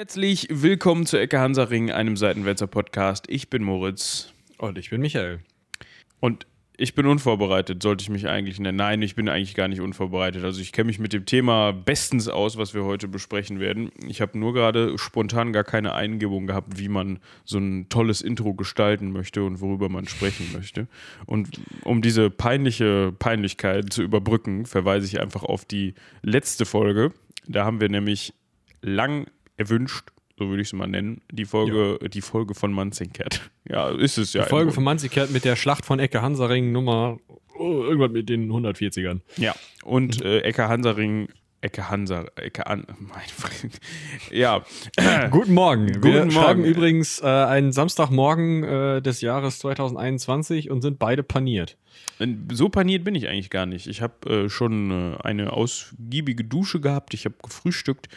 Herzlich willkommen zu Ecke Hansaring, einem Seitenwälzer Podcast. Ich bin Moritz. Und ich bin Michael. Und ich bin unvorbereitet, sollte ich mich eigentlich nennen. Nein, ich bin eigentlich gar nicht unvorbereitet. Also ich kenne mich mit dem Thema bestens aus, was wir heute besprechen werden. Ich habe nur gerade spontan gar keine Eingebung gehabt, wie man so ein tolles Intro gestalten möchte und worüber man sprechen möchte. Und um diese peinliche Peinlichkeit zu überbrücken, verweise ich einfach auf die letzte Folge. Da haben wir nämlich lang erwünscht, so würde ich es mal nennen, die Folge, ja. die Folge von Manzinkert. Ja, ist es ja. Die Folge von Manzinkert mit der Schlacht von Ecke Hansaring Nummer oh, irgendwas mit den 140ern. Ja, und äh, Ecke Hansaring Ecke Hansa, Ecke an, mein Freund. Ja. Guten Morgen. Guten Wir Morgen. schreiben übrigens äh, einen Samstagmorgen äh, des Jahres 2021 und sind beide paniert. So paniert bin ich eigentlich gar nicht. Ich habe äh, schon äh, eine ausgiebige Dusche gehabt. Ich habe gefrühstückt.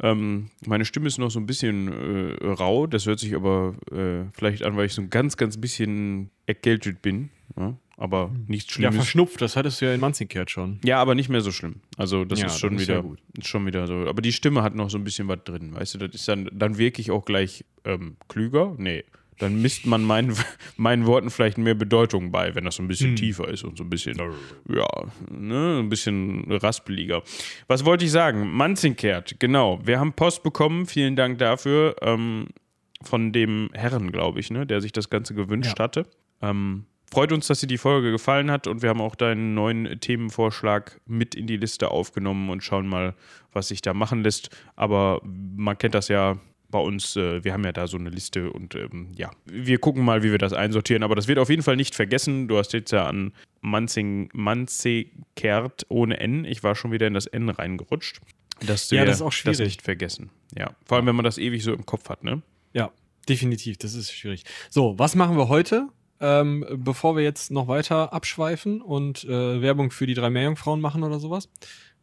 Ähm, meine Stimme ist noch so ein bisschen äh, rau. Das hört sich aber äh, vielleicht an, weil ich so ein ganz, ganz bisschen erkältet bin. Ja? Aber hm. nichts Schlimmes. Ja, verschnupft, das hattest du ja in Manzingkehrt schon. Ja, aber nicht mehr so schlimm. Also das ja, ist schon wieder, ist schon wieder so. Aber die Stimme hat noch so ein bisschen was drin, weißt du? Das ist dann, dann wirklich auch gleich ähm, klüger. Nee, dann misst man meinen, meinen Worten vielleicht mehr Bedeutung bei, wenn das so ein bisschen hm. tiefer ist und so ein bisschen, ja, ne, ein bisschen raspeliger. Was wollte ich sagen? Manzingkehrt, genau. Wir haben Post bekommen, vielen Dank dafür, ähm, von dem Herren, glaube ich, ne, der sich das Ganze gewünscht ja. hatte. Ähm, freut uns, dass dir die Folge gefallen hat und wir haben auch deinen neuen Themenvorschlag mit in die Liste aufgenommen und schauen mal, was sich da machen lässt. Aber man kennt das ja bei uns, äh, wir haben ja da so eine Liste und ähm, ja, wir gucken mal, wie wir das einsortieren. Aber das wird auf jeden Fall nicht vergessen. Du hast jetzt ja an Manzing, Manzekert ohne N. Ich war schon wieder in das N reingerutscht. Das ja, das ist auch schwierig. Das nicht vergessen. Ja, vor allem, wenn man das ewig so im Kopf hat, ne? Ja, definitiv. Das ist schwierig. So, was machen wir heute? Ähm, bevor wir jetzt noch weiter abschweifen und äh, Werbung für die drei Meerjungfrauen machen oder sowas.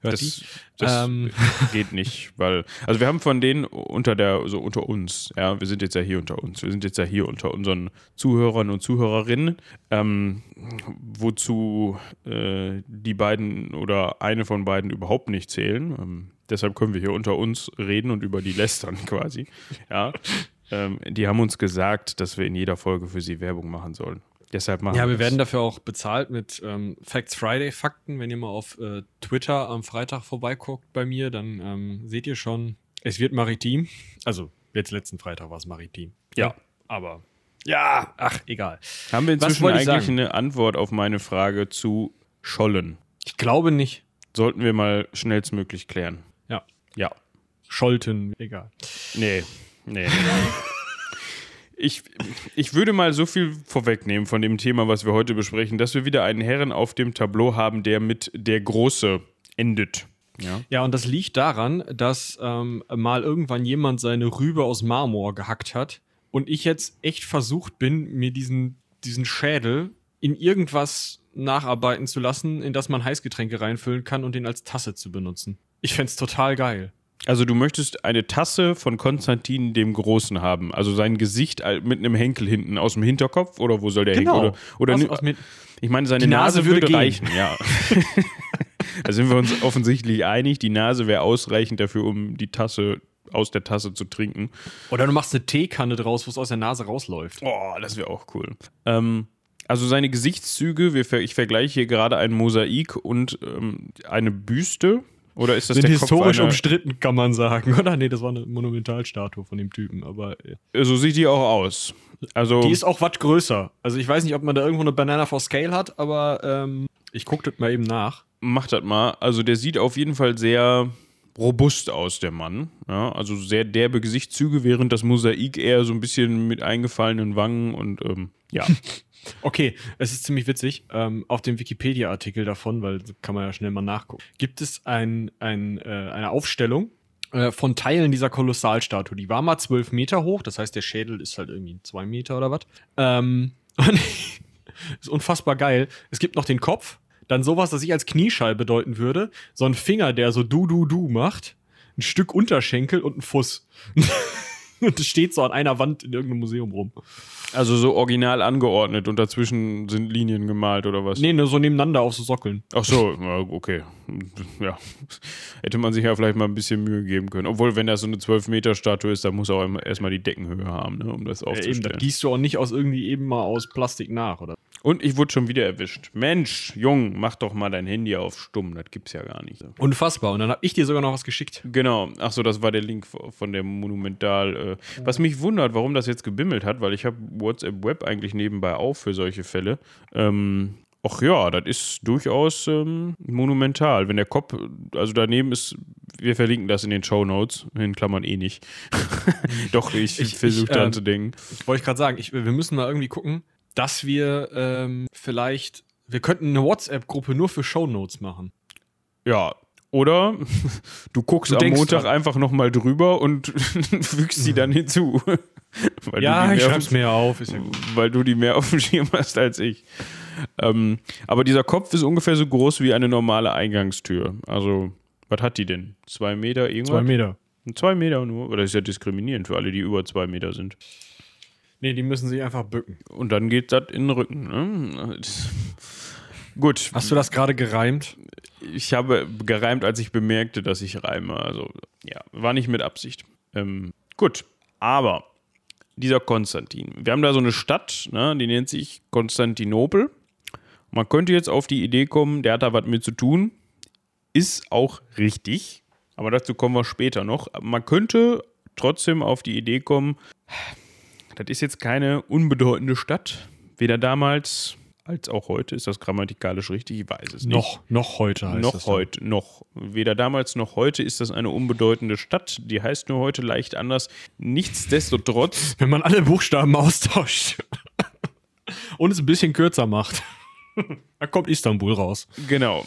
Hört das, das ähm. geht nicht, weil, also wir haben von denen unter der, so unter uns, ja, wir sind jetzt ja hier unter uns, wir sind jetzt ja hier unter unseren Zuhörern und Zuhörerinnen, ähm, wozu äh, die beiden oder eine von beiden überhaupt nicht zählen. Ähm, deshalb können wir hier unter uns reden und über die lästern quasi. Ja. Ähm, die haben uns gesagt, dass wir in jeder Folge für sie Werbung machen sollen. Deshalb machen ja, wir werden dafür auch bezahlt mit ähm, Facts Friday Fakten. Wenn ihr mal auf äh, Twitter am Freitag vorbeiguckt bei mir, dann ähm, seht ihr schon, es wird maritim. Also jetzt letzten Freitag war es maritim. Ja, ja, aber ja, ach egal. Haben wir inzwischen eigentlich sagen? eine Antwort auf meine Frage zu Schollen? Ich glaube nicht. Sollten wir mal schnellstmöglich klären. Ja. Ja. Scholten, egal. Nee, Nee. Ich, ich würde mal so viel vorwegnehmen von dem Thema, was wir heute besprechen, dass wir wieder einen Herren auf dem Tableau haben, der mit der Große endet. Ja, ja und das liegt daran, dass ähm, mal irgendwann jemand seine Rübe aus Marmor gehackt hat und ich jetzt echt versucht bin, mir diesen, diesen Schädel in irgendwas nacharbeiten zu lassen, in das man Heißgetränke reinfüllen kann und den als Tasse zu benutzen. Ich fände es total geil. Also du möchtest eine Tasse von Konstantin dem Großen haben, also sein Gesicht mit einem Henkel hinten aus dem Hinterkopf oder wo soll der genau. Henkel? Oder, oder aus, aus ich meine, seine Nase, Nase, würde, würde reichen, ja. da sind wir uns offensichtlich einig. Die Nase wäre ausreichend dafür, um die Tasse aus der Tasse zu trinken. Oder du machst eine Teekanne draus, wo es aus der Nase rausläuft. Oh, das wäre auch cool. Ähm, also seine Gesichtszüge, ich vergleiche hier gerade ein Mosaik und ähm, eine Büste oder ist das sind der historisch Kopf umstritten, kann man sagen, oder? Nee, das war eine Monumentalstatue von dem Typen, aber. So sieht die auch aus. Also die ist auch was größer. Also ich weiß nicht, ob man da irgendwo eine Banana for Scale hat, aber ähm, ich gucke das mal eben nach. Macht das mal. Also der sieht auf jeden Fall sehr robust aus, der Mann. Ja, also sehr derbe Gesichtszüge, während das Mosaik eher so ein bisschen mit eingefallenen Wangen und ähm, ja. Okay, es ist ziemlich witzig. Ähm, auf dem Wikipedia-Artikel davon, weil kann man ja schnell mal nachgucken, gibt es ein, ein, äh, eine Aufstellung äh, von Teilen dieser Kolossalstatue. Die war mal zwölf Meter hoch, das heißt, der Schädel ist halt irgendwie zwei Meter oder was. Ähm, ist unfassbar geil. Es gibt noch den Kopf, dann sowas, das ich als Knieschall bedeuten würde. So ein Finger, der so du, du, du macht. Ein Stück Unterschenkel und ein Fuß. Und es steht so an einer Wand in irgendeinem Museum rum. Also so original angeordnet und dazwischen sind Linien gemalt oder was? Nee, nur so nebeneinander auf so Sockeln. Ach so, okay. Ja. Hätte man sich ja vielleicht mal ein bisschen Mühe geben können. Obwohl, wenn das so eine 12-Meter-Statue ist, dann muss auch erstmal die Deckenhöhe haben, ne, um das aufzustellen. Ja, eben, das gießt du auch nicht aus irgendwie eben mal aus Plastik nach, oder? Und ich wurde schon wieder erwischt. Mensch, Jung, mach doch mal dein Handy auf stumm. Das gibt's ja gar nicht. Unfassbar. Und dann habe ich dir sogar noch was geschickt. Genau. Ach so, das war der Link von der Monumental. Äh, was mich wundert, warum das jetzt gebimmelt hat, weil ich habe WhatsApp Web eigentlich nebenbei auf für solche Fälle. Ähm, Ach ja, das ist durchaus ähm, monumental. Wenn der Kopf, also daneben ist, wir verlinken das in den Show Notes, in Klammern eh nicht. Doch, ich, ich versuche daran äh, zu denken. Wollte ich gerade sagen, ich, wir müssen mal irgendwie gucken, dass wir ähm, vielleicht, wir könnten eine WhatsApp-Gruppe nur für Shownotes machen. Ja, oder du guckst du am Montag dran. einfach nochmal drüber und fügst sie dann hinzu. ja, ich schreib's mir auf, ist ja. Weil du die mehr auf dem Schirm hast als ich. Ähm, aber dieser Kopf ist ungefähr so groß wie eine normale Eingangstür. Also, was hat die denn? Zwei Meter irgendwas? Zwei Meter. Zwei Meter nur? Oder ist ja diskriminierend für alle, die über zwei Meter sind. Nee, die müssen sich einfach bücken. Und dann geht das in den Rücken. Ne? Gut. Hast du das gerade gereimt? Ich habe gereimt, als ich bemerkte, dass ich reime. Also, ja, war nicht mit Absicht. Ähm, gut. Aber dieser Konstantin. Wir haben da so eine Stadt, ne, die nennt sich Konstantinopel. Man könnte jetzt auf die Idee kommen, der hat da was mit zu tun. Ist auch richtig. Aber dazu kommen wir später noch. Man könnte trotzdem auf die Idee kommen, das ist jetzt keine unbedeutende Stadt. Weder damals als auch heute. Ist das grammatikalisch richtig? Ich weiß es nicht. Noch, noch heute heißt Noch das heute, dann. noch. Weder damals noch heute ist das eine unbedeutende Stadt. Die heißt nur heute leicht anders. Nichtsdestotrotz. Wenn man alle Buchstaben austauscht und es ein bisschen kürzer macht. da kommt Istanbul raus. Genau.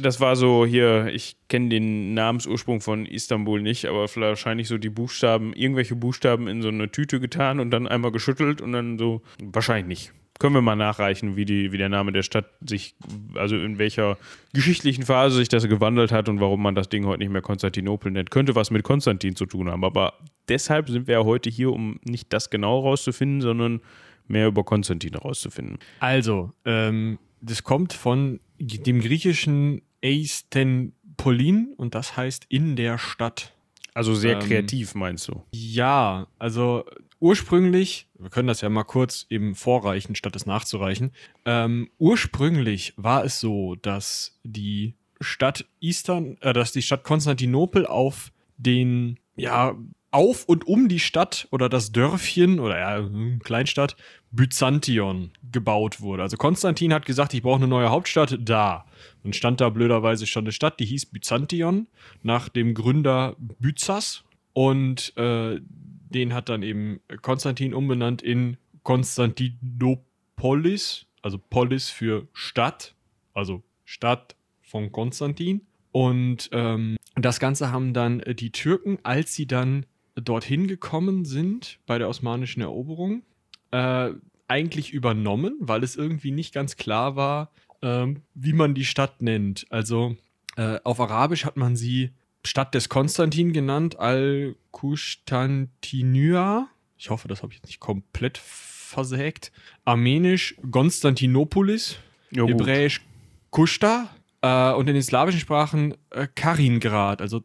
Das war so hier, ich kenne den Namensursprung von Istanbul nicht, aber wahrscheinlich so die Buchstaben, irgendwelche Buchstaben in so eine Tüte getan und dann einmal geschüttelt und dann so, wahrscheinlich nicht. Können wir mal nachreichen, wie, die, wie der Name der Stadt sich, also in welcher geschichtlichen Phase sich das gewandelt hat und warum man das Ding heute nicht mehr Konstantinopel nennt. Könnte was mit Konstantin zu tun haben, aber deshalb sind wir ja heute hier, um nicht das genau rauszufinden, sondern mehr über Konstantin herauszufinden. Also, ähm, das kommt von dem griechischen Eistenpolin und das heißt in der Stadt. Also sehr ähm, kreativ, meinst du? Ja, also ursprünglich, wir können das ja mal kurz eben vorreichen, statt es nachzureichen. Ähm, ursprünglich war es so, dass die Stadt Eastern, äh, dass die Stadt Konstantinopel auf den ja auf und um die Stadt oder das Dörfchen oder ja, Kleinstadt Byzantion gebaut wurde. Also Konstantin hat gesagt, ich brauche eine neue Hauptstadt da. Und stand da blöderweise schon eine Stadt, die hieß Byzantion, nach dem Gründer Byzas. Und äh, den hat dann eben Konstantin umbenannt in Konstantinopolis, also Polis für Stadt, also Stadt von Konstantin. Und ähm, das Ganze haben dann die Türken, als sie dann dorthin gekommen sind bei der osmanischen Eroberung, äh, eigentlich übernommen, weil es irgendwie nicht ganz klar war, äh, wie man die Stadt nennt. Also äh, auf Arabisch hat man sie Stadt des Konstantin genannt, Al-Kustantinua. Ich hoffe, das habe ich jetzt nicht komplett versägt. Armenisch Konstantinopolis, ja, Hebräisch Kushta äh, und in den slawischen Sprachen äh, Karingrad, also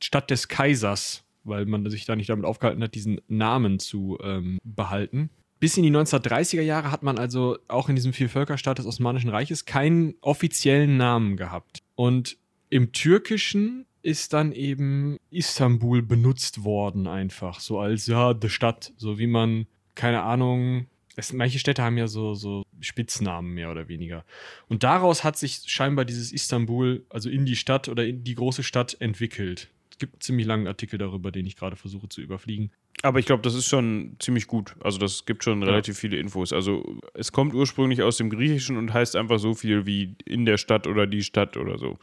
Stadt des Kaisers weil man sich da nicht damit aufgehalten hat, diesen Namen zu ähm, behalten. Bis in die 1930er Jahre hat man also auch in diesem Vielvölkerstaat des Osmanischen Reiches keinen offiziellen Namen gehabt. Und im Türkischen ist dann eben Istanbul benutzt worden, einfach so als ja, die Stadt, so wie man, keine Ahnung, es, manche Städte haben ja so, so Spitznamen mehr oder weniger. Und daraus hat sich scheinbar dieses Istanbul, also in die Stadt oder in die große Stadt entwickelt. Es gibt einen ziemlich langen Artikel darüber, den ich gerade versuche zu überfliegen. Aber ich glaube, das ist schon ziemlich gut. Also das gibt schon ja. relativ viele Infos. Also es kommt ursprünglich aus dem Griechischen und heißt einfach so viel wie in der Stadt oder die Stadt oder so.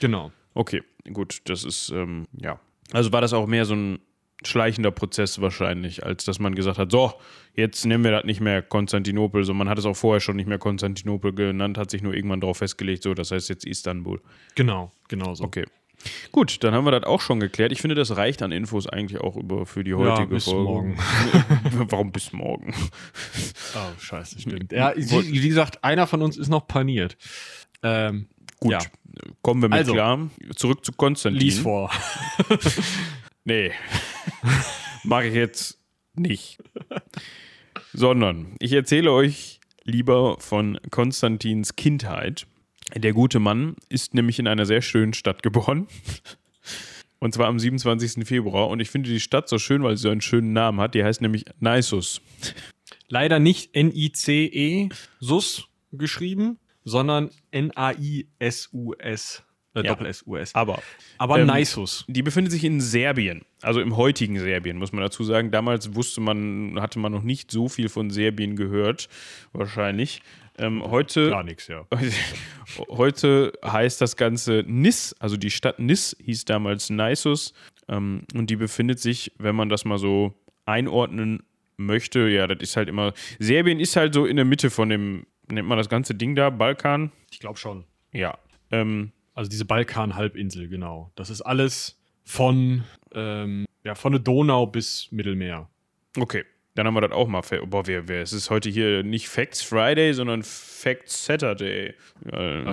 Genau. Okay, gut. Das ist, ähm, ja. Also war das auch mehr so ein schleichender Prozess wahrscheinlich, als dass man gesagt hat, so, jetzt nennen wir das nicht mehr Konstantinopel, so man hat es auch vorher schon nicht mehr Konstantinopel genannt, hat sich nur irgendwann darauf festgelegt, so, das heißt jetzt Istanbul. Genau, genau so. Okay. Gut, dann haben wir das auch schon geklärt. Ich finde, das reicht an Infos eigentlich auch über für die heutige ja, bis Folge. Morgen. Warum bis morgen? Oh, scheiße, stimmt. Ja, wie gesagt, einer von uns ist noch paniert. Ähm, Gut, ja. kommen wir mit also, klar. Zurück zu Konstantin. Lies vor. nee, mache ich jetzt nicht. Sondern ich erzähle euch lieber von Konstantins Kindheit. Der gute Mann ist nämlich in einer sehr schönen Stadt geboren. Und zwar am 27. Februar. Und ich finde die Stadt so schön, weil sie so einen schönen Namen hat. Die heißt nämlich Naissus. Leider nicht N-I-C-E-Sus geschrieben, sondern N-A-I-S-U-S. Äh, ja, Doppel-S-U-S. Aber, aber ähm, Naissus. Die befindet sich in Serbien, also im heutigen Serbien, muss man dazu sagen. Damals wusste man, hatte man noch nicht so viel von Serbien gehört, wahrscheinlich. Ähm, heute, Gar nichts, ja. Heute heißt das Ganze Nis, also die Stadt Nis hieß damals Naissus. Ähm, und die befindet sich, wenn man das mal so einordnen möchte, ja, das ist halt immer. Serbien ist halt so in der Mitte von dem, nennt man das ganze Ding da, Balkan? Ich glaube schon. Ja. Ähm, also diese Balkan-Halbinsel, genau. Das ist alles von, ähm, ja, von der Donau bis Mittelmeer. Okay. Dann haben wir das auch mal. Boah, wer, wer, es ist heute hier nicht Facts Friday, sondern Facts Saturday. Äh?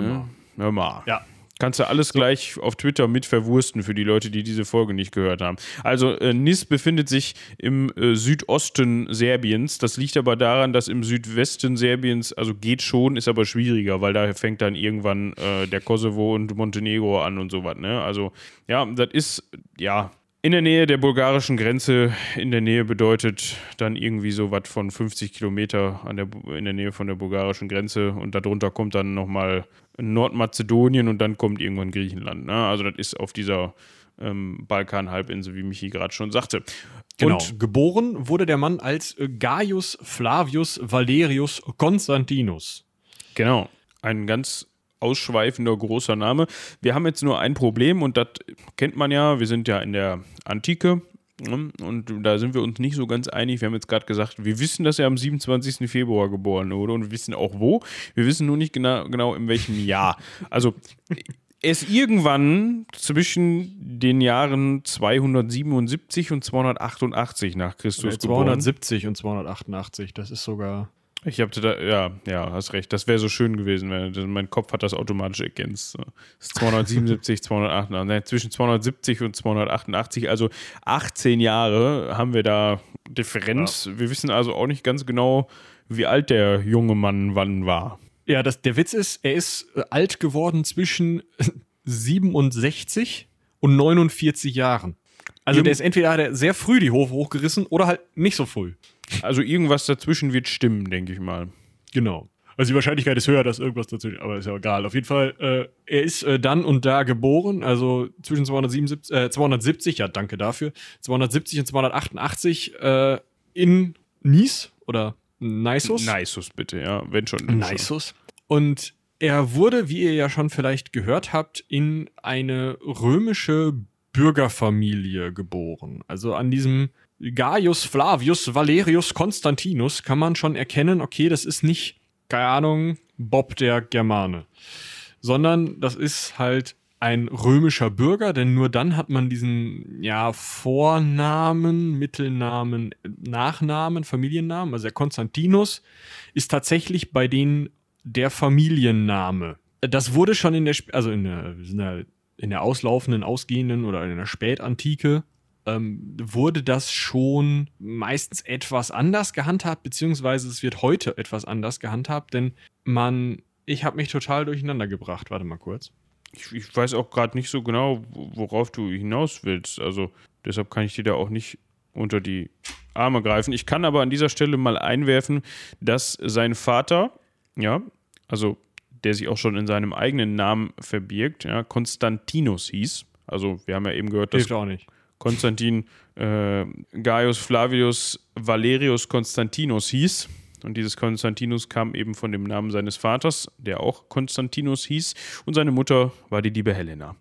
Hör mal. Ja. Kannst du alles gleich auf Twitter mit verwursten für die Leute, die diese Folge nicht gehört haben. Also äh, Nis befindet sich im äh, Südosten Serbiens. Das liegt aber daran, dass im Südwesten Serbiens, also geht schon, ist aber schwieriger, weil da fängt dann irgendwann äh, der Kosovo und Montenegro an und sowas. Ne? Also ja, das ist, ja, in der Nähe der bulgarischen Grenze, in der Nähe bedeutet dann irgendwie so was von 50 Kilometer an der, in der Nähe von der bulgarischen Grenze und darunter kommt dann nochmal Nordmazedonien und dann kommt irgendwann Griechenland. Ne? Also das ist auf dieser ähm, Balkanhalbinsel, wie Michi gerade schon sagte. Genau. Und geboren wurde der Mann als Gaius Flavius Valerius Constantinus. Genau. Ein ganz ausschweifender großer Name. Wir haben jetzt nur ein Problem und das kennt man ja. Wir sind ja in der Antike? Und da sind wir uns nicht so ganz einig. Wir haben jetzt gerade gesagt, wir wissen, dass er am 27. Februar geboren wurde und wir wissen auch wo. Wir wissen nur nicht genau, genau in welchem Jahr. Also er ist irgendwann zwischen den Jahren 277 und 288 nach Christus 270 geboren. und 288, das ist sogar ich habe da, ja, ja, hast recht. Das wäre so schön gewesen, wenn mein Kopf hat das automatisch ergänzt. Das ist 277, 288, ne, zwischen 270 und 288, also 18 Jahre haben wir da Differenz. Ja. Wir wissen also auch nicht ganz genau, wie alt der junge Mann wann war. Ja, das, der Witz ist, er ist äh, alt geworden zwischen 67 und 49 Jahren. Also der ist entweder hat er sehr früh die Hofe hochgerissen oder halt nicht so früh. Also irgendwas dazwischen wird stimmen, denke ich mal. Genau. Also die Wahrscheinlichkeit ist höher, dass irgendwas dazwischen, aber ist ja egal. Auf jeden Fall, äh, er ist äh, dann und da geboren, also zwischen 277, äh, 270, ja, danke dafür, 270 und 288 äh, in Nice oder Nisus. Nisus, bitte, ja, wenn schon. Nisus. Und er wurde, wie ihr ja schon vielleicht gehört habt, in eine römische Bürgerfamilie geboren. Also an diesem Gaius Flavius Valerius Constantinus kann man schon erkennen, okay, das ist nicht, keine Ahnung, Bob der Germane, sondern das ist halt ein römischer Bürger, denn nur dann hat man diesen ja Vornamen, Mittelnamen, Nachnamen, Familiennamen. Also der Konstantinus ist tatsächlich bei denen der Familienname. Das wurde schon in der, also in der, in der auslaufenden, ausgehenden oder in der Spätantike ähm, wurde das schon meistens etwas anders gehandhabt, beziehungsweise es wird heute etwas anders gehandhabt, denn man, ich habe mich total durcheinander gebracht. Warte mal kurz. Ich, ich weiß auch gerade nicht so genau, worauf du hinaus willst. Also deshalb kann ich dir da auch nicht unter die Arme greifen. Ich kann aber an dieser Stelle mal einwerfen, dass sein Vater, ja, also der sich auch schon in seinem eigenen Namen verbirgt, ja, Konstantinus hieß. Also wir haben ja eben gehört, dass auch nicht. Konstantin äh, Gaius Flavius Valerius Konstantinus hieß. Und dieses Konstantinus kam eben von dem Namen seines Vaters, der auch Konstantinus hieß. Und seine Mutter war die liebe Helena.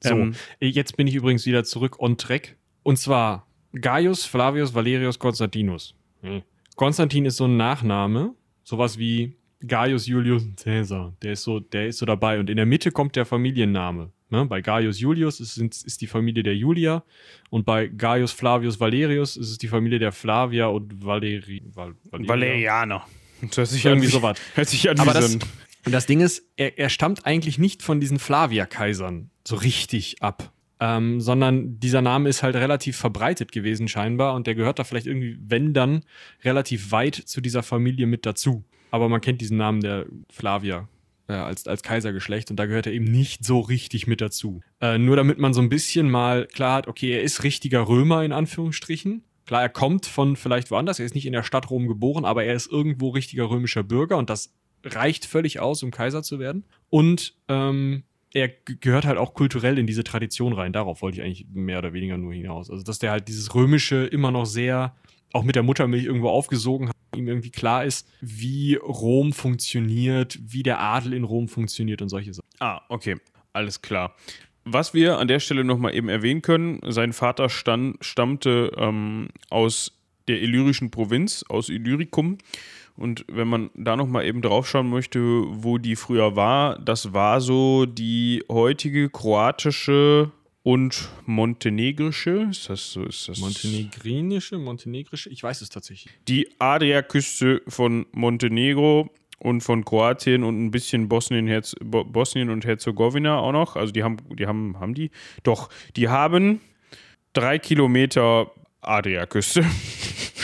So, ähm, jetzt bin ich übrigens wieder zurück on track. Und zwar Gaius Flavius Valerius Konstantinus. Hm. Konstantin ist so ein Nachname, sowas wie Gaius Julius Caesar. Der ist so, der ist so dabei. Und in der Mitte kommt der Familienname Ne? Bei Gaius Julius ist, ist die Familie der Julia und bei Gaius Flavius Valerius ist es die Familie der Flavia und Valeri, Val, Valerianer. Das hört sich irgendwie sowas. Hört sich an Aber das, und das Ding ist, er, er stammt eigentlich nicht von diesen Flavia-Kaisern so richtig ab. Ähm, sondern dieser Name ist halt relativ verbreitet gewesen scheinbar und der gehört da vielleicht irgendwie, wenn dann, relativ weit zu dieser Familie mit dazu. Aber man kennt diesen Namen der Flavia äh, als, als Kaisergeschlecht und da gehört er eben nicht so richtig mit dazu. Äh, nur damit man so ein bisschen mal klar hat, okay, er ist richtiger Römer in Anführungsstrichen. Klar, er kommt von vielleicht woanders, er ist nicht in der Stadt Rom geboren, aber er ist irgendwo richtiger römischer Bürger und das reicht völlig aus, um Kaiser zu werden. Und ähm, er gehört halt auch kulturell in diese Tradition rein. Darauf wollte ich eigentlich mehr oder weniger nur hinaus. Also, dass der halt dieses Römische immer noch sehr, auch mit der Muttermilch irgendwo aufgesogen hat, ihm irgendwie klar ist, wie Rom funktioniert, wie der Adel in Rom funktioniert und solche Sachen. Ah, okay. Alles klar. Was wir an der Stelle nochmal eben erwähnen können, sein Vater stand, stammte ähm, aus der illyrischen Provinz, aus Illyricum und wenn man da nochmal eben drauf schauen möchte, wo die früher war, das war so die heutige kroatische und montenegrische, ist das so? Ist das Montenegrinische, montenegrische? Ich weiß es tatsächlich. Die Adriaküste von Montenegro und von Kroatien und ein bisschen Bosnien, Herz, Bosnien und Herzegowina auch noch. Also die haben, die haben, haben die? Doch, die haben drei Kilometer Adriaküste.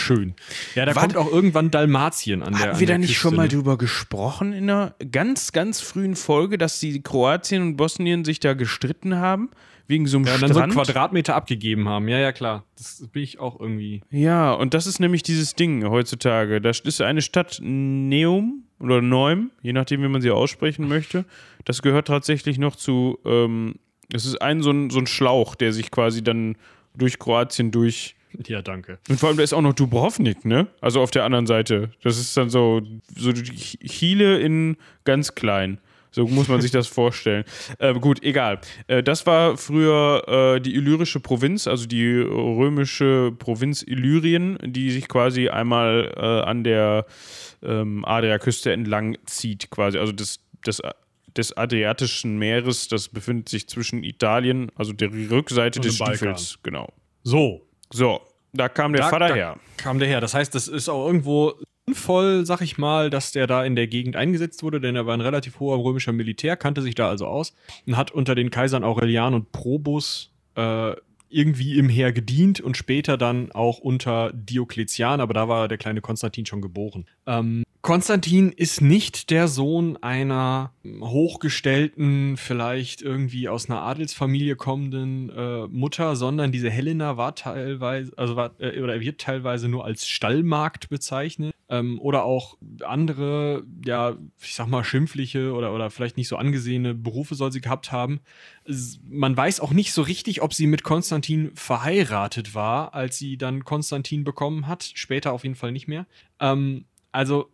schön. Ja, da Was? kommt auch irgendwann Dalmatien an der Hatten wir da nicht Küste, schon mal ne? drüber gesprochen in einer ganz, ganz frühen Folge, dass die Kroatien und Bosnien sich da gestritten haben? Wegen so einem ja, Strand? dann so einen Quadratmeter abgegeben haben. Ja, ja, klar. Das bin ich auch irgendwie. Ja, und das ist nämlich dieses Ding heutzutage. Da ist eine Stadt Neum oder Neum, je nachdem, wie man sie aussprechen möchte. Das gehört tatsächlich noch zu. Ähm, es ist ein so, ein so ein Schlauch, der sich quasi dann durch Kroatien durch ja, danke. Und vor allem, da ist auch noch Dubrovnik, ne? Also auf der anderen Seite. Das ist dann so, so Chile in ganz klein. So muss man sich das vorstellen. Äh, gut, egal. Äh, das war früher äh, die illyrische Provinz, also die römische Provinz Illyrien, die sich quasi einmal äh, an der ähm, Adriaküste entlang zieht, quasi. Also das, das des Adriatischen Meeres, das befindet sich zwischen Italien, also der Rückseite des Stiefels, genau. So, so, da kam der da, Vater da her. Kam der her. Das heißt, das ist auch irgendwo sinnvoll, sag ich mal, dass der da in der Gegend eingesetzt wurde, denn er war ein relativ hoher römischer Militär, kannte sich da also aus und hat unter den Kaisern Aurelian und Probus äh, irgendwie im Heer gedient und später dann auch unter Diokletian, aber da war der kleine Konstantin schon geboren. Ähm, Konstantin ist nicht der Sohn einer hochgestellten, vielleicht irgendwie aus einer Adelsfamilie kommenden äh, Mutter, sondern diese Helena war teilweise, also war, äh, oder wird teilweise nur als Stallmarkt bezeichnet. Ähm, oder auch andere, ja, ich sag mal, schimpfliche oder, oder vielleicht nicht so angesehene Berufe soll sie gehabt haben. Man weiß auch nicht so richtig, ob sie mit Konstantin verheiratet war, als sie dann Konstantin bekommen hat. Später auf jeden Fall nicht mehr. Ähm, also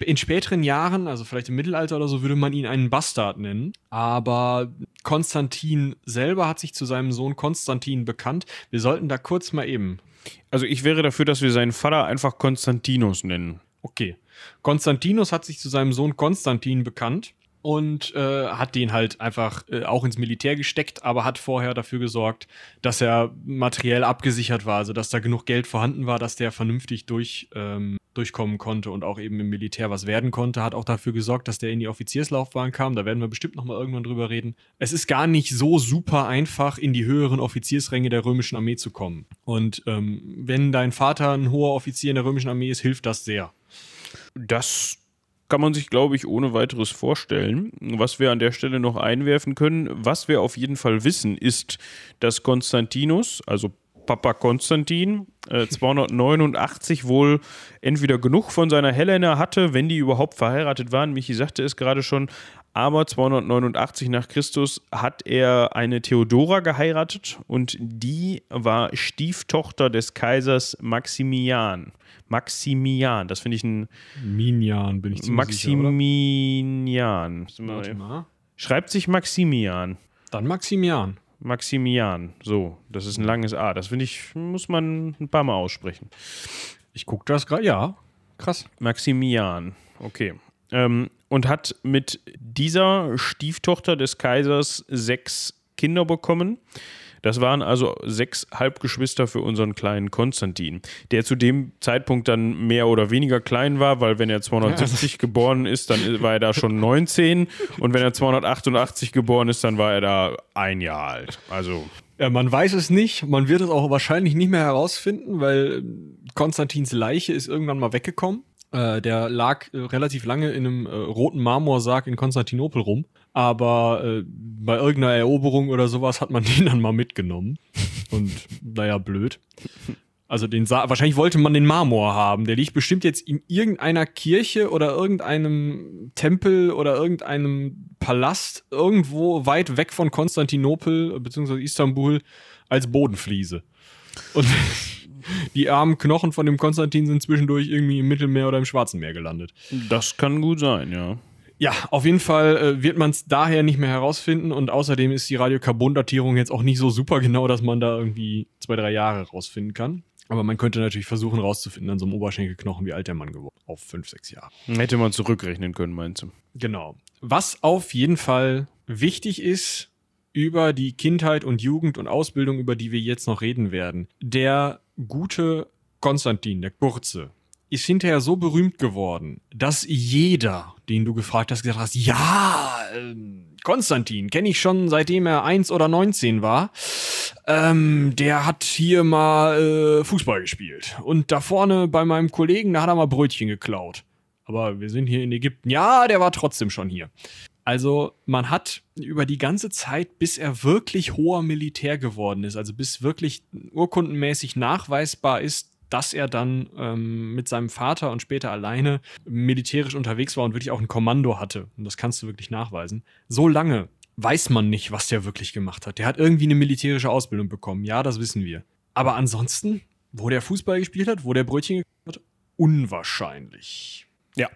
in späteren Jahren, also vielleicht im Mittelalter oder so, würde man ihn einen Bastard nennen. Aber Konstantin selber hat sich zu seinem Sohn Konstantin bekannt. Wir sollten da kurz mal eben. Also ich wäre dafür, dass wir seinen Vater einfach Konstantinus nennen. Okay. Konstantinus hat sich zu seinem Sohn Konstantin bekannt und äh, hat den halt einfach äh, auch ins Militär gesteckt, aber hat vorher dafür gesorgt, dass er materiell abgesichert war, also dass da genug Geld vorhanden war, dass der vernünftig durch, ähm, durchkommen konnte und auch eben im Militär was werden konnte, hat auch dafür gesorgt, dass der in die Offizierslaufbahn kam. Da werden wir bestimmt noch mal irgendwann drüber reden. Es ist gar nicht so super einfach, in die höheren Offiziersränge der römischen Armee zu kommen. Und ähm, wenn dein Vater ein hoher Offizier in der römischen Armee ist, hilft das sehr. Das kann man sich, glaube ich, ohne weiteres vorstellen. Was wir an der Stelle noch einwerfen können, was wir auf jeden Fall wissen, ist, dass Konstantinus, also Papa Konstantin, äh, 289 wohl entweder genug von seiner Helena hatte, wenn die überhaupt verheiratet waren. Michi sagte es gerade schon, aber 289 nach Christus hat er eine Theodora geheiratet und die war Stieftochter des Kaisers Maximian. Maximian, das finde ich ein. Minian, bin ich ziemlich Maximinian. sicher. Maximian. Schreibt sich Maximian. Dann Maximian. Maximian. So, das ist ein langes A. Das finde ich, muss man ein paar Mal aussprechen. Ich gucke das gerade, ja. Krass. Maximian. Okay. Ähm, und hat mit dieser Stieftochter des Kaisers sechs Kinder bekommen. Das waren also sechs Halbgeschwister für unseren kleinen Konstantin, der zu dem Zeitpunkt dann mehr oder weniger klein war, weil wenn er 270 ja. geboren ist, dann war er da schon 19 und wenn er 288 geboren ist, dann war er da ein Jahr alt. Also ja, man weiß es nicht. Man wird es auch wahrscheinlich nicht mehr herausfinden, weil Konstantins Leiche ist irgendwann mal weggekommen. Äh, der lag äh, relativ lange in einem äh, roten Marmorsarg in Konstantinopel rum. Aber äh, bei irgendeiner Eroberung oder sowas hat man den dann mal mitgenommen. Und naja, blöd. Also den Sa wahrscheinlich wollte man den Marmor haben. Der liegt bestimmt jetzt in irgendeiner Kirche oder irgendeinem Tempel oder irgendeinem Palast irgendwo weit weg von Konstantinopel bzw. Istanbul als Bodenfliese. Und die armen Knochen von dem Konstantin sind zwischendurch irgendwie im Mittelmeer oder im Schwarzen Meer gelandet. Das kann gut sein, ja. Ja, auf jeden Fall äh, wird man es daher nicht mehr herausfinden und außerdem ist die Radiokarbondatierung jetzt auch nicht so super genau, dass man da irgendwie zwei, drei Jahre rausfinden kann. Aber man könnte natürlich versuchen rauszufinden an so einem Oberschenkelknochen, wie alt der Mann geworden auf fünf, sechs Jahre. Hätte man zurückrechnen können, meinst du? Genau. Was auf jeden Fall wichtig ist über die Kindheit und Jugend und Ausbildung, über die wir jetzt noch reden werden. Der gute Konstantin, der Kurze, ist hinterher so berühmt geworden, dass jeder, den du gefragt hast, gesagt hast, ja, äh, Konstantin kenne ich schon seitdem er eins oder neunzehn war. Ähm, der hat hier mal äh, Fußball gespielt. Und da vorne bei meinem Kollegen, da hat er mal Brötchen geklaut. Aber wir sind hier in Ägypten. Ja, der war trotzdem schon hier. Also man hat über die ganze Zeit, bis er wirklich hoher Militär geworden ist, also bis wirklich urkundenmäßig nachweisbar ist, dass er dann ähm, mit seinem Vater und später alleine militärisch unterwegs war und wirklich auch ein Kommando hatte. Und das kannst du wirklich nachweisen. So lange weiß man nicht, was der wirklich gemacht hat. Der hat irgendwie eine militärische Ausbildung bekommen. Ja, das wissen wir. Aber ansonsten, wo der Fußball gespielt hat, wo der Brötchen gekauft hat, unwahrscheinlich. Ja,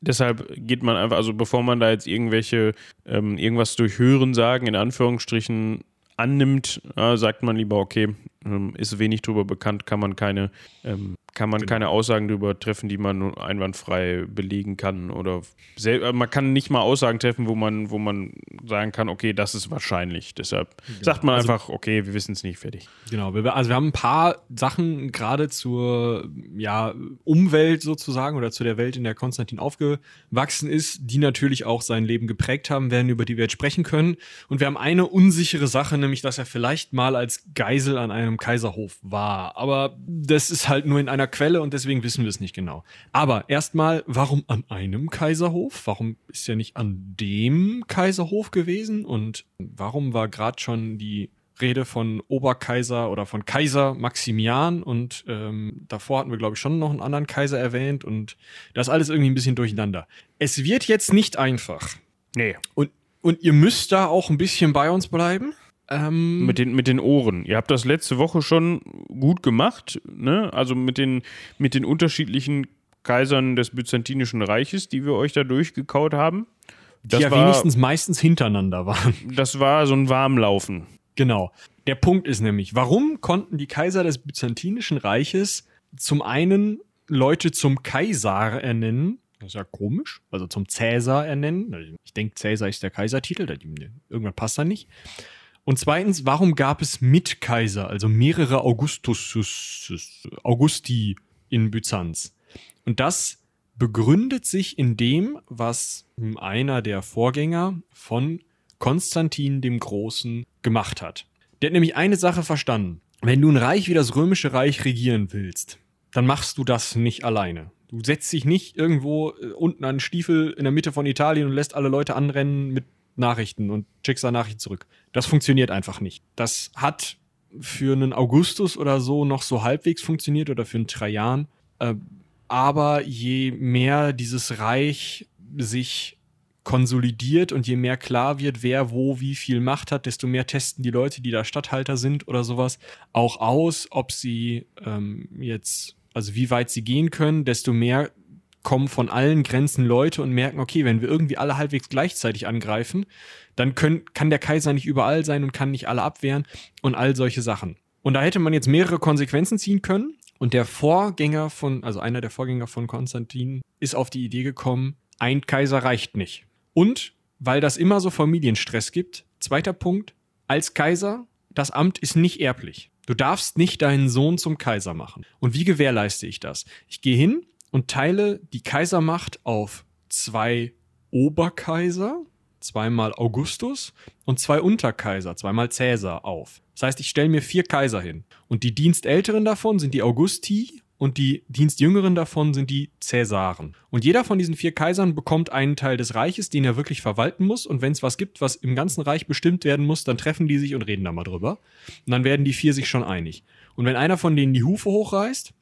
Deshalb geht man einfach, also bevor man da jetzt irgendwelche, ähm, irgendwas durch Hören sagen, in Anführungsstrichen, annimmt, äh, sagt man lieber, okay, ähm, ist wenig darüber bekannt, kann man keine ähm, kann man genau. keine Aussagen darüber treffen, die man einwandfrei belegen kann. Oder äh, man kann nicht mal Aussagen treffen, wo man, wo man sagen kann, okay, das ist wahrscheinlich. Deshalb genau. sagt man also, einfach, okay, wir wissen es nicht, fertig. Genau, also wir haben ein paar Sachen gerade zur ja, Umwelt sozusagen oder zu der Welt, in der Konstantin aufgewachsen ist, die natürlich auch sein Leben geprägt haben werden, über die wir jetzt sprechen können. Und wir haben eine unsichere Sache, nämlich, dass er vielleicht mal als Geisel an einem Kaiserhof war. Aber das ist halt nur in einer Quelle und deswegen wissen wir es nicht genau. Aber erstmal, warum an einem Kaiserhof? Warum ist er nicht an dem Kaiserhof gewesen? Und warum war gerade schon die Rede von Oberkaiser oder von Kaiser Maximian und ähm, davor hatten wir, glaube ich, schon noch einen anderen Kaiser erwähnt und das alles irgendwie ein bisschen durcheinander. Es wird jetzt nicht einfach. Nee. Und, und ihr müsst da auch ein bisschen bei uns bleiben. Ähm, mit, den, mit den Ohren. Ihr habt das letzte Woche schon gut gemacht, ne? Also mit den, mit den unterschiedlichen Kaisern des Byzantinischen Reiches, die wir euch da durchgekaut haben. Das die ja war, wenigstens meistens hintereinander waren. Das war so ein Warmlaufen. Genau. Der Punkt ist nämlich, warum konnten die Kaiser des Byzantinischen Reiches zum einen Leute zum Kaiser ernennen, das ist ja komisch, also zum Cäsar ernennen. Ich denke, Cäsar ist der Kaisertitel, irgendwann passt er nicht. Und zweitens, warum gab es Mitkaiser, also mehrere Augustus, Augusti in Byzanz? Und das begründet sich in dem, was einer der Vorgänger von Konstantin dem Großen gemacht hat. Der hat nämlich eine Sache verstanden. Wenn du ein Reich wie das römische Reich regieren willst, dann machst du das nicht alleine. Du setzt dich nicht irgendwo äh, unten an den Stiefel in der Mitte von Italien und lässt alle Leute anrennen mit Nachrichten und schickst da Nachrichten zurück. Das funktioniert einfach nicht. Das hat für einen Augustus oder so noch so halbwegs funktioniert oder für einen Trajan. Äh, aber je mehr dieses Reich sich konsolidiert und je mehr klar wird, wer wo wie viel Macht hat, desto mehr testen die Leute, die da Statthalter sind oder sowas, auch aus, ob sie ähm, jetzt, also wie weit sie gehen können, desto mehr kommen von allen Grenzen Leute und merken, okay, wenn wir irgendwie alle halbwegs gleichzeitig angreifen, dann können, kann der Kaiser nicht überall sein und kann nicht alle abwehren und all solche Sachen. Und da hätte man jetzt mehrere Konsequenzen ziehen können. Und der Vorgänger von, also einer der Vorgänger von Konstantin, ist auf die Idee gekommen, ein Kaiser reicht nicht. Und weil das immer so Familienstress gibt, zweiter Punkt, als Kaiser, das Amt ist nicht erblich. Du darfst nicht deinen Sohn zum Kaiser machen. Und wie gewährleiste ich das? Ich gehe hin und teile die Kaisermacht auf zwei Oberkaiser, zweimal Augustus und zwei Unterkaiser, zweimal Cäsar auf. Das heißt, ich stelle mir vier Kaiser hin. Und die Dienstälteren davon sind die Augusti und die Dienstjüngeren davon sind die Cäsaren. Und jeder von diesen vier Kaisern bekommt einen Teil des Reiches, den er wirklich verwalten muss. Und wenn es was gibt, was im ganzen Reich bestimmt werden muss, dann treffen die sich und reden da mal drüber. Und dann werden die vier sich schon einig. Und wenn einer von denen die Hufe hochreißt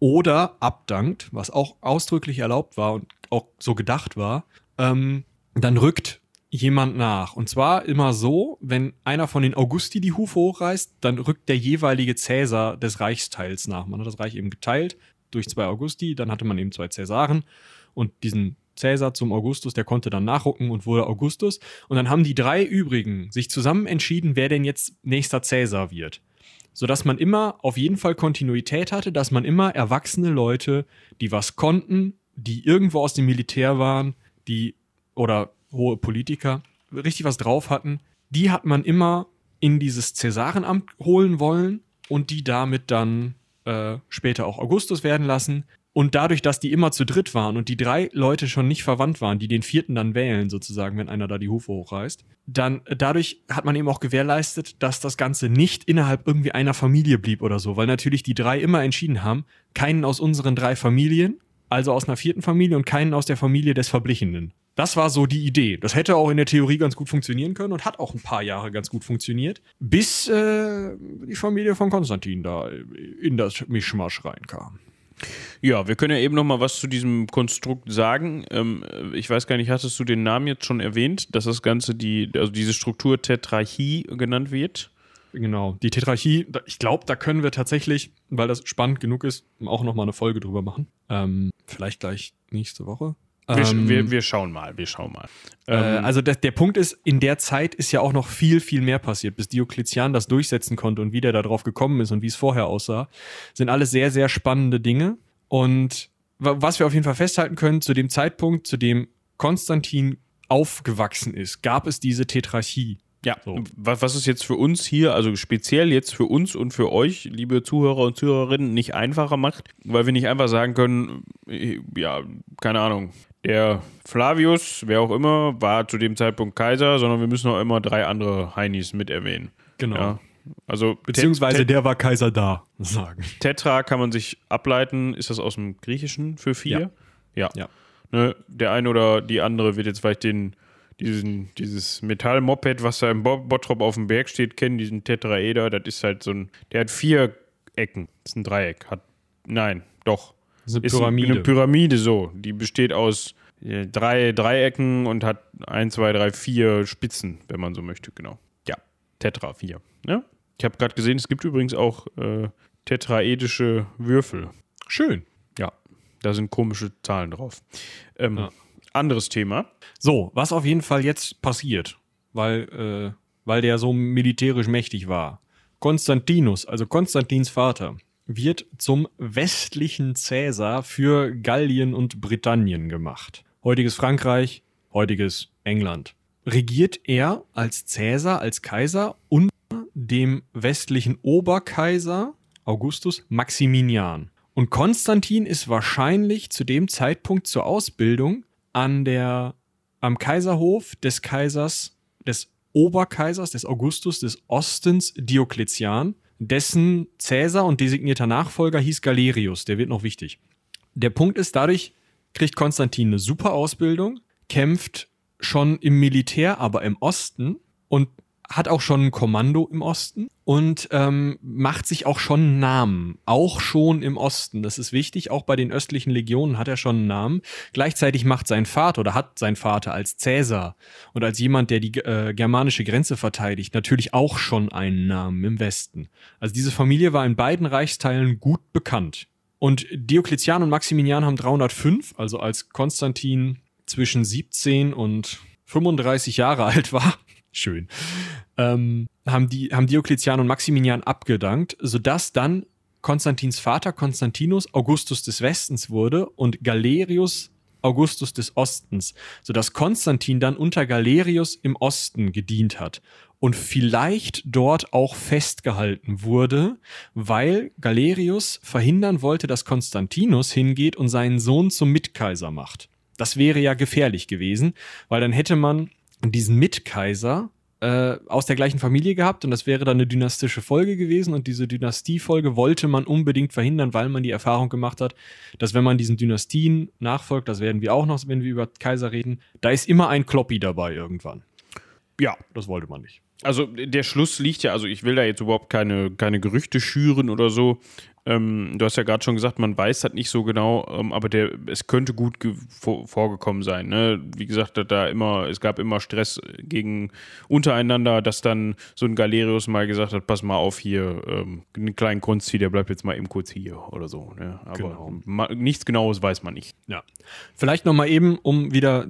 oder abdankt, was auch ausdrücklich erlaubt war und auch so gedacht war, ähm, dann rückt jemand nach. Und zwar immer so, wenn einer von den Augusti die Hufe hochreißt, dann rückt der jeweilige Cäsar des Reichsteils nach. Man hat das Reich eben geteilt durch zwei Augusti, dann hatte man eben zwei Cäsaren und diesen Cäsar zum Augustus, der konnte dann nachrücken und wurde Augustus. Und dann haben die drei übrigen sich zusammen entschieden, wer denn jetzt nächster Cäsar wird. Sodass man immer auf jeden Fall Kontinuität hatte, dass man immer erwachsene Leute, die was konnten, die irgendwo aus dem Militär waren, die oder hohe Politiker richtig was drauf hatten, die hat man immer in dieses Cäsarenamt holen wollen und die damit dann äh, später auch Augustus werden lassen. Und dadurch, dass die immer zu dritt waren und die drei Leute schon nicht verwandt waren, die den vierten dann wählen, sozusagen, wenn einer da die Hufe hochreißt, dann äh, dadurch hat man eben auch gewährleistet, dass das Ganze nicht innerhalb irgendwie einer Familie blieb oder so, weil natürlich die drei immer entschieden haben, keinen aus unseren drei Familien, also aus einer vierten Familie und keinen aus der Familie des Verblichenen. Das war so die Idee. Das hätte auch in der Theorie ganz gut funktionieren können und hat auch ein paar Jahre ganz gut funktioniert, bis äh, die Familie von Konstantin da in das Mischmasch reinkam. Ja, wir können ja eben noch mal was zu diesem Konstrukt sagen. Ähm, ich weiß gar nicht, hattest du den Namen jetzt schon erwähnt, dass das Ganze die, also diese Struktur Tetrarchie genannt wird? Genau, die Tetrarchie, ich glaube, da können wir tatsächlich, weil das spannend genug ist, auch noch mal eine Folge drüber machen. Ähm, vielleicht gleich nächste Woche. Wir, ähm, wir, wir, schauen mal, wir schauen mal. Äh, ähm, also der, der Punkt ist, in der Zeit ist ja auch noch viel, viel mehr passiert, bis Diokletian das durchsetzen konnte und wie der darauf gekommen ist und wie es vorher aussah, sind alles sehr, sehr spannende Dinge. Und was wir auf jeden Fall festhalten können, zu dem Zeitpunkt, zu dem Konstantin aufgewachsen ist, gab es diese Tetrarchie. Ja, so. was, ist jetzt für uns hier, also speziell jetzt für uns und für euch, liebe Zuhörer und Zuhörerinnen, nicht einfacher macht, weil wir nicht einfach sagen können, äh, ja, keine Ahnung, der Flavius, wer auch immer, war zu dem Zeitpunkt Kaiser, sondern wir müssen auch immer drei andere Heinis mit erwähnen. Genau. Ja, also Beziehungsweise der war Kaiser da, sagen. Tetra kann man sich ableiten, ist das aus dem Griechischen für vier? Ja. ja. ja. Ne, der eine oder die andere wird jetzt vielleicht den diesen, dieses Metallmoped, was da im Bottrop auf dem Berg steht, kennen, diesen Tetraeder, das ist halt so ein, der hat vier Ecken. Das ist ein Dreieck. Hat, nein, doch. Das ist eine Pyramide. eine Pyramide so. Die besteht aus äh, drei Dreiecken und hat ein, zwei, drei, vier Spitzen, wenn man so möchte, genau. Ja, Tetra, vier. Ja? Ich habe gerade gesehen, es gibt übrigens auch äh, tetraedische Würfel. Schön. Ja, da sind komische Zahlen drauf. Ähm, ja. Anderes Thema. So, was auf jeden Fall jetzt passiert, weil, äh, weil der so militärisch mächtig war. Konstantinus, also Konstantins Vater, wird zum westlichen Cäsar für Gallien und Britannien gemacht. Heutiges Frankreich, heutiges England. Regiert er als Cäsar, als Kaiser unter dem westlichen Oberkaiser Augustus Maximinian. Und Konstantin ist wahrscheinlich zu dem Zeitpunkt zur Ausbildung an der, am Kaiserhof des Kaisers, des Oberkaisers, des Augustus des Ostens Diokletian, dessen Cäsar und designierter Nachfolger hieß Galerius, der wird noch wichtig. Der Punkt ist, dadurch kriegt Konstantin eine super Ausbildung, kämpft schon im Militär, aber im Osten und hat auch schon ein Kommando im Osten und ähm, macht sich auch schon einen Namen. Auch schon im Osten. Das ist wichtig. Auch bei den östlichen Legionen hat er schon einen Namen. Gleichzeitig macht sein Vater oder hat sein Vater als Cäsar und als jemand, der die äh, germanische Grenze verteidigt, natürlich auch schon einen Namen im Westen. Also diese Familie war in beiden Reichsteilen gut bekannt. Und Diokletian und Maximilian haben 305, also als Konstantin zwischen 17 und 35 Jahre alt war, schön, ähm, haben, die, haben Diokletian und Maximilian abgedankt, sodass dann Konstantins Vater Konstantinus Augustus des Westens wurde und Galerius Augustus des Ostens, sodass Konstantin dann unter Galerius im Osten gedient hat und vielleicht dort auch festgehalten wurde, weil Galerius verhindern wollte, dass Konstantinus hingeht und seinen Sohn zum Mitkaiser macht. Das wäre ja gefährlich gewesen, weil dann hätte man diesen Mitkaiser äh, aus der gleichen Familie gehabt und das wäre dann eine dynastische Folge gewesen und diese Dynastiefolge wollte man unbedingt verhindern, weil man die Erfahrung gemacht hat, dass wenn man diesen Dynastien nachfolgt, das werden wir auch noch, wenn wir über Kaiser reden, da ist immer ein Kloppi dabei irgendwann. Ja, das wollte man nicht. Also der Schluss liegt ja, also ich will da jetzt überhaupt keine, keine Gerüchte schüren oder so. Ähm, du hast ja gerade schon gesagt, man weiß das nicht so genau, ähm, aber der, es könnte gut vor vorgekommen sein. Ne? Wie gesagt, da, da immer, es gab immer Stress gegen untereinander, dass dann so ein Galerius mal gesagt hat, pass mal auf hier, ähm, einen kleinen Kunstzieh, der bleibt jetzt mal eben kurz hier oder so. Ne? Aber genau. ma, nichts Genaues weiß man nicht. Ja. Vielleicht nochmal eben, um wieder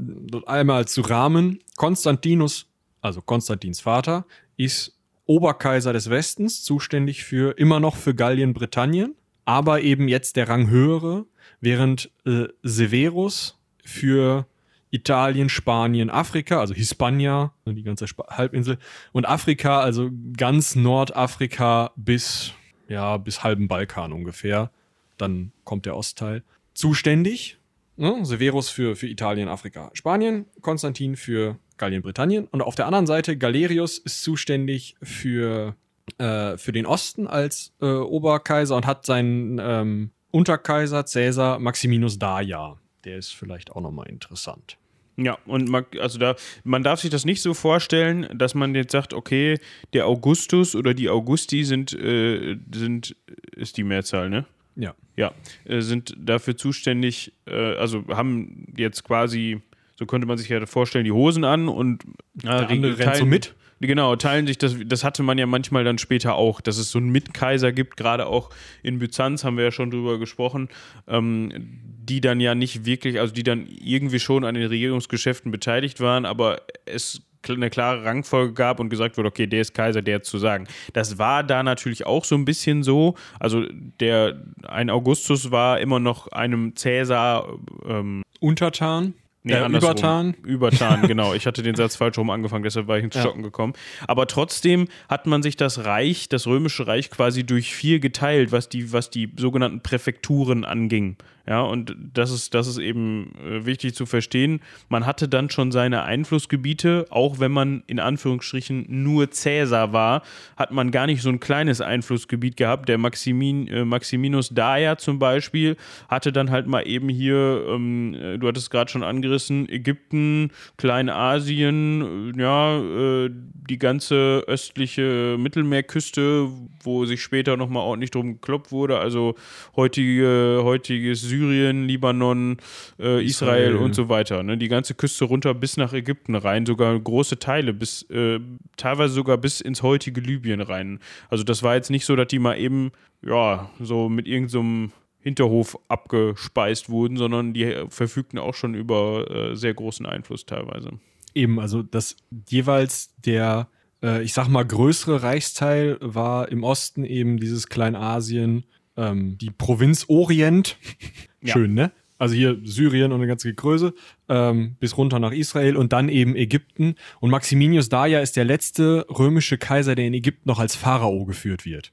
einmal zu rahmen, Konstantinus, also Konstantins Vater, ist Oberkaiser des Westens, zuständig für immer noch für Gallien, Britannien, aber eben jetzt der Rang höhere, während äh, Severus für Italien, Spanien, Afrika, also Hispania, die ganze Sp Halbinsel, und Afrika, also ganz Nordafrika bis, ja, bis halben Balkan ungefähr. Dann kommt der Ostteil. Zuständig. Ne? Severus für, für Italien, Afrika, Spanien, Konstantin für Gallien, Britannien. Und auf der anderen Seite, Galerius ist zuständig für, äh, für den Osten als äh, Oberkaiser und hat seinen ähm, Unterkaiser Caesar Maximinus Daia. Der ist vielleicht auch nochmal interessant. Ja, und man, also da, man darf sich das nicht so vorstellen, dass man jetzt sagt, okay, der Augustus oder die Augusti sind, äh, sind ist die Mehrzahl, ne? Ja. Ja, äh, sind dafür zuständig, äh, also haben jetzt quasi so könnte man sich ja vorstellen, die Hosen an und ja, der andere rennt so mit. Genau, teilen sich das, das hatte man ja manchmal dann später auch, dass es so einen Mitkaiser gibt, gerade auch in Byzanz haben wir ja schon drüber gesprochen, ähm, die dann ja nicht wirklich, also die dann irgendwie schon an den Regierungsgeschäften beteiligt waren, aber es eine klare Rangfolge gab und gesagt wurde, okay, der ist Kaiser, der hat zu sagen. Das war da natürlich auch so ein bisschen so. Also der ein Augustus war immer noch einem Cäsar ähm, untertan. Nee, äh, Übertan. Übertan, genau. Ich hatte den Satz falsch rum angefangen, deshalb war ich ins Stocken ja. gekommen. Aber trotzdem hat man sich das Reich, das römische Reich quasi durch vier geteilt, was die, was die sogenannten Präfekturen anging. Ja, und das ist, das ist eben äh, wichtig zu verstehen. Man hatte dann schon seine Einflussgebiete, auch wenn man in Anführungsstrichen nur Cäsar war, hat man gar nicht so ein kleines Einflussgebiet gehabt. Der Maximin, äh, Maximinus Daia zum Beispiel hatte dann halt mal eben hier, ähm, äh, du hattest gerade schon angerissen, Ägypten, Kleinasien, äh, ja, äh, die ganze östliche Mittelmeerküste, wo sich später nochmal ordentlich drum gekloppt wurde, also heutige, heutiges Süden Syrien, Libanon, äh, Israel, Israel, und so weiter. Ne? Die ganze Küste runter bis nach Ägypten rein, sogar große Teile, bis äh, teilweise sogar bis ins heutige Libyen rein. Also das war jetzt nicht so, dass die mal eben, ja, so mit irgendeinem so Hinterhof abgespeist wurden, sondern die verfügten auch schon über äh, sehr großen Einfluss teilweise. Eben, also dass jeweils der, äh, ich sag mal, größere Reichsteil war im Osten eben dieses Kleinasien, ähm, die Provinz Orient. Schön, ja. ne? Also hier Syrien und eine ganze Größe, ähm, bis runter nach Israel und dann eben Ägypten. Und Maximinius Daia ist der letzte römische Kaiser, der in Ägypten noch als Pharao geführt wird.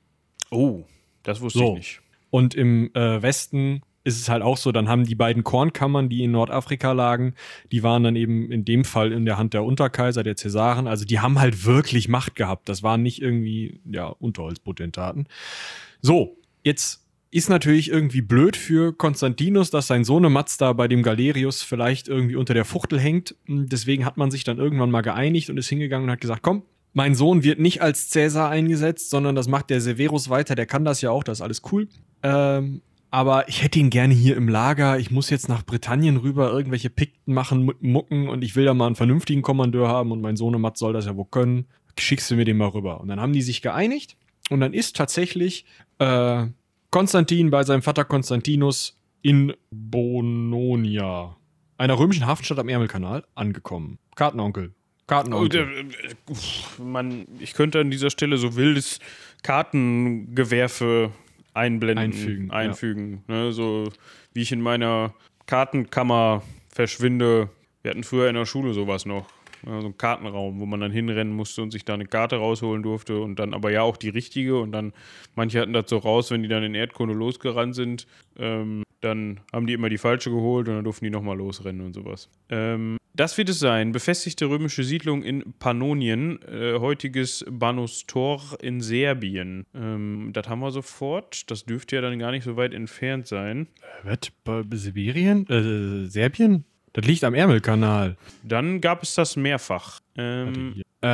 Oh, das wusste so. ich nicht. Und im äh, Westen ist es halt auch so, dann haben die beiden Kornkammern, die in Nordafrika lagen, die waren dann eben in dem Fall in der Hand der Unterkaiser, der Cäsaren. Also die haben halt wirklich Macht gehabt. Das waren nicht irgendwie, ja, Unterholzpotentaten. So, Jetzt ist natürlich irgendwie blöd für Konstantinus, dass sein Sohnematz da bei dem Galerius vielleicht irgendwie unter der Fuchtel hängt. Deswegen hat man sich dann irgendwann mal geeinigt und ist hingegangen und hat gesagt, komm, mein Sohn wird nicht als Cäsar eingesetzt, sondern das macht der Severus weiter, der kann das ja auch, das ist alles cool. Ähm, aber ich hätte ihn gerne hier im Lager. Ich muss jetzt nach Britannien rüber irgendwelche Pikten machen, mucken und ich will da mal einen vernünftigen Kommandeur haben und mein Sohnematz soll das ja wohl können. Schickst du mir den mal rüber. Und dann haben die sich geeinigt und dann ist tatsächlich äh, Konstantin bei seinem Vater Konstantinus in Bononia, einer römischen Hafenstadt am Ärmelkanal, angekommen. Kartenonkel. Kartenonkel. Oh, äh, man, ich könnte an dieser Stelle so wildes Kartengewerfe einblenden, einfügen. einfügen ja. ne, so wie ich in meiner Kartenkammer verschwinde. Wir hatten früher in der Schule sowas noch. Ja, so einen Kartenraum, wo man dann hinrennen musste und sich da eine Karte rausholen durfte und dann aber ja auch die richtige und dann, manche hatten das so raus, wenn die dann in Erdkunde losgerannt sind, ähm, dann haben die immer die falsche geholt und dann durften die nochmal losrennen und sowas. Ähm, das wird es sein. Befestigte römische Siedlung in Pannonien, äh, heutiges Banustor in Serbien. Ähm, das haben wir sofort. Das dürfte ja dann gar nicht so weit entfernt sein. Was? Bei Sibirien? Äh, Serbien? Das liegt am Ärmelkanal. Dann gab es das mehrfach. Ähm, äh,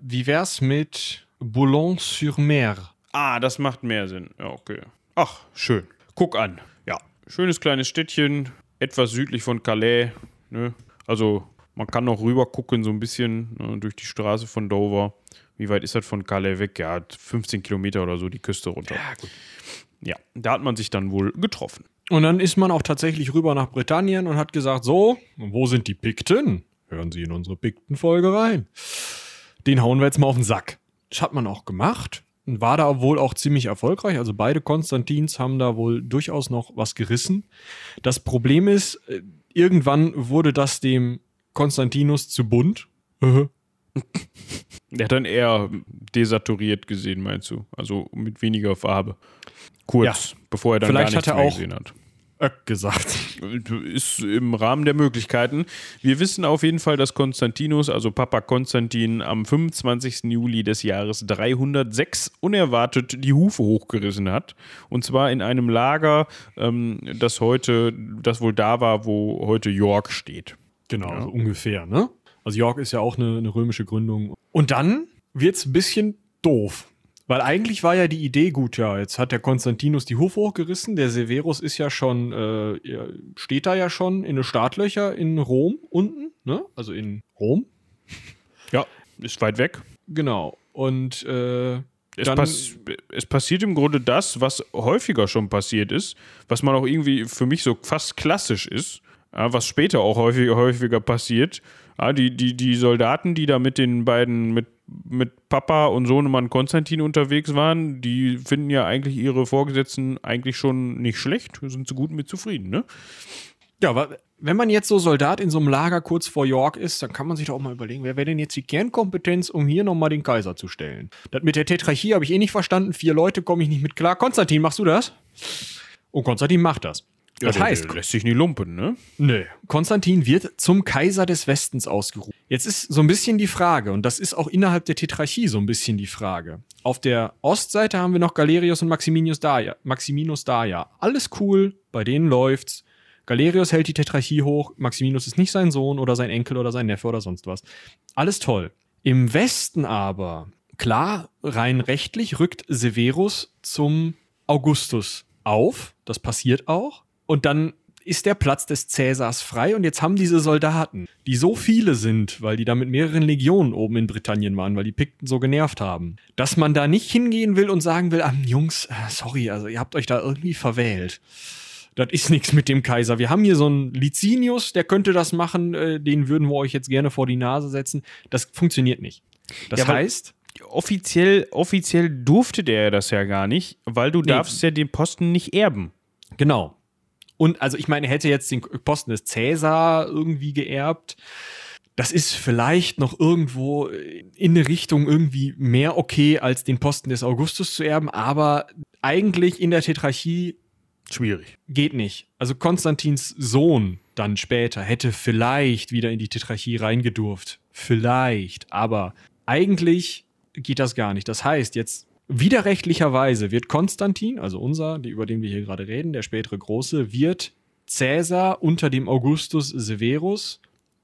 wie wär's mit Boulogne-sur-Mer? Ah, das macht mehr Sinn. Ja, okay. Ach, schön. Guck an. Ja, schönes kleines Städtchen, etwas südlich von Calais. Ne? Also man kann noch rüber gucken, so ein bisschen ne, durch die Straße von Dover. Wie weit ist das von Calais weg? Ja, 15 Kilometer oder so die Küste runter. Ja, gut. Ja, da hat man sich dann wohl getroffen. Und dann ist man auch tatsächlich rüber nach Britannien und hat gesagt: So, wo sind die Pikten? Hören Sie in unsere Pikten-Folge rein. Den hauen wir jetzt mal auf den Sack. Das hat man auch gemacht und war da wohl auch ziemlich erfolgreich. Also beide Konstantins haben da wohl durchaus noch was gerissen. Das Problem ist, äh, irgendwann wurde das dem Konstantinus zu bunt. Der hat dann eher desaturiert gesehen, meinst du? Also mit weniger Farbe. Kurz, ja. bevor er dann Vielleicht gar nichts hat er mehr auch gesehen hat. Öck gesagt. Ist im Rahmen der Möglichkeiten. Wir wissen auf jeden Fall, dass Konstantinus, also Papa Konstantin, am 25. Juli des Jahres 306 unerwartet die Hufe hochgerissen hat. Und zwar in einem Lager, ähm, das heute, das wohl da war, wo heute York steht. Genau, ja. so ungefähr, ne? Also York ist ja auch eine, eine römische Gründung. Und dann wird's ein bisschen doof. Weil eigentlich war ja die Idee gut, ja, jetzt hat der Konstantinus die Hufe hochgerissen, der Severus ist ja schon, äh, steht da ja schon in den Startlöcher in Rom unten, ne? Also in Rom. Ja, ist weit weg. Genau. Und äh, es, pass es, passiert im Grunde das, was häufiger schon passiert ist, was man auch irgendwie für mich so fast klassisch ist, was später auch häufiger, häufiger passiert. Die, die, die Soldaten, die da mit den beiden, mit mit Papa und Sohnemann Konstantin unterwegs waren, die finden ja eigentlich ihre Vorgesetzten eigentlich schon nicht schlecht, sind so gut mit zufrieden, ne? Ja, aber wenn man jetzt so Soldat in so einem Lager kurz vor York ist, dann kann man sich doch auch mal überlegen, wer wäre denn jetzt die Kernkompetenz, um hier nochmal den Kaiser zu stellen? Das mit der Tetrarchie habe ich eh nicht verstanden. Vier Leute komme ich nicht mit klar. Konstantin, machst du das? Und Konstantin macht das. Das heißt, lässt sich nie lumpen, ne? Nö. Konstantin wird zum Kaiser des Westens ausgerufen. Jetzt ist so ein bisschen die Frage, und das ist auch innerhalb der Tetrarchie so ein bisschen die Frage. Auf der Ostseite haben wir noch Galerius und Maximinius Daia, Maximinus Daia. Alles cool, bei denen läuft's. Galerius hält die Tetrarchie hoch, Maximinus ist nicht sein Sohn oder sein Enkel oder sein Neffe oder sonst was. Alles toll. Im Westen aber, klar, rein rechtlich rückt Severus zum Augustus auf. Das passiert auch. Und dann ist der Platz des Cäsars frei und jetzt haben diese Soldaten, die so viele sind, weil die da mit mehreren Legionen oben in Britannien waren, weil die Pikten so genervt haben, dass man da nicht hingehen will und sagen will, ah, Jungs, äh, sorry, also ihr habt euch da irgendwie verwählt. Das ist nichts mit dem Kaiser. Wir haben hier so einen Licinius, der könnte das machen, äh, den würden wir euch jetzt gerne vor die Nase setzen. Das funktioniert nicht. Das ja, heißt, offiziell, offiziell durfte der das ja gar nicht, weil du nee. darfst ja den Posten nicht erben. Genau. Und also ich meine, er hätte jetzt den Posten des Cäsar irgendwie geerbt. Das ist vielleicht noch irgendwo in eine Richtung irgendwie mehr okay, als den Posten des Augustus zu erben, aber eigentlich in der Tetrarchie schwierig. Geht nicht. Also Konstantins Sohn dann später hätte vielleicht wieder in die Tetrarchie reingedurft. Vielleicht, aber eigentlich geht das gar nicht. Das heißt, jetzt Widerrechtlicherweise wird Konstantin, also unser, über den wir hier gerade reden, der spätere Große, wird Cäsar unter dem Augustus Severus.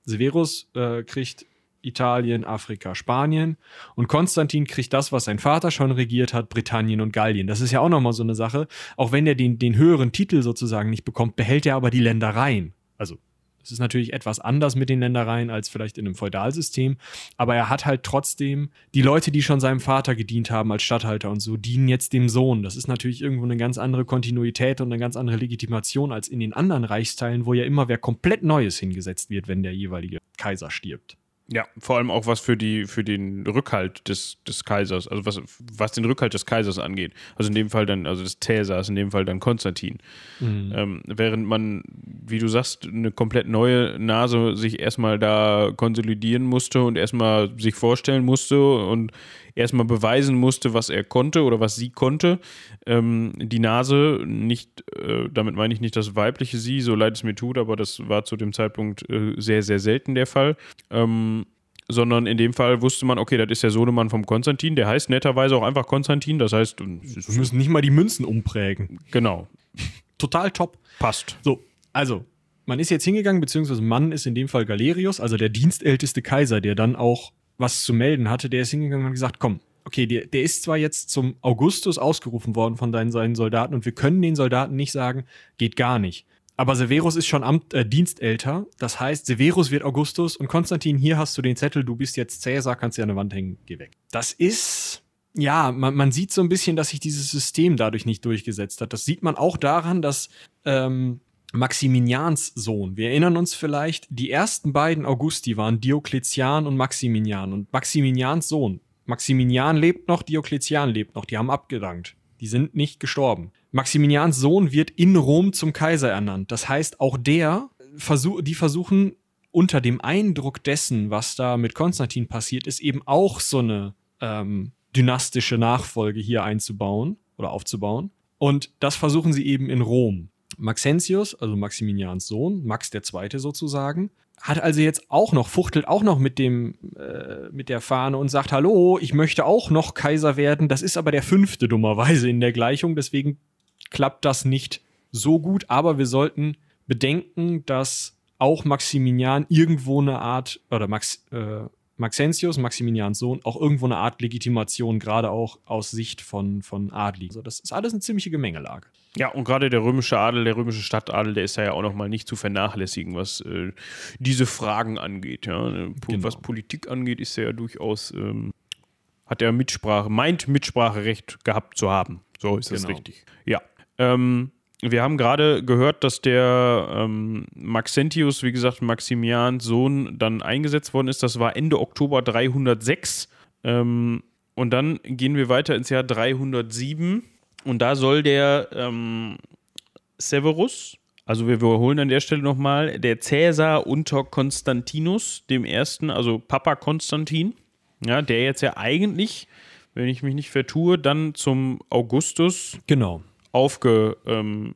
Severus äh, kriegt Italien, Afrika, Spanien und Konstantin kriegt das, was sein Vater schon regiert hat, Britannien und Gallien. Das ist ja auch nochmal so eine Sache. Auch wenn er den, den höheren Titel sozusagen nicht bekommt, behält er aber die Ländereien. Also es ist natürlich etwas anders mit den Ländereien als vielleicht in einem Feudalsystem, aber er hat halt trotzdem die Leute, die schon seinem Vater gedient haben als Statthalter und so, dienen jetzt dem Sohn. Das ist natürlich irgendwo eine ganz andere Kontinuität und eine ganz andere Legitimation als in den anderen Reichsteilen, wo ja immer wer komplett Neues hingesetzt wird, wenn der jeweilige Kaiser stirbt. Ja, vor allem auch was für die für den Rückhalt des, des Kaisers, also was, was den Rückhalt des Kaisers angeht. Also in dem Fall dann, also des Cäsars, in dem Fall dann Konstantin. Mhm. Ähm, während man, wie du sagst, eine komplett neue Nase sich erstmal da konsolidieren musste und erstmal sich vorstellen musste und erstmal beweisen musste, was er konnte oder was sie konnte. Ähm, die Nase, nicht, äh, damit meine ich nicht das weibliche Sie, so leid es mir tut, aber das war zu dem Zeitpunkt äh, sehr, sehr selten der Fall. Ähm, sondern in dem Fall wusste man, okay, das ist der Sohnemann vom Konstantin, der heißt netterweise auch einfach Konstantin, das heißt, wir müssen nicht mal die Münzen umprägen. Genau. Total top. Passt. So, also, man ist jetzt hingegangen, beziehungsweise Mann ist in dem Fall Galerius, also der dienstälteste Kaiser, der dann auch was zu melden hatte, der ist hingegangen und gesagt, komm, okay, der, der ist zwar jetzt zum Augustus ausgerufen worden von deinen, seinen Soldaten und wir können den Soldaten nicht sagen, geht gar nicht. Aber Severus ist schon Amt, äh, dienstälter. Das heißt, Severus wird Augustus und Konstantin, hier hast du den Zettel, du bist jetzt Cäsar, kannst dir an der Wand hängen, geh weg. Das ist, ja, man, man sieht so ein bisschen, dass sich dieses System dadurch nicht durchgesetzt hat. Das sieht man auch daran, dass ähm, Maximinians Sohn. Wir erinnern uns vielleicht, die ersten beiden Augusti waren Diokletian und Maximinian. Und Maximinians Sohn, Maximinian lebt noch, Diokletian lebt noch, die haben abgedankt. Die sind nicht gestorben. Maximinians Sohn wird in Rom zum Kaiser ernannt. Das heißt, auch der, versuch, die versuchen unter dem Eindruck dessen, was da mit Konstantin passiert ist, eben auch so eine ähm, dynastische Nachfolge hier einzubauen oder aufzubauen. Und das versuchen sie eben in Rom. Maxentius, also Maximilians Sohn, Max Zweite sozusagen, hat also jetzt auch noch, fuchtelt auch noch mit dem, äh, mit der Fahne und sagt, hallo, ich möchte auch noch Kaiser werden. Das ist aber der fünfte dummerweise in der Gleichung, deswegen klappt das nicht so gut, aber wir sollten bedenken, dass auch Maximilian irgendwo eine Art, oder Max, äh, Maxentius, Maximilians Sohn, auch irgendwo eine Art Legitimation, gerade auch aus Sicht von, von Adligen. Also das ist alles eine ziemliche Gemengelage. Ja, und gerade der römische Adel, der römische Stadtadel, der ist ja auch nochmal nicht zu vernachlässigen, was äh, diese Fragen angeht. Ja. Äh, genau. Was Politik angeht, ist er ja durchaus, ähm, hat er Mitsprache, meint Mitspracherecht gehabt zu haben. So ist genau. das richtig. Ja. Ähm, wir haben gerade gehört, dass der ähm, Maxentius, wie gesagt, Maximians Sohn, dann eingesetzt worden ist. Das war Ende Oktober 306. Ähm, und dann gehen wir weiter ins Jahr 307. Und da soll der ähm, Severus, also wir wiederholen an der Stelle nochmal, der Cäsar unter Konstantinus, dem ersten, also Papa Konstantin, ja, der jetzt ja eigentlich, wenn ich mich nicht vertue, dann zum Augustus genau. aufgerückt. Ähm,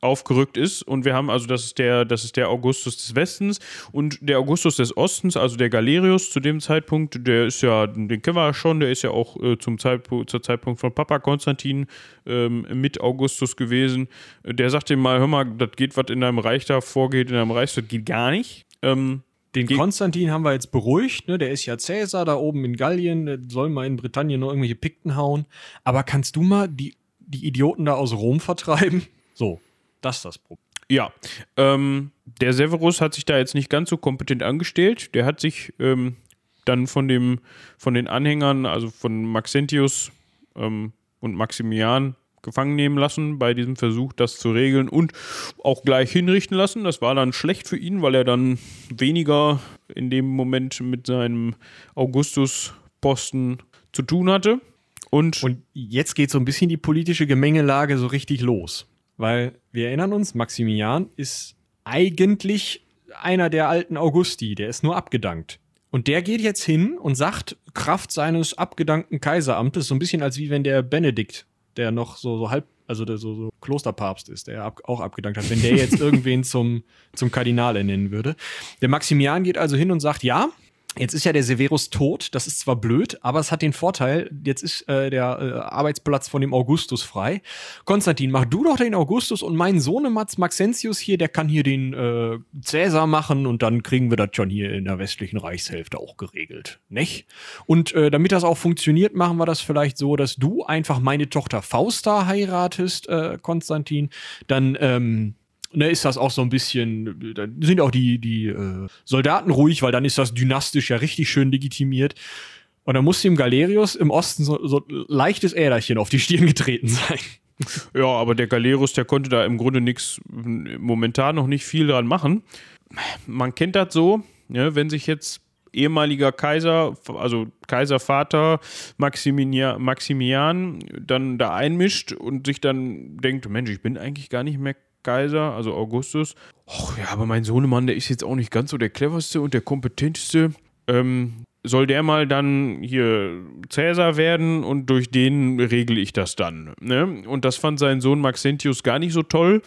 aufgerückt ist. Und wir haben also, das ist der, das ist der Augustus des Westens und der Augustus des Ostens, also der Galerius zu dem Zeitpunkt, der ist ja, den kennen wir ja schon, der ist ja auch äh, zum Zeitpunkt, zur Zeitpunkt von Papa Konstantin ähm, mit Augustus gewesen. Der sagt ihm mal, hör mal, das geht, was in deinem Reich da vorgeht, in deinem Reich, das geht gar nicht. Ähm, den Konstantin haben wir jetzt beruhigt, ne? Der ist ja Cäsar da oben in Gallien, der soll mal in Britannien noch irgendwelche Pikten hauen. Aber kannst du mal die, die Idioten da aus Rom vertreiben? So, das ist das Problem. Ja, ähm, der Severus hat sich da jetzt nicht ganz so kompetent angestellt. Der hat sich ähm, dann von dem, von den Anhängern, also von Maxentius ähm, und Maximian, gefangen nehmen lassen bei diesem Versuch, das zu regeln und auch gleich hinrichten lassen. Das war dann schlecht für ihn, weil er dann weniger in dem Moment mit seinem Augustus-Posten zu tun hatte. Und, und jetzt geht so ein bisschen die politische Gemengelage so richtig los. Weil wir erinnern uns, Maximilian ist eigentlich einer der alten Augusti, der ist nur abgedankt. Und der geht jetzt hin und sagt, Kraft seines abgedankten Kaiseramtes, so ein bisschen als wie wenn der Benedikt, der noch so, so halb, also der so, so Klosterpapst ist, der ab, auch abgedankt hat, wenn der jetzt irgendwen zum, zum Kardinal ernennen würde. Der Maximilian geht also hin und sagt, ja, Jetzt ist ja der Severus tot, das ist zwar blöd, aber es hat den Vorteil, jetzt ist äh, der äh, Arbeitsplatz von dem Augustus frei. Konstantin, mach du doch den Augustus und mein Sohnematz Maxentius hier, der kann hier den äh, Cäsar machen und dann kriegen wir das schon hier in der westlichen Reichshälfte auch geregelt, nicht? Und äh, damit das auch funktioniert, machen wir das vielleicht so, dass du einfach meine Tochter Fausta heiratest, äh, Konstantin, dann ähm, ne, ist das auch so ein bisschen, da sind auch die, die äh, Soldaten ruhig, weil dann ist das dynastisch ja richtig schön legitimiert. Und dann muss dem Galerius im Osten so, so leichtes Äderchen auf die Stirn getreten sein. Ja, aber der Galerius, der konnte da im Grunde nichts, momentan noch nicht viel dran machen. Man kennt das so, ja, wenn sich jetzt ehemaliger Kaiser, also Kaiservater Maximilian, Maximilian, dann da einmischt und sich dann denkt, Mensch, ich bin eigentlich gar nicht mehr Kaiser, also Augustus. Och ja, aber mein Sohnemann, der ist jetzt auch nicht ganz so der cleverste und der kompetenteste. Ähm, soll der mal dann hier Cäsar werden und durch den regle ich das dann. Ne? Und das fand sein Sohn Maxentius gar nicht so toll.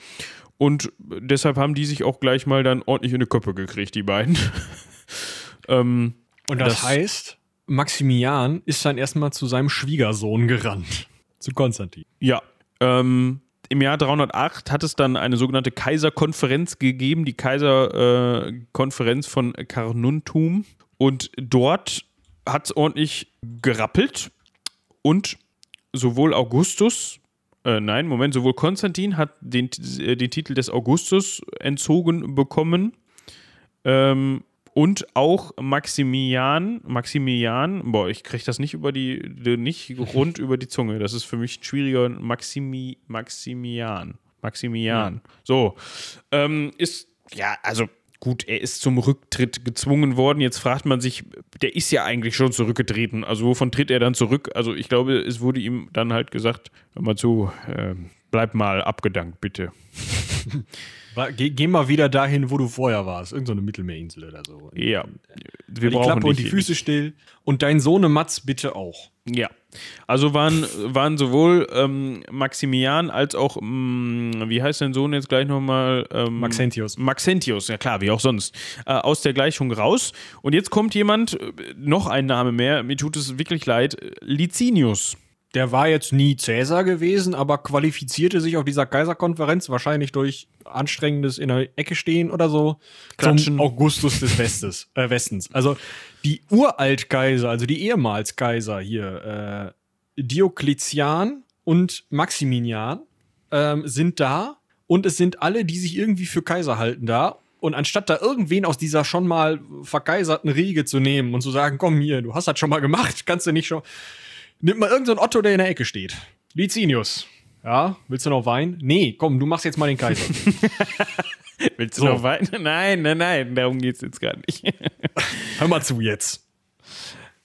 Und deshalb haben die sich auch gleich mal dann ordentlich in die Köpfe gekriegt, die beiden. ähm, und das, das heißt, Maximilian ist dann erstmal zu seinem Schwiegersohn gerannt. Zu Konstantin. Ja. Ähm, Im Jahr 308 hat es dann eine sogenannte Kaiserkonferenz gegeben, die Kaiserkonferenz äh, von Carnuntum. Und dort hat es ordentlich gerappelt und sowohl Augustus, äh, nein, Moment, sowohl Konstantin hat den, äh, den Titel des Augustus entzogen bekommen ähm, und auch Maximilian, Maximilian, boah, ich kriege das nicht über die, nicht rund über die Zunge. Das ist für mich ein schwieriger Maximi, Maximilian. Maximilian. Ja. So. Ähm, ist, ja, also Gut, er ist zum Rücktritt gezwungen worden. Jetzt fragt man sich, der ist ja eigentlich schon zurückgetreten. Also wovon tritt er dann zurück? Also ich glaube, es wurde ihm dann halt gesagt, hör mal zu, äh, bleib mal abgedankt, bitte. Geh, geh, mal wieder dahin, wo du vorher warst. Irgend so eine Mittelmeerinsel oder so. Ja. Wir die brauchen Klappe und die Füße still. Und dein Sohn Matz bitte auch. Ja. Also waren, waren sowohl ähm, Maximilian als auch, mh, mm, wie heißt dein Sohn jetzt gleich nochmal? Ähm, Maxentius. Maxentius, ja klar, wie auch sonst, äh, aus der Gleichung raus. Und jetzt kommt jemand, äh, noch ein Name mehr, mir tut es wirklich leid, Licinius der war jetzt nie Cäsar gewesen, aber qualifizierte sich auf dieser Kaiserkonferenz wahrscheinlich durch anstrengendes in der Ecke stehen oder so Klatschen. zum Augustus des Westes, äh, Westens. Also die Uraltkaiser, also die ehemals Kaiser hier, äh, Diokletian und Maximinian ähm, sind da und es sind alle, die sich irgendwie für Kaiser halten da. Und anstatt da irgendwen aus dieser schon mal verkaiserten Riege zu nehmen und zu sagen, komm hier, du hast das schon mal gemacht, kannst du nicht schon Nimm mal irgendeinen so Otto, der in der Ecke steht. Licinius. Ja, willst du noch Wein? Nee, komm, du machst jetzt mal den Kaiser. willst du so. noch Wein? Nein, nein, nein, darum geht's jetzt gar nicht. Hör mal zu jetzt.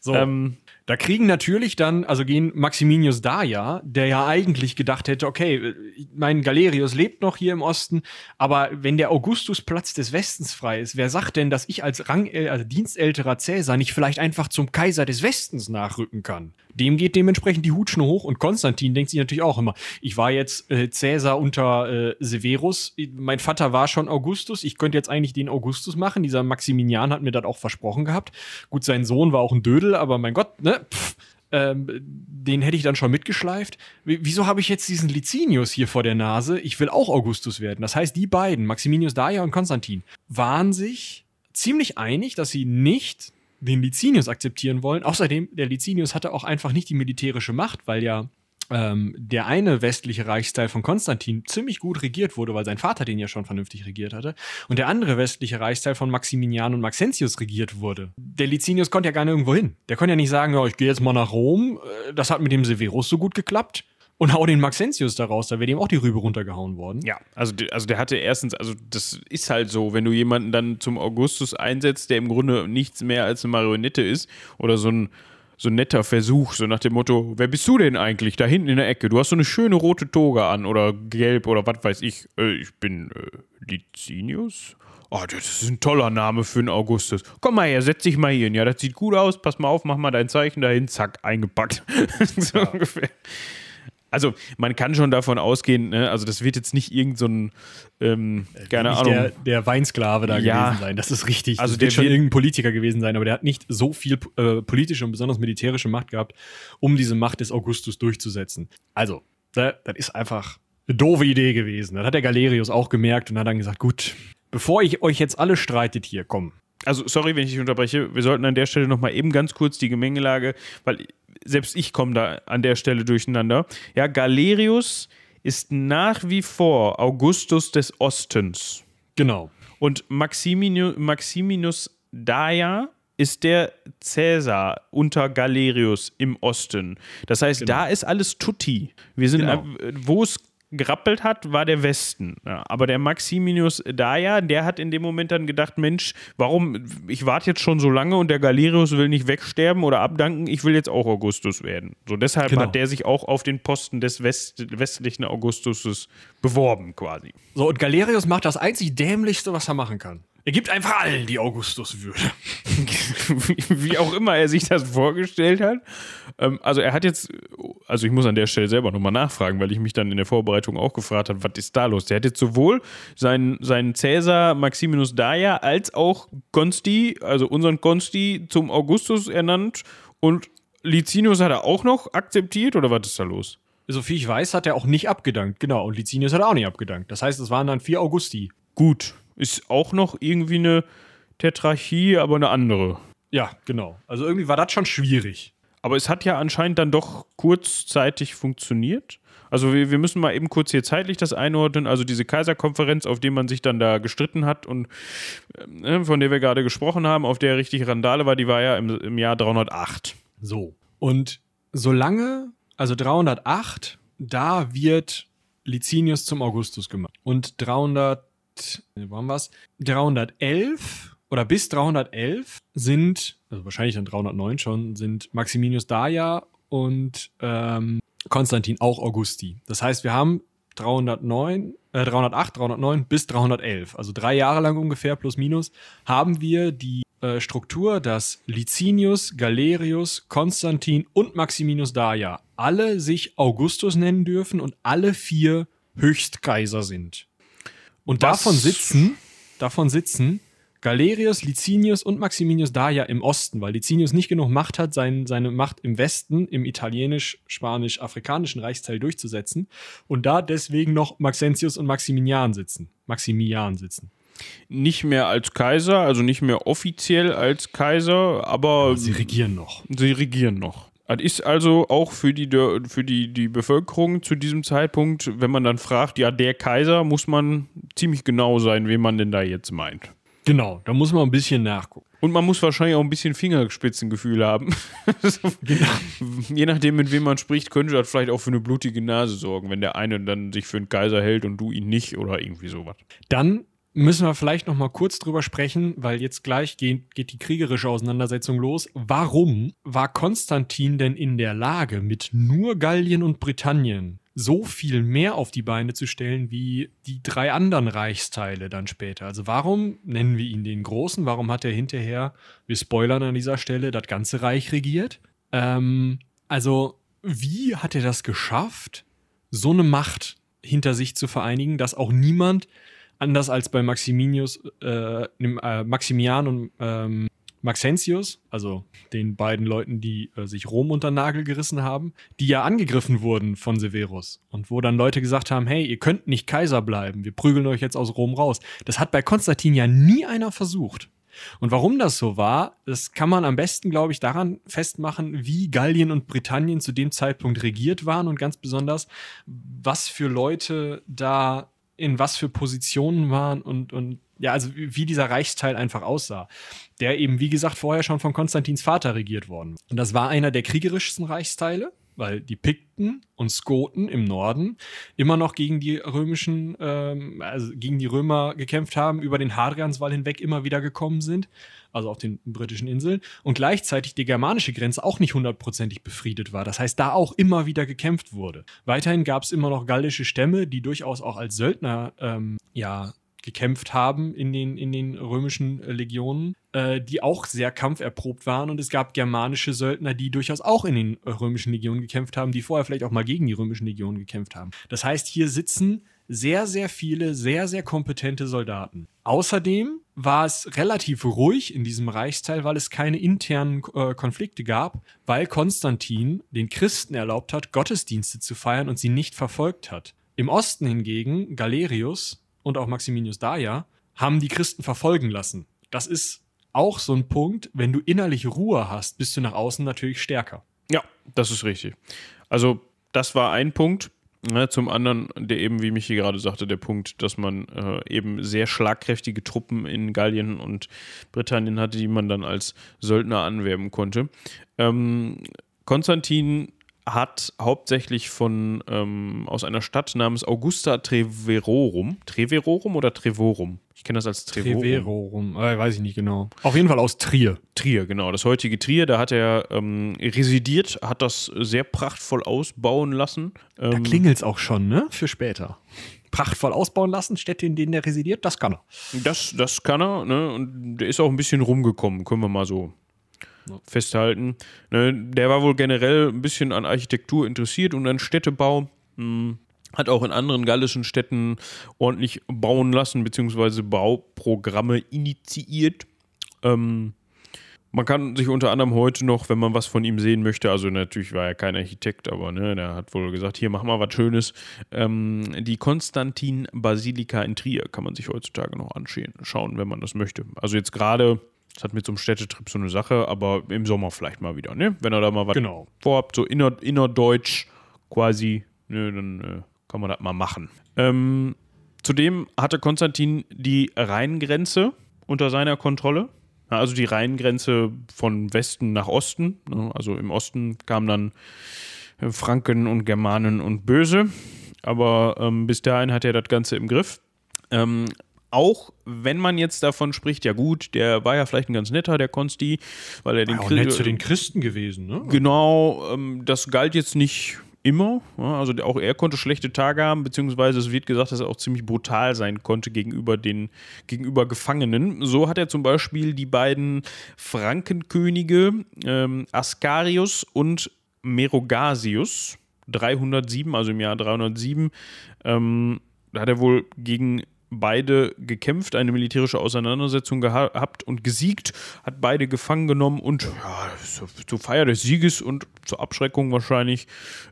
So. Ähm, da kriegen natürlich dann, also gehen Maximinius Daja, der ja eigentlich gedacht hätte, okay, mein Galerius lebt noch hier im Osten, aber wenn der Augustusplatz des Westens frei ist, wer sagt denn, dass ich als Rang, also dienstälterer Cäsar nicht vielleicht einfach zum Kaiser des Westens nachrücken kann? Dem geht dementsprechend die Hutschnur hoch und Konstantin denkt sich natürlich auch immer, ich war jetzt äh, Cäsar unter äh, Severus, mein Vater war schon Augustus, ich könnte jetzt eigentlich den Augustus machen, dieser Maximilian hat mir das auch versprochen gehabt. Gut, sein Sohn war auch ein Dödel, aber mein Gott, ne, pff, ähm, den hätte ich dann schon mitgeschleift. W wieso habe ich jetzt diesen Licinius hier vor der Nase? Ich will auch Augustus werden. Das heißt, die beiden, Maximinius Daia und Konstantin, waren sich ziemlich einig, dass sie nicht den Licinius akzeptieren wollen. Außerdem, der Licinius hatte auch einfach nicht die militärische Macht, weil ja ähm, der eine westliche Reichsteil von Konstantin ziemlich gut regiert wurde, weil sein Vater den ja schon vernünftig regiert hatte, und der andere westliche Reichsteil von Maximinian und Maxentius regiert wurde. Der Licinius konnte ja gar nirgendwo hin. Der konnte ja nicht sagen, ja, ich gehe jetzt mal nach Rom, äh, das hat mit dem Severus so gut geklappt und hau den Maxentius da raus, da wäre ihm auch die Rübe runtergehauen worden. Ja, also, also der hatte erstens, also das ist halt so, wenn du jemanden dann zum Augustus einsetzt, der im Grunde nichts mehr als eine Marionette ist oder so ein, so ein netter Versuch, so nach dem Motto, wer bist du denn eigentlich da hinten in der Ecke? Du hast so eine schöne rote Toga an oder gelb oder was weiß ich. Äh, ich bin äh, Licinius. Oh, das ist ein toller Name für einen Augustus. Komm mal her, setz dich mal hier hin. Ja, das sieht gut aus. Pass mal auf, mach mal dein Zeichen dahin. Zack, eingepackt. so ja. ungefähr also man kann schon davon ausgehen, ne? also das wird jetzt nicht irgendein, so ähm, keine nicht Ahnung. Der, der Weinsklave da ja, gewesen sein, das ist richtig. Also das der wird schon irgendein Politiker gewesen sein, aber der hat nicht so viel äh, politische und besonders militärische Macht gehabt, um diese Macht des Augustus durchzusetzen. Also, das, das ist einfach eine doofe Idee gewesen. Das hat der Galerius auch gemerkt und hat dann gesagt, gut, bevor ich euch jetzt alle streitet hier, komm, also sorry, wenn ich dich unterbreche, wir sollten an der Stelle nochmal eben ganz kurz die Gemengelage, weil selbst ich komme da an der Stelle durcheinander. Ja, Galerius ist nach wie vor Augustus des Ostens. Genau. Und Maximinius, Maximinus Daia ist der Cäsar unter Galerius im Osten. Das heißt, genau. da ist alles tutti. Wir sind, genau. wo es gerappelt hat, war der Westen. Ja, aber der Maximius Daia, der hat in dem Moment dann gedacht, Mensch, warum, ich warte jetzt schon so lange und der Galerius will nicht wegsterben oder abdanken, ich will jetzt auch Augustus werden. So deshalb genau. hat der sich auch auf den Posten des West, westlichen Augustus beworben quasi. So, und Galerius macht das einzig Dämlichste, was er machen kann. Er gibt einfach allen die Augustuswürde. Wie auch immer er sich das vorgestellt hat. Ähm, also er hat jetzt, also ich muss an der Stelle selber nochmal nachfragen, weil ich mich dann in der Vorbereitung auch gefragt habe, was ist da los? Der hat jetzt sowohl seinen, seinen Cäsar Maximinus Daia als auch Consti, also unseren Consti zum Augustus ernannt und Licinius hat er auch noch akzeptiert oder was ist da los? Soviel ich weiß, hat er auch nicht abgedankt, genau. Und Licinius hat er auch nicht abgedankt. Das heißt, es waren dann vier Augusti. Gut, ist auch noch irgendwie eine Tetrarchie, aber eine andere. Ja, genau. Also irgendwie war das schon schwierig. Aber es hat ja anscheinend dann doch kurzzeitig funktioniert. Also wir, wir müssen mal eben kurz hier zeitlich das einordnen. Also diese Kaiserkonferenz, auf der man sich dann da gestritten hat und äh, von der wir gerade gesprochen haben, auf der richtig Randale war, die war ja im, im Jahr 308. So. Und solange, also 308, da wird Licinius zum Augustus gemacht. Und 300 wo haben wir 311 oder bis 311 sind, also wahrscheinlich dann 309 schon, sind Maximinius Daia und ähm, Konstantin auch Augusti. Das heißt, wir haben 309, äh, 308, 309 bis 311, also drei Jahre lang ungefähr plus minus, haben wir die äh, Struktur, dass Licinius, Galerius, Konstantin und Maximinius Daia alle sich Augustus nennen dürfen und alle vier Höchstkaiser sind. Und Was? davon sitzen, davon sitzen Galerius, Licinius und Maximinius Daia im Osten, weil Licinius nicht genug Macht hat, sein, seine Macht im Westen, im italienisch, spanisch, afrikanischen Reichsteil durchzusetzen. Und da deswegen noch Maxentius und Maximilian sitzen. Maximilian sitzen. Nicht mehr als Kaiser, also nicht mehr offiziell als Kaiser, aber. aber sie regieren noch. Sie regieren noch. Das ist also auch für die, für die, die Bevölkerung zu diesem Zeitpunkt, wenn man dann fragt, ja, der Kaiser, muss man ziemlich genau sein, wen man denn da jetzt meint. Genau, da muss man ein bisschen nachgucken. Und man muss wahrscheinlich auch ein bisschen Fingerspitzengefühl haben. genau. Je nachdem, mit wem man spricht, könnte das vielleicht auch für eine blutige Nase sorgen, wenn der eine dann sich für einen Kaiser hält und du ihn nicht oder irgendwie sowas. Dann müssen wir vielleicht noch mal kurz drüber sprechen, weil jetzt gleich geht, geht die kriegerische Auseinandersetzung los. Warum war Konstantin denn in der Lage, mit nur Gallien und Britannien so viel mehr auf die Beine zu stellen wie die drei anderen Reichsteile dann später. Also warum nennen wir ihn den Großen? Warum hat er hinterher, wir spoilern an dieser Stelle, das ganze Reich regiert? Ähm, also wie hat er das geschafft, so eine Macht hinter sich zu vereinigen, dass auch niemand anders als bei Maximinius, äh, äh, Maximian und ähm, Maxentius, also den beiden Leuten, die äh, sich Rom unter Nagel gerissen haben, die ja angegriffen wurden von Severus und wo dann Leute gesagt haben, hey, ihr könnt nicht Kaiser bleiben, wir prügeln euch jetzt aus Rom raus. Das hat bei Konstantin ja nie einer versucht. Und warum das so war, das kann man am besten, glaube ich, daran festmachen, wie Gallien und Britannien zu dem Zeitpunkt regiert waren und ganz besonders, was für Leute da in was für Positionen waren und, und ja, also wie dieser Reichsteil einfach aussah. Der eben, wie gesagt, vorher schon von Konstantins Vater regiert worden. Und das war einer der kriegerischsten Reichsteile weil die Pikten und Skoten im Norden immer noch gegen die römischen, ähm, also gegen die Römer gekämpft haben, über den Hadrianswall hinweg immer wieder gekommen sind, also auf den britischen Inseln, und gleichzeitig die germanische Grenze auch nicht hundertprozentig befriedet war. Das heißt, da auch immer wieder gekämpft wurde. Weiterhin gab es immer noch gallische Stämme, die durchaus auch als Söldner ähm, ja gekämpft haben in den, in den römischen äh, Legionen, äh, die auch sehr kampferprobt waren. Und es gab germanische Söldner, die durchaus auch in den äh, römischen Legionen gekämpft haben, die vorher vielleicht auch mal gegen die römischen Legionen gekämpft haben. Das heißt, hier sitzen sehr, sehr viele, sehr, sehr kompetente Soldaten. Außerdem war es relativ ruhig in diesem Reichsteil, weil es keine internen äh, Konflikte gab, weil Konstantin den Christen erlaubt hat, Gottesdienste zu feiern und sie nicht verfolgt hat. Im Osten hingegen Galerius und auch Maximinius Daia haben die Christen verfolgen lassen. Das ist auch so ein Punkt, wenn du innerlich Ruhe hast, bist du nach außen natürlich stärker. Ja, das ist richtig. Also, das war ein Punkt. Ne, zum anderen, der eben, wie Michi gerade sagte, der Punkt, dass man äh, eben sehr schlagkräftige Truppen in Gallien und Britannien hatte, die man dann als Söldner anwerben konnte. Ähm, Konstantin hat hauptsächlich von ähm, aus einer Stadt namens Augusta Treverorum. Treverorum oder Trevorum? Ich kenne das als Trevorum. Treverorum, äh, weiß ich nicht genau. Auf jeden Fall aus Trier. Trier, genau. Das heutige Trier, da hat er ähm, residiert, hat das sehr prachtvoll ausbauen lassen. Ähm, da klingelt es auch schon, ne? Für später prachtvoll ausbauen lassen, Städte, in denen er residiert, das kann er. Das, das kann er, ne? Und der ist auch ein bisschen rumgekommen, können wir mal so ja. festhalten. Ne, der war wohl generell ein bisschen an Architektur interessiert und an Städtebau. Hm, hat auch in anderen gallischen Städten ordentlich bauen lassen, beziehungsweise Bauprogramme initiiert. Ähm, man kann sich unter anderem heute noch, wenn man was von ihm sehen möchte, also natürlich war er kein Architekt, aber ne, der hat wohl gesagt, hier mach mal was Schönes. Ähm, die Konstantin-Basilika in Trier kann man sich heutzutage noch anschauen, wenn man das möchte. Also jetzt gerade das hat mit so einem Städtetrip so eine Sache, aber im Sommer vielleicht mal wieder, ne? Wenn er da mal was genau. vorhabt, so inner, innerdeutsch quasi, ne, dann äh, kann man das mal machen. Ähm, zudem hatte Konstantin die Rheingrenze unter seiner Kontrolle. Also die Rheingrenze von Westen nach Osten. Ne? Also im Osten kamen dann äh, Franken und Germanen und Böse. Aber ähm, bis dahin hat er das Ganze im Griff. Ähm, auch wenn man jetzt davon spricht, ja gut, der war ja vielleicht ein ganz netter, der Konsti, weil er den war auch nett zu den Christen gewesen, ne? Genau, ähm, das galt jetzt nicht immer. Ja, also auch er konnte schlechte Tage haben, beziehungsweise es wird gesagt, dass er auch ziemlich brutal sein konnte gegenüber den gegenüber Gefangenen. So hat er zum Beispiel die beiden Frankenkönige ähm, Ascarius und Merogasius 307, also im Jahr 307, ähm, da hat er wohl gegen beide gekämpft, eine militärische Auseinandersetzung gehabt und gesiegt, hat beide gefangen genommen und ja, zur Feier des Sieges und zur Abschreckung wahrscheinlich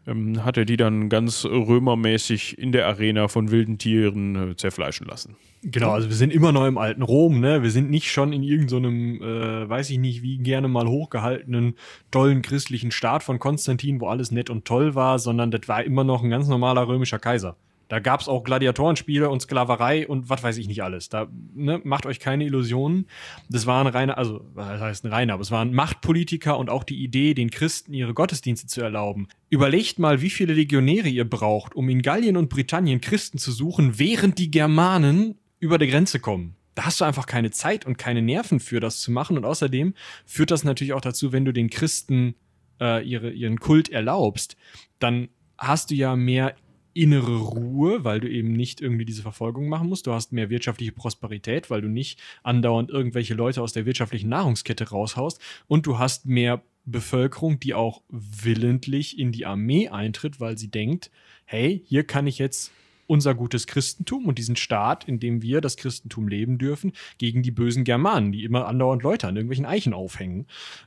ähm, hat er die dann ganz römermäßig in der Arena von wilden Tieren äh, zerfleischen lassen. Genau, also wir sind immer noch im alten Rom, ne? Wir sind nicht schon in irgendeinem, so äh, weiß ich nicht, wie gerne mal hochgehaltenen, tollen christlichen Staat von Konstantin, wo alles nett und toll war, sondern das war immer noch ein ganz normaler römischer Kaiser. Da gab es auch Gladiatorenspiele und Sklaverei und was weiß ich nicht alles. Da ne, macht euch keine Illusionen. Das waren reine, also was heißt ein reiner, aber es waren Machtpolitiker und auch die Idee, den Christen ihre Gottesdienste zu erlauben. Überlegt mal, wie viele Legionäre ihr braucht, um in Gallien und Britannien Christen zu suchen, während die Germanen über die Grenze kommen. Da hast du einfach keine Zeit und keine Nerven für das zu machen. Und außerdem führt das natürlich auch dazu, wenn du den Christen äh, ihre, ihren Kult erlaubst, dann hast du ja mehr innere Ruhe, weil du eben nicht irgendwie diese Verfolgung machen musst. Du hast mehr wirtschaftliche Prosperität, weil du nicht andauernd irgendwelche Leute aus der wirtschaftlichen Nahrungskette raushaust. Und du hast mehr Bevölkerung, die auch willentlich in die Armee eintritt, weil sie denkt, hey, hier kann ich jetzt unser gutes Christentum und diesen Staat, in dem wir das Christentum leben dürfen, gegen die bösen Germanen, die immer andauernd Leute an irgendwelchen Eichen aufhängen,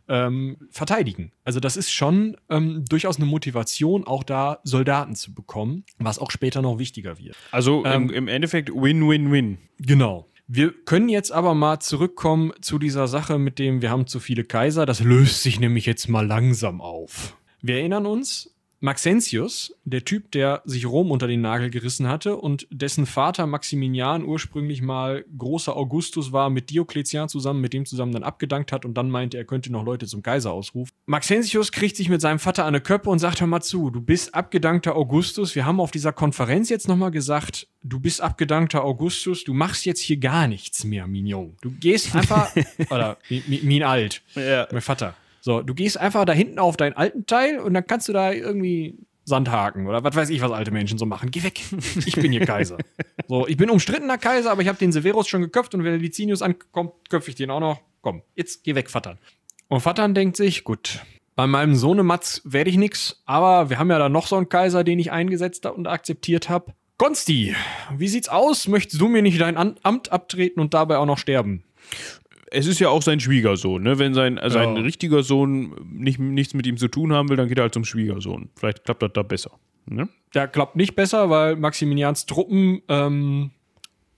ähm, verteidigen. Also das ist schon ähm, durchaus eine Motivation, auch da Soldaten zu bekommen, was auch später noch wichtiger wird. Also ähm, im, im Endeffekt Win-Win-Win. Genau. Wir können jetzt aber mal zurückkommen zu dieser Sache mit dem, wir haben zu viele Kaiser. Das löst sich nämlich jetzt mal langsam auf. Wir erinnern uns, Maxentius, der Typ, der sich Rom unter den Nagel gerissen hatte und dessen Vater Maximilian ursprünglich mal großer Augustus war, mit Diokletian zusammen, mit dem zusammen dann abgedankt hat und dann meinte, er könnte noch Leute zum Kaiser ausrufen. Maxentius kriegt sich mit seinem Vater an eine Köppe und sagt, hör mal zu, du bist abgedankter Augustus. Wir haben auf dieser Konferenz jetzt nochmal gesagt, du bist abgedankter Augustus, du machst jetzt hier gar nichts mehr, Mignon. Du gehst einfach, oder Min Alt, ja. mein Vater. So, du gehst einfach da hinten auf deinen alten Teil und dann kannst du da irgendwie Sandhaken oder was weiß ich, was alte Menschen so machen. Geh weg. Ich bin hier Kaiser. So, ich bin umstrittener Kaiser, aber ich habe den Severus schon geköpft und wenn der Licinius ankommt, köpfe ich den auch noch. Komm, jetzt geh weg, Vattern. Und Vattern denkt sich, gut, bei meinem Sohne Matz werde ich nix, aber wir haben ja da noch so einen Kaiser, den ich eingesetzt und akzeptiert habe. Konsti, wie sieht's aus? Möchtest du mir nicht dein Amt abtreten und dabei auch noch sterben? Es ist ja auch sein Schwiegersohn, ne? Wenn sein, äh, sein ja. richtiger Sohn nicht, nichts mit ihm zu tun haben will, dann geht er halt zum Schwiegersohn. Vielleicht klappt das da besser. Ne? Der klappt nicht besser, weil Maximilians Truppen ähm,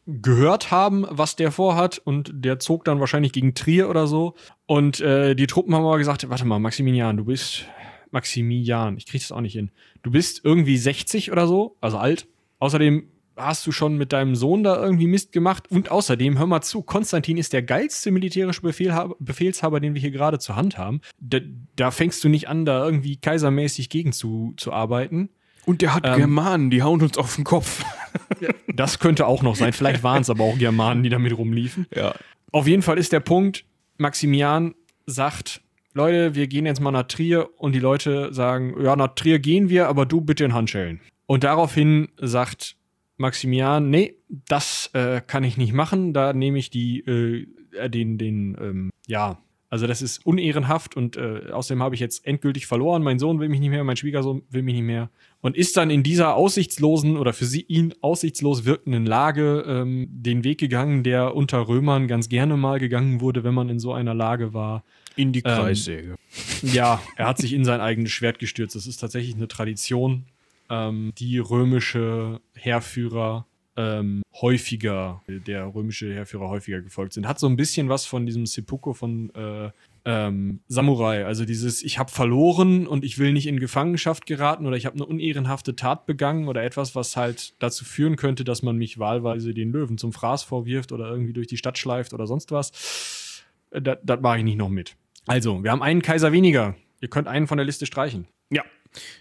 gehört haben, was der vorhat und der zog dann wahrscheinlich gegen Trier oder so. Und äh, die Truppen haben aber gesagt, warte mal, Maximilian, du bist Maximilian, ich krieg das auch nicht hin. Du bist irgendwie 60 oder so, also alt. Außerdem hast du schon mit deinem Sohn da irgendwie Mist gemacht? Und außerdem, hör mal zu, Konstantin ist der geilste militärische Befehlhaber, Befehlshaber, den wir hier gerade zur Hand haben. Da, da, fängst du nicht an, da irgendwie kaisermäßig gegen zu, zu arbeiten. Und der hat ähm, Germanen, die hauen uns auf den Kopf. das könnte auch noch sein. Vielleicht waren es aber auch Germanen, die damit rumliefen. Ja. Auf jeden Fall ist der Punkt, Maximian sagt, Leute, wir gehen jetzt mal nach Trier und die Leute sagen, ja, nach Trier gehen wir, aber du bitte in Handschellen. Und daraufhin sagt Maximian, nee, das äh, kann ich nicht machen, da nehme ich die, äh, den, den, ähm, ja, also das ist unehrenhaft und äh, außerdem habe ich jetzt endgültig verloren. Mein Sohn will mich nicht mehr, mein Schwiegersohn will mich nicht mehr. Und ist dann in dieser aussichtslosen oder für sie ihn aussichtslos wirkenden Lage ähm, den Weg gegangen, der unter Römern ganz gerne mal gegangen wurde, wenn man in so einer Lage war. In die Kreissäge. Ähm, ja, er hat sich in sein eigenes Schwert gestürzt. Das ist tatsächlich eine Tradition, ähm, die römische Heerführer ähm, häufiger, der römische Heerführer häufiger gefolgt sind. Hat so ein bisschen was von diesem Seppuku von äh, ähm, Samurai. Also dieses, ich habe verloren und ich will nicht in Gefangenschaft geraten oder ich habe eine unehrenhafte Tat begangen oder etwas, was halt dazu führen könnte, dass man mich wahlweise den Löwen zum Fraß vorwirft oder irgendwie durch die Stadt schleift oder sonst was. Äh, das, das mache ich nicht noch mit. Also, wir haben einen Kaiser weniger. Ihr könnt einen von der Liste streichen. Ja.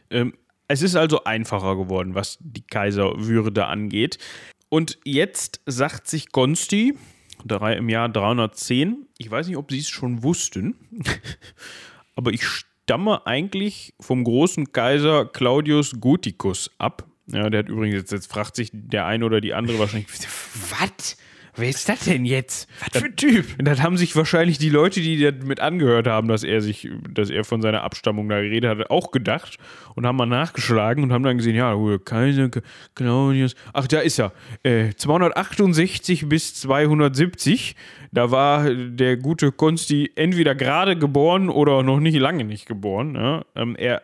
Ähm, es ist also einfacher geworden, was die Kaiserwürde angeht. Und jetzt sagt sich Gonsti, im Jahr 310, ich weiß nicht, ob Sie es schon wussten, aber ich stamme eigentlich vom großen Kaiser Claudius Gothicus ab. Ja, der hat übrigens, jetzt, jetzt fragt sich der eine oder die andere wahrscheinlich, was? Wer ist das denn jetzt? Was für ein Typ? Und dann haben sich wahrscheinlich die Leute, die damit angehört haben, dass er sich, dass er von seiner Abstammung da geredet hat, auch gedacht und haben mal nachgeschlagen und haben dann gesehen, ja, Kaiser Claudius, ach, da ist er. Äh, 268 bis 270, da war der gute Konsti entweder gerade geboren oder noch nicht lange nicht geboren. Ja? Ähm, er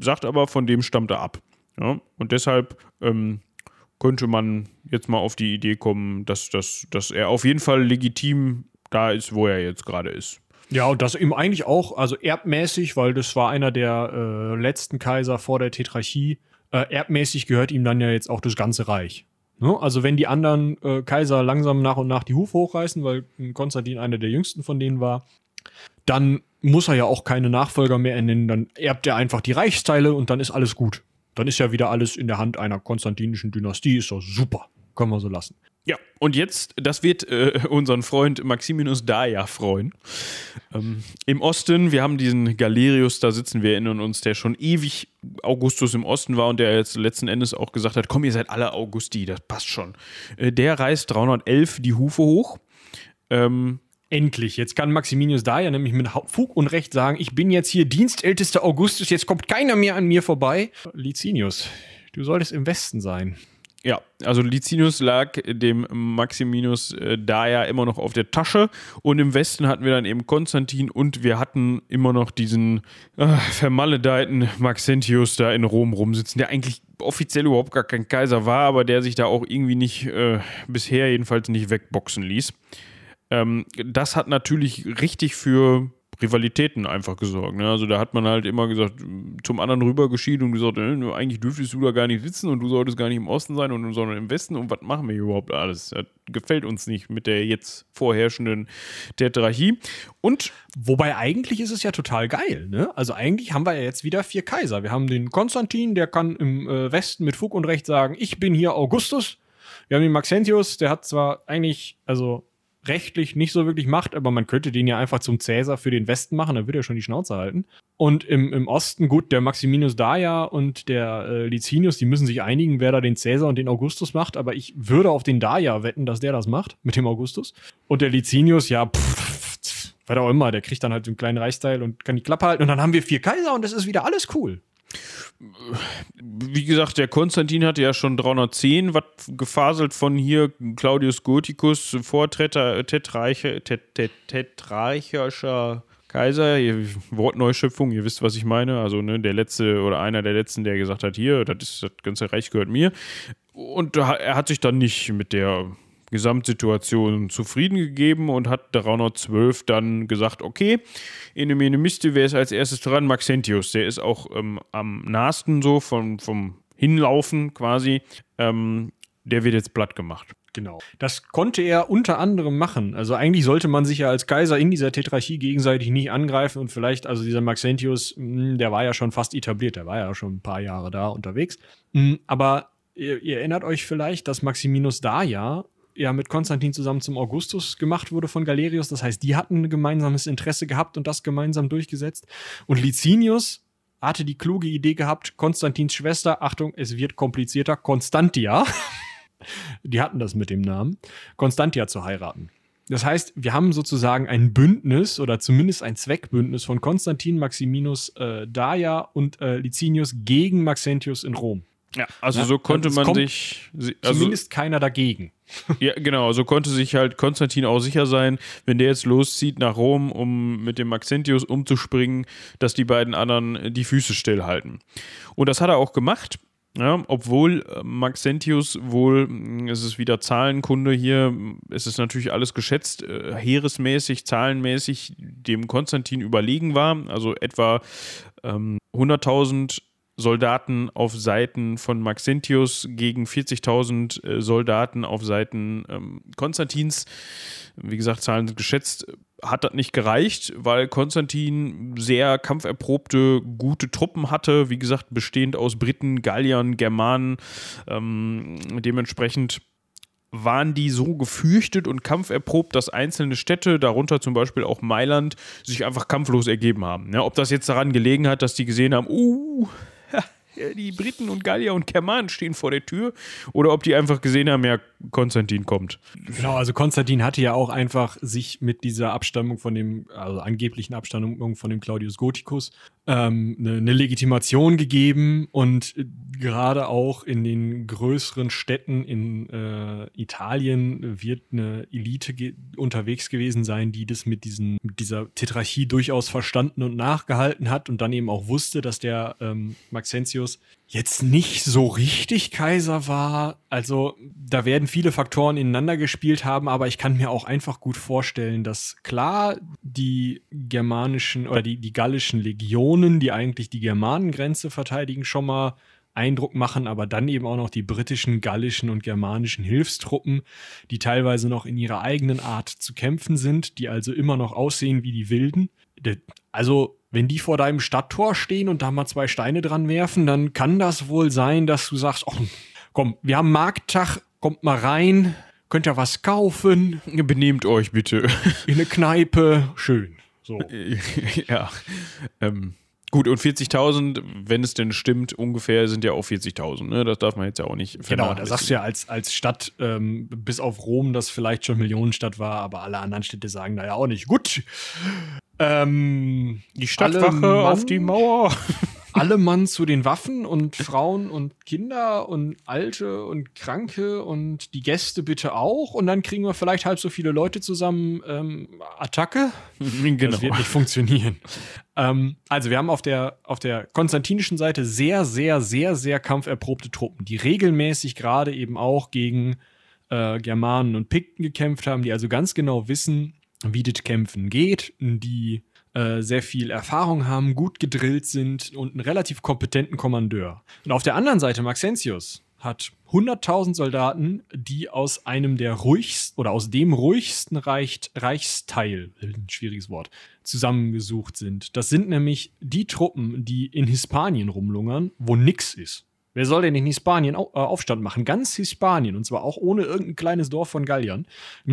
sagt aber, von dem stammt er ab. Ja? Und deshalb ähm, könnte man jetzt mal auf die Idee kommen, dass, dass, dass er auf jeden Fall legitim da ist, wo er jetzt gerade ist. Ja, und das ihm eigentlich auch, also erbmäßig, weil das war einer der äh, letzten Kaiser vor der Tetrarchie. Äh, erbmäßig gehört ihm dann ja jetzt auch das ganze Reich. Ne? Also wenn die anderen äh, Kaiser langsam nach und nach die Hufe hochreißen, weil Konstantin einer der jüngsten von denen war, dann muss er ja auch keine Nachfolger mehr ernennen. Dann erbt er einfach die Reichsteile und dann ist alles gut. Dann ist ja wieder alles in der Hand einer konstantinischen Dynastie, ist doch super. Können wir so lassen. Ja, und jetzt, das wird äh, unseren Freund Maximinus Daia freuen. Ähm, Im Osten, wir haben diesen Galerius, da sitzen wir, erinnern uns, der schon ewig Augustus im Osten war und der jetzt letzten Endes auch gesagt hat: Komm, ihr seid alle Augusti, das passt schon. Äh, der reißt 311 die Hufe hoch. Ähm, Endlich. Jetzt kann Maximinius da ja nämlich mit Fug und Recht sagen, ich bin jetzt hier Dienstältester Augustus, jetzt kommt keiner mehr an mir vorbei. Licinius, du solltest im Westen sein. Ja, also Licinius lag dem Maximinus äh, da ja immer noch auf der Tasche und im Westen hatten wir dann eben Konstantin und wir hatten immer noch diesen äh, vermaledeiten Maxentius da in Rom rumsitzen, der eigentlich offiziell überhaupt gar kein Kaiser war, aber der sich da auch irgendwie nicht, äh, bisher jedenfalls nicht wegboxen ließ. Ähm, das hat natürlich richtig für Rivalitäten einfach gesorgt. Ne? Also da hat man halt immer gesagt, zum anderen rübergeschieden und gesagt, äh, eigentlich dürftest du da gar nicht sitzen und du solltest gar nicht im Osten sein, und, sondern im Westen. Und was machen wir hier überhaupt alles? Das gefällt uns nicht mit der jetzt vorherrschenden Tetrarchie. Und wobei eigentlich ist es ja total geil. Ne? Also eigentlich haben wir ja jetzt wieder vier Kaiser. Wir haben den Konstantin, der kann im äh, Westen mit Fug und Recht sagen, ich bin hier Augustus. Wir haben den Maxentius, der hat zwar eigentlich, also rechtlich nicht so wirklich macht, aber man könnte den ja einfach zum Cäsar für den Westen machen, dann würde er schon die Schnauze halten. Und im, im Osten, gut, der Maximinus Daia und der äh, Licinius, die müssen sich einigen, wer da den Cäsar und den Augustus macht, aber ich würde auf den Daia wetten, dass der das macht, mit dem Augustus. Und der Licinius, ja, pff, pff, was auch immer, der kriegt dann halt einen kleinen Reichsteil und kann die Klappe halten und dann haben wir vier Kaiser und es ist wieder alles cool wie gesagt, der Konstantin hatte ja schon 310 was gefaselt von hier Claudius Gothicus, Vortetrarcher tetrarchischer Kaiser, Wortneuschöpfung, ihr wisst, was ich meine. Also ne, der letzte oder einer der letzten, der gesagt hat, hier, das, ist, das ganze Reich gehört mir. Und er hat sich dann nicht mit der Gesamtsituation zufrieden gegeben und hat 312 dann gesagt, okay, in dem Miste, wer ist als erstes dran? Maxentius, der ist auch ähm, am nahesten so vom, vom Hinlaufen quasi. Ähm, der wird jetzt platt gemacht. Genau. Das konnte er unter anderem machen. Also eigentlich sollte man sich ja als Kaiser in dieser Tetrarchie gegenseitig nicht angreifen und vielleicht, also dieser Maxentius, hm, der war ja schon fast etabliert, der war ja schon ein paar Jahre da unterwegs. Hm, aber ihr, ihr erinnert euch vielleicht, dass Maximinus da ja ja mit Konstantin zusammen zum Augustus gemacht wurde von Galerius. Das heißt, die hatten ein gemeinsames Interesse gehabt und das gemeinsam durchgesetzt. Und Licinius hatte die kluge Idee gehabt, Konstantins Schwester, Achtung, es wird komplizierter, Konstantia, die hatten das mit dem Namen, Konstantia zu heiraten. Das heißt, wir haben sozusagen ein Bündnis oder zumindest ein Zweckbündnis von Konstantin, Maximinus, äh, Daia und äh, Licinius gegen Maxentius in Rom. Ja, also ja, so konnte man sich. Also, zumindest keiner dagegen. Ja, genau, so konnte sich halt Konstantin auch sicher sein, wenn der jetzt loszieht nach Rom, um mit dem Maxentius umzuspringen, dass die beiden anderen die Füße stillhalten. Und das hat er auch gemacht. Ja, obwohl äh, Maxentius wohl, hm, es ist wieder Zahlenkunde hier, es ist natürlich alles geschätzt, äh, heeresmäßig, zahlenmäßig dem Konstantin überlegen war, also etwa ähm, 100.000 Soldaten auf Seiten von Maxentius gegen 40.000 äh, Soldaten auf Seiten ähm, Konstantins. Wie gesagt, Zahlen sind geschätzt. Hat das nicht gereicht, weil Konstantin sehr kampferprobte, gute Truppen hatte. Wie gesagt, bestehend aus Briten, Galliern, Germanen. Ähm, dementsprechend waren die so gefürchtet und kampferprobt, dass einzelne Städte, darunter zum Beispiel auch Mailand, sich einfach kampflos ergeben haben. Ja, ob das jetzt daran gelegen hat, dass die gesehen haben, uh, die Briten und Gallier und Germanen stehen vor der Tür oder ob die einfach gesehen haben, ja, Konstantin kommt. Genau, also Konstantin hatte ja auch einfach sich mit dieser Abstammung von dem, also angeblichen Abstammung von dem Claudius Gothicus ähm, eine, eine Legitimation gegeben und gerade auch in den größeren Städten in äh, Italien wird eine Elite ge unterwegs gewesen sein, die das mit, diesen, mit dieser Tetrarchie durchaus verstanden und nachgehalten hat und dann eben auch wusste, dass der ähm, Maxentius jetzt nicht so richtig Kaiser war. Also da werden viele Faktoren ineinander gespielt haben, aber ich kann mir auch einfach gut vorstellen, dass klar die germanischen oder die, die gallischen Legionen, die eigentlich die Germanengrenze verteidigen, schon mal Eindruck machen, aber dann eben auch noch die britischen, gallischen und germanischen Hilfstruppen, die teilweise noch in ihrer eigenen Art zu kämpfen sind, die also immer noch aussehen wie die Wilden. Also wenn die vor deinem Stadttor stehen und da mal zwei Steine dran werfen, dann kann das wohl sein, dass du sagst, oh, komm, wir haben Markttag, kommt mal rein, könnt ihr was kaufen. Benehmt euch bitte. In eine Kneipe, schön. So. ja. Ähm, gut, und 40.000, wenn es denn stimmt, ungefähr sind ja auch 40.000. Ne? Das darf man jetzt ja auch nicht Genau, da sagst du ja als, als Stadt, ähm, bis auf Rom, das vielleicht schon Millionenstadt war, aber alle anderen Städte sagen da ja auch nicht. Gut, ähm, die Stadtwache auf die Mauer. alle Mann zu den Waffen und Frauen und Kinder und Alte und Kranke und die Gäste bitte auch. Und dann kriegen wir vielleicht halb so viele Leute zusammen. Ähm, Attacke? Genau. Das wird nicht funktionieren. ähm, also, wir haben auf der, auf der konstantinischen Seite sehr, sehr, sehr, sehr kampferprobte Truppen, die regelmäßig gerade eben auch gegen äh, Germanen und Pikten gekämpft haben, die also ganz genau wissen, wie das Kämpfen geht, die äh, sehr viel Erfahrung haben, gut gedrillt sind und einen relativ kompetenten Kommandeur. Und auf der anderen Seite Maxentius hat 100.000 Soldaten, die aus einem der ruhigsten oder aus dem ruhigsten Reich, Reichsteil, ein schwieriges Wort, zusammengesucht sind. Das sind nämlich die Truppen, die in Hispanien rumlungern, wo nix ist. Wer soll denn in Hispanien äh, Aufstand machen? Ganz Hispanien, und zwar auch ohne irgendein kleines Dorf von Galliern.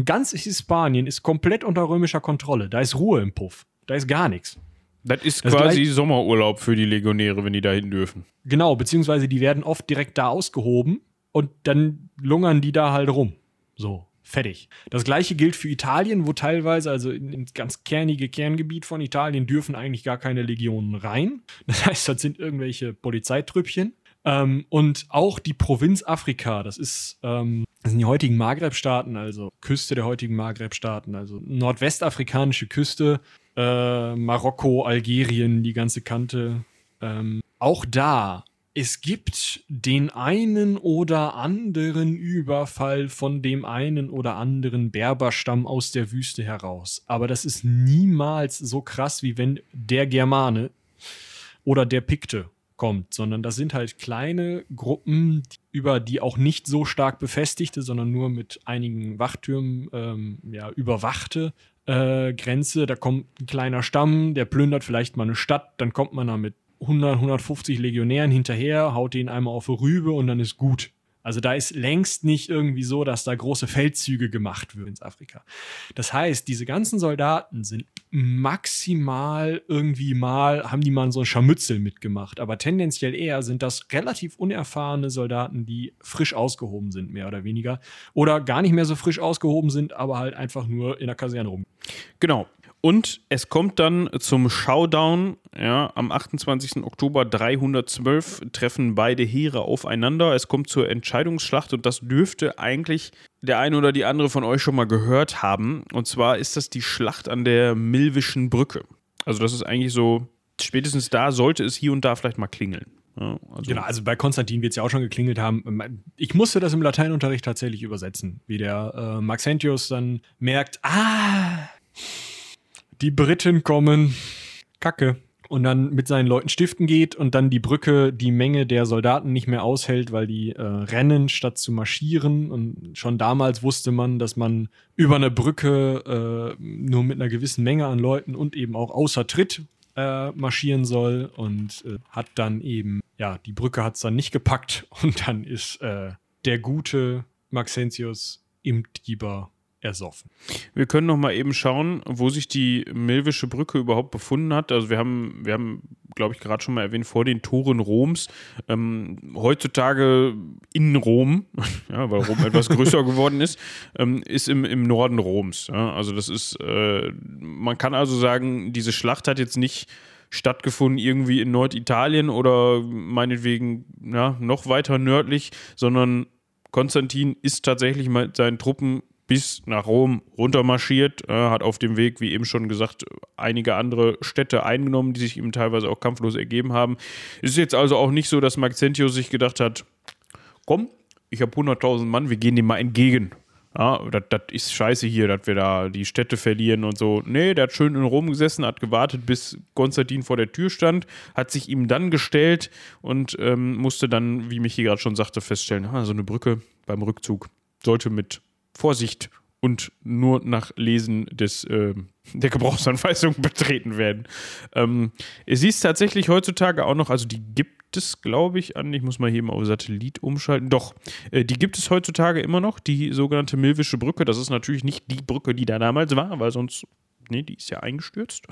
Ganz Hispanien ist komplett unter römischer Kontrolle. Da ist Ruhe im Puff. Da ist gar nichts. Das ist das quasi gleich, Sommerurlaub für die Legionäre, wenn die da hin dürfen. Genau, beziehungsweise die werden oft direkt da ausgehoben und dann lungern die da halt rum. So, fertig. Das gleiche gilt für Italien, wo teilweise, also ins ganz kernige Kerngebiet von Italien, dürfen eigentlich gar keine Legionen rein. Das heißt, das sind irgendwelche Polizeitrüppchen. Ähm, und auch die Provinz Afrika, das ist, ähm, das sind die heutigen Maghreb-Staaten, also Küste der heutigen Maghreb-Staaten, also nordwestafrikanische Küste, äh, Marokko, Algerien, die ganze Kante. Ähm, auch da, es gibt den einen oder anderen Überfall von dem einen oder anderen Berberstamm aus der Wüste heraus. Aber das ist niemals so krass, wie wenn der Germane oder der Pikte kommt, sondern das sind halt kleine Gruppen, über die auch nicht so stark befestigte, sondern nur mit einigen Wachtürmen ähm, ja, überwachte äh, Grenze. Da kommt ein kleiner Stamm, der plündert vielleicht mal eine Stadt, dann kommt man da mit 100, 150 Legionären hinterher, haut den einmal auf die Rübe und dann ist gut. Also da ist längst nicht irgendwie so, dass da große Feldzüge gemacht werden in Afrika. Das heißt, diese ganzen Soldaten sind maximal irgendwie mal, haben die mal so ein Scharmützel mitgemacht. Aber tendenziell eher sind das relativ unerfahrene Soldaten, die frisch ausgehoben sind, mehr oder weniger. Oder gar nicht mehr so frisch ausgehoben sind, aber halt einfach nur in der Kaserne rum. Genau. Und es kommt dann zum Showdown. Ja, am 28. Oktober 312 treffen beide Heere aufeinander. Es kommt zur Entscheidungsschlacht und das dürfte eigentlich der eine oder die andere von euch schon mal gehört haben. Und zwar ist das die Schlacht an der Milwischen Brücke. Also, das ist eigentlich so, spätestens da sollte es hier und da vielleicht mal klingeln. Also genau, also bei Konstantin wird es ja auch schon geklingelt haben. Ich musste das im Lateinunterricht tatsächlich übersetzen, wie der äh, Maxentius dann merkt, ah, die Briten kommen, Kacke. Und dann mit seinen Leuten stiften geht und dann die Brücke die Menge der Soldaten nicht mehr aushält, weil die äh, rennen statt zu marschieren. Und schon damals wusste man, dass man über eine Brücke äh, nur mit einer gewissen Menge an Leuten und eben auch außer Tritt äh, marschieren soll. Und äh, hat dann eben, ja, die Brücke hat es dann nicht gepackt. Und dann ist äh, der gute Maxentius im Tiber ersoffen. Wir können noch mal eben schauen, wo sich die Milwische Brücke überhaupt befunden hat. Also wir haben, wir haben, glaube ich, gerade schon mal erwähnt, vor den Toren Roms. Ähm, heutzutage in Rom, ja, weil Rom etwas größer geworden ist, ähm, ist im, im Norden Roms. Ja? Also das ist, äh, man kann also sagen, diese Schlacht hat jetzt nicht stattgefunden irgendwie in Norditalien oder meinetwegen ja, noch weiter nördlich, sondern Konstantin ist tatsächlich mit seinen Truppen bis nach Rom runtermarschiert, äh, hat auf dem Weg, wie eben schon gesagt, einige andere Städte eingenommen, die sich ihm teilweise auch kampflos ergeben haben. Es ist jetzt also auch nicht so, dass Maxentius sich gedacht hat, komm, ich habe 100.000 Mann, wir gehen dem mal entgegen. Ja, das ist scheiße hier, dass wir da die Städte verlieren und so. Nee, der hat schön in Rom gesessen, hat gewartet, bis Konstantin vor der Tür stand, hat sich ihm dann gestellt und ähm, musste dann, wie Michi gerade schon sagte, feststellen, ah, so eine Brücke beim Rückzug sollte mit Vorsicht und nur nach Lesen des, äh, der Gebrauchsanweisung betreten werden. Ähm, sie ist tatsächlich heutzutage auch noch, also die gibt es, glaube ich, an, ich muss mal hier mal auf Satellit umschalten. Doch, äh, die gibt es heutzutage immer noch, die sogenannte Milwische Brücke. Das ist natürlich nicht die Brücke, die da damals war, weil sonst, nee, die ist ja eingestürzt.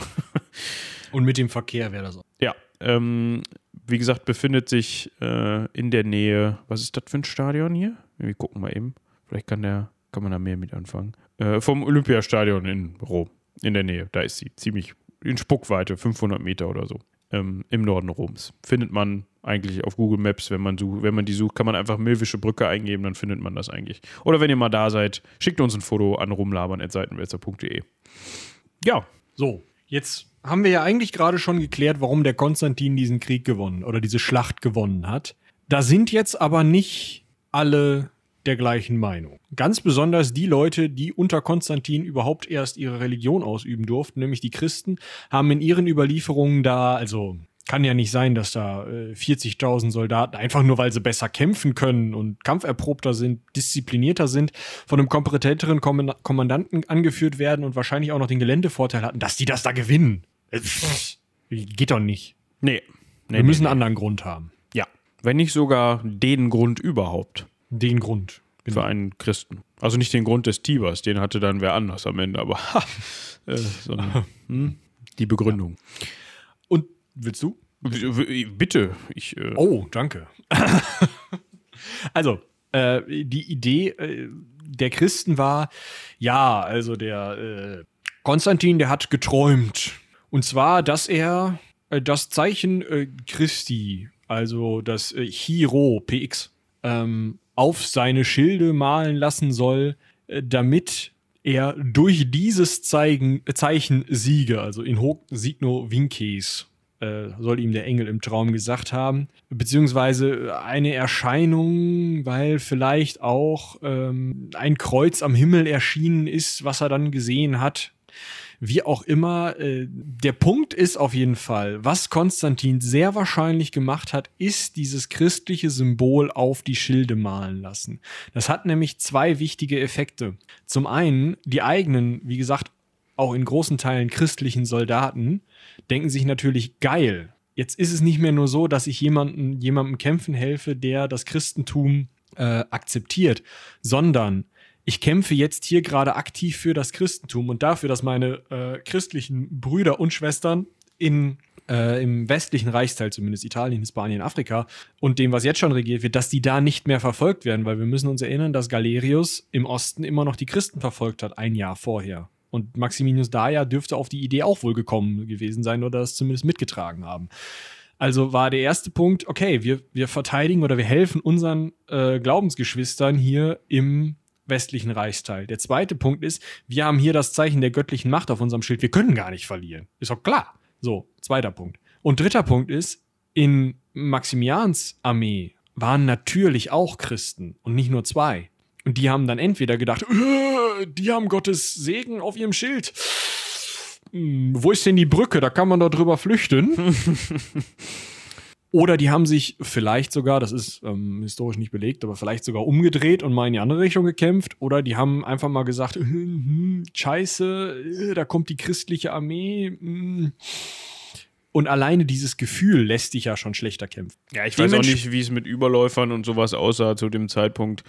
und mit dem Verkehr wäre das auch. Ja, ähm, wie gesagt, befindet sich äh, in der Nähe, was ist das für ein Stadion hier? Wir gucken mal eben. Vielleicht kann der kann man da mehr mit anfangen. Äh, vom Olympiastadion in Rom, in der Nähe. Da ist sie. Ziemlich in Spuckweite, 500 Meter oder so. Ähm, Im Norden Roms. Findet man eigentlich auf Google Maps, wenn man, such, wenn man die sucht, kann man einfach Milwische Brücke eingeben, dann findet man das eigentlich. Oder wenn ihr mal da seid, schickt uns ein Foto an rumlabern.seitenwälzer.de. Ja. So, jetzt haben wir ja eigentlich gerade schon geklärt, warum der Konstantin diesen Krieg gewonnen oder diese Schlacht gewonnen hat. Da sind jetzt aber nicht alle der gleichen Meinung. Ganz besonders die Leute, die unter Konstantin überhaupt erst ihre Religion ausüben durften, nämlich die Christen, haben in ihren Überlieferungen da, also kann ja nicht sein, dass da äh, 40.000 Soldaten einfach nur, weil sie besser kämpfen können und kampferprobter sind, disziplinierter sind, von einem kompetenteren Komm Kommandanten angeführt werden und wahrscheinlich auch noch den Geländevorteil hatten, dass die das da gewinnen. Äh, geht doch nicht. Nee. nee Wir müssen nee, einen anderen Grund haben. Ja. Wenn nicht sogar den Grund überhaupt den Grund. Genau. Für einen Christen. Also nicht den Grund des Tibers, den hatte dann wer anders am Ende, aber äh, sondern, hm, die Begründung. Ja. Und willst du? Bitte. Ich, äh oh, danke. also, äh, die Idee äh, der Christen war, ja, also der äh, Konstantin, der hat geträumt. Und zwar, dass er äh, das Zeichen Christi, also das Hiro, PX, ähm, auf seine Schilde malen lassen soll, äh, damit er durch dieses Zeigen, Zeichen siege, also in hoc signo vinces, äh, soll ihm der Engel im Traum gesagt haben, beziehungsweise eine Erscheinung, weil vielleicht auch ähm, ein Kreuz am Himmel erschienen ist, was er dann gesehen hat. Wie auch immer, äh, der Punkt ist auf jeden Fall, was Konstantin sehr wahrscheinlich gemacht hat, ist dieses christliche Symbol auf die Schilde malen lassen. Das hat nämlich zwei wichtige Effekte. Zum einen, die eigenen, wie gesagt, auch in großen Teilen christlichen Soldaten denken sich natürlich geil. Jetzt ist es nicht mehr nur so, dass ich jemanden, jemandem kämpfen helfe, der das Christentum äh, akzeptiert, sondern ich kämpfe jetzt hier gerade aktiv für das Christentum und dafür, dass meine äh, christlichen Brüder und Schwestern in äh, im westlichen Reichsteil, zumindest Italien, Hispanien, Afrika und dem, was jetzt schon regiert wird, dass die da nicht mehr verfolgt werden, weil wir müssen uns erinnern, dass Galerius im Osten immer noch die Christen verfolgt hat, ein Jahr vorher. Und Maximinius Daia dürfte auf die Idee auch wohl gekommen gewesen sein oder das zumindest mitgetragen haben. Also war der erste Punkt, okay, wir, wir verteidigen oder wir helfen unseren äh, Glaubensgeschwistern hier im westlichen Reichsteil. Der zweite Punkt ist, wir haben hier das Zeichen der göttlichen Macht auf unserem Schild. Wir können gar nicht verlieren. Ist doch klar. So, zweiter Punkt. Und dritter Punkt ist, in Maximians Armee waren natürlich auch Christen und nicht nur zwei. Und die haben dann entweder gedacht, äh, die haben Gottes Segen auf ihrem Schild. Hm, wo ist denn die Brücke? Da kann man doch drüber flüchten. Oder die haben sich vielleicht sogar, das ist ähm, historisch nicht belegt, aber vielleicht sogar umgedreht und mal in die andere Richtung gekämpft. Oder die haben einfach mal gesagt, hm, scheiße, äh, da kommt die christliche Armee. Hm. Und alleine dieses Gefühl lässt dich ja schon schlechter kämpfen. Ja, ich weiß auch nicht, wie es mit Überläufern und sowas aussah zu dem Zeitpunkt.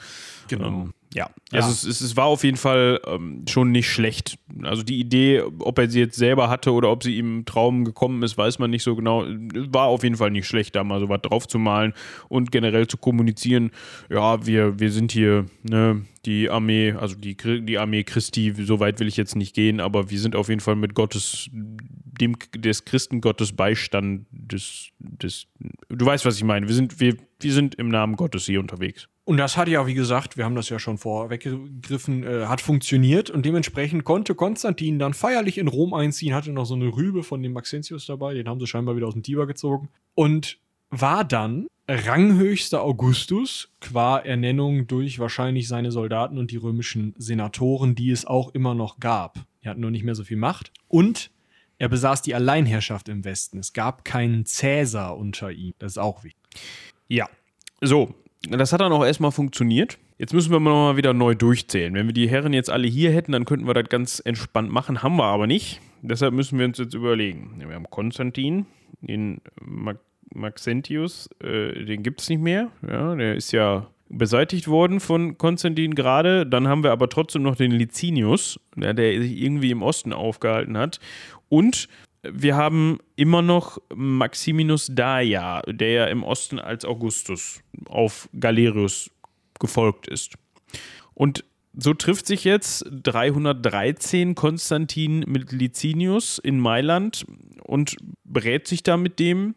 Genau. Ähm, ja, also Es, es, es, war auf jeden Fall ähm, schon nicht schlecht. Also die Idee, ob er sie jetzt selber hatte oder ob sie ihm im Traum gekommen ist, weiß man nicht so genau. War auf jeden Fall nicht schlecht, da mal so was drauf zu malen und generell zu kommunizieren. Ja, wir, wir sind hier, ne, die Armee, also die, die Armee Christi, so weit will ich jetzt nicht gehen, aber wir sind auf jeden Fall mit Gottes, dem, des Christengottes Beistand des, des, du weißt, was ich meine. Wir sind, wir, wir sind im Namen Gottes hier unterwegs. Und das hat ja, wie gesagt, wir haben das ja schon vorweggegriffen, äh, hat funktioniert und dementsprechend konnte Konstantin dann feierlich in Rom einziehen, hatte noch so eine Rübe von dem Maxentius dabei, den haben sie scheinbar wieder aus dem Tiber gezogen und war dann ranghöchster Augustus qua Ernennung durch wahrscheinlich seine Soldaten und die römischen Senatoren, die es auch immer noch gab. Er hat nur nicht mehr so viel Macht und er besaß die Alleinherrschaft im Westen. Es gab keinen Cäsar unter ihm. Das ist auch wichtig. Ja, so, das hat dann auch erstmal funktioniert. Jetzt müssen wir mal wieder neu durchzählen. Wenn wir die Herren jetzt alle hier hätten, dann könnten wir das ganz entspannt machen. Haben wir aber nicht. Deshalb müssen wir uns jetzt überlegen. Wir haben Konstantin, den Maxentius, äh, den gibt es nicht mehr. Ja, der ist ja beseitigt worden von Konstantin gerade. Dann haben wir aber trotzdem noch den Licinius, der, der sich irgendwie im Osten aufgehalten hat. Und wir haben immer noch Maximinus Daia, der ja im Osten als Augustus auf Galerius gefolgt ist. Und so trifft sich jetzt 313 Konstantin mit Licinius in Mailand und berät sich da mit dem.